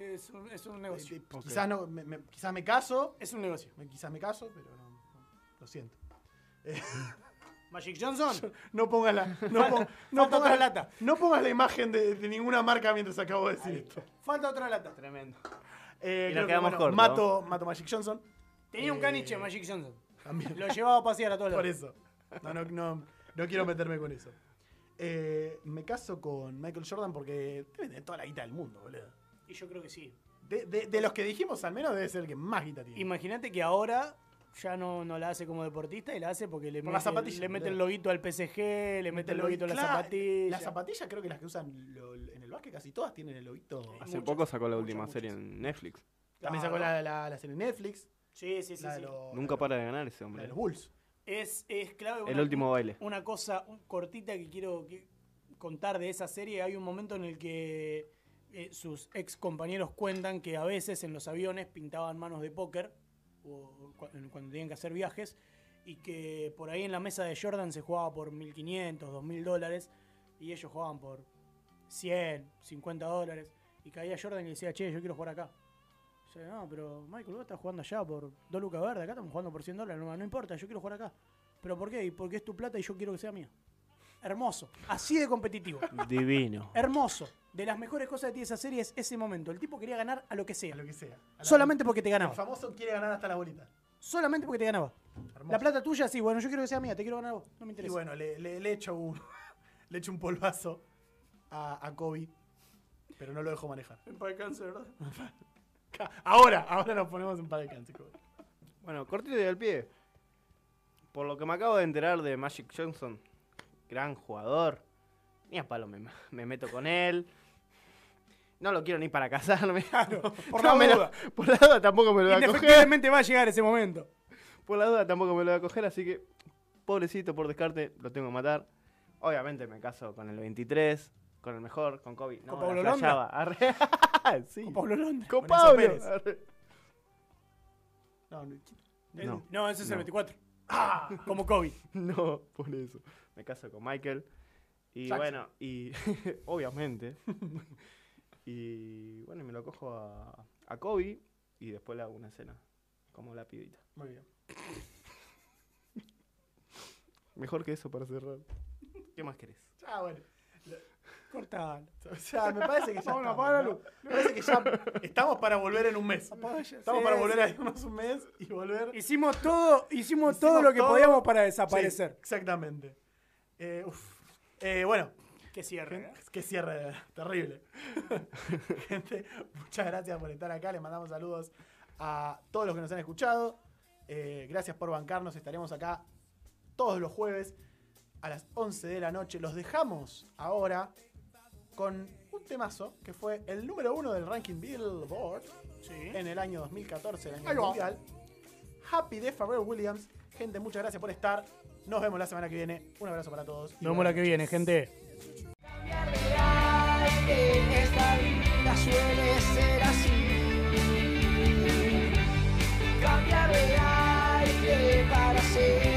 Es un, es un Eh, negocio. eh, quizás, no, me, me- quizás me caso, Es un negocio. me- quizás me caso, pero no, no, lo siento. (laughs) Magic Johnson, No pongas la, no, no falta otra pongas, lata. no pongas la imagen de, de ninguna marca mientras acabo de decir esto. Falta otra lata. Tremendo. Eh, Y nos que, quedamos bueno, cortos, mato, mato Magic Johnson. Tenía un Eh, caniche Magic Johnson. También. Lo llevaba a pasear a todos Por lados. eso. No, no, no, no quiero meterme con eso. Eh, me caso con Michael Jordan porque debe tener toda la guita del mundo, boludo. Y yo creo que sí. De, de- de los que dijimos, al menos debe ser el que más guita tiene. Imagínate que ahora ya no, no la hace como deportista y la hace porque le Por mete, las zapatillas, le mete el loguito al PSG, le mete el loguito a la Claro, zapatilla. Las zapatillas creo que las que usan lo- en el básquet casi todas tienen el loguito. Hace Muchas, poco sacó la muchas, última muchas. serie en Netflix. También sacó la, la, la serie Netflix. Sí, sí, sí. la sí. los- Nunca para de ganar ese la hombre. de los Bulls. Es, es clave. El una- último baile. Una cosa un- cortita que quiero que- contar de esa serie. Hay un momento en el que eh, sus ex compañeros cuentan que a veces en los aviones pintaban manos de póker o cu- cuando tenían que hacer viajes y que por ahí en la mesa de Jordan se jugaba por 1500, 2000 dólares y ellos jugaban por 100, 50 dólares y caía Jordan y decía, che, yo quiero jugar acá. Dice, no, pero Michael, vos estás jugando allá por 2 lucas verdes, acá estamos jugando por 100 dólares, no, no importa, yo quiero jugar acá. ¿Pero por qué? Y porque es tu plata y yo quiero que sea mía. Hermoso. Así de competitivo. Divino. Hermoso. De las mejores cosas de ti de esa serie es ese momento. El tipo quería ganar a lo que A sea. lo que sea. A la- Solamente porque te El ganaba. famoso quiere ganar hasta la bolita. Solamente porque te ganaba. Hermoso. La plata tuya, sí, bueno, yo quiero que sea mía, te quiero ganar a vos. No me Y interesa. bueno, le, le, le echo un, (laughs) le echo un polvazo a, a Kobe, pero no lo dejo manejar. En paz descanse, ¿verdad? (laughs) Ahora, ahora nos ponemos en paz de cáncer, Kobe. Bueno, cortito y al pie. Por lo que me acabo de enterar de Magic Johnson, gran jugador. Ni a palo me, me meto con él. No lo quiero ni para casarme. (laughs) por No la lo- duda. (laughs) por la duda tampoco me lo voy a coger. Indefectiblemente va a llegar ese momento. Por la duda tampoco me lo voy a coger, así que pobrecito por descarte, lo tengo que matar. Obviamente me caso con el 23, con el mejor, con Kobe. No, ¿Con Pablo Londra? flasheaba. (laughs) Arre. sí. Con Pablo Londra. Con Con Pablo. No, no, No. Ese es el No. 24. Como Kobe. No, por eso. Me caso con Michael. Y Jackson. bueno, y (laughs) obviamente. y bueno, y me lo cojo a, a Kobe y después le hago una cena. Como la pibita. muy bien. Mejor que eso para cerrar. ¿Qué más querés? Ah, bueno. Cortalo. O sea, me parece que ya (laughs) Vamos, estamos, apaga la ¿no? luz. Me parece que ya estamos para volver en un mes. Estamos Sí, para sí. volver a irnos un mes y volver. Hicimos todo, hicimos, Hicimos todo lo que todo. podíamos para Sí, desaparecer. exactamente. Eh, uf. Eh, bueno, Que cierre. ¿eh? Qué cierre terrible. (laughs) Gente, muchas gracias por estar acá. Les mandamos saludos a todos los que nos han escuchado. Eh, gracias por bancarnos. Estaremos acá todos los jueves a las 11 de la noche. Los dejamos ahora con un temazo que fue el número uno del ranking Billboard Sí. en el año 2014, el año mundial. Happy de Pharrell Williams. Gente, muchas gracias por estar. Nos vemos la semana que viene. Un abrazo para todos. Nos vemos la que viene, gente. Cambiar de aire, esta vida suele ser así. Cambiar de para ser.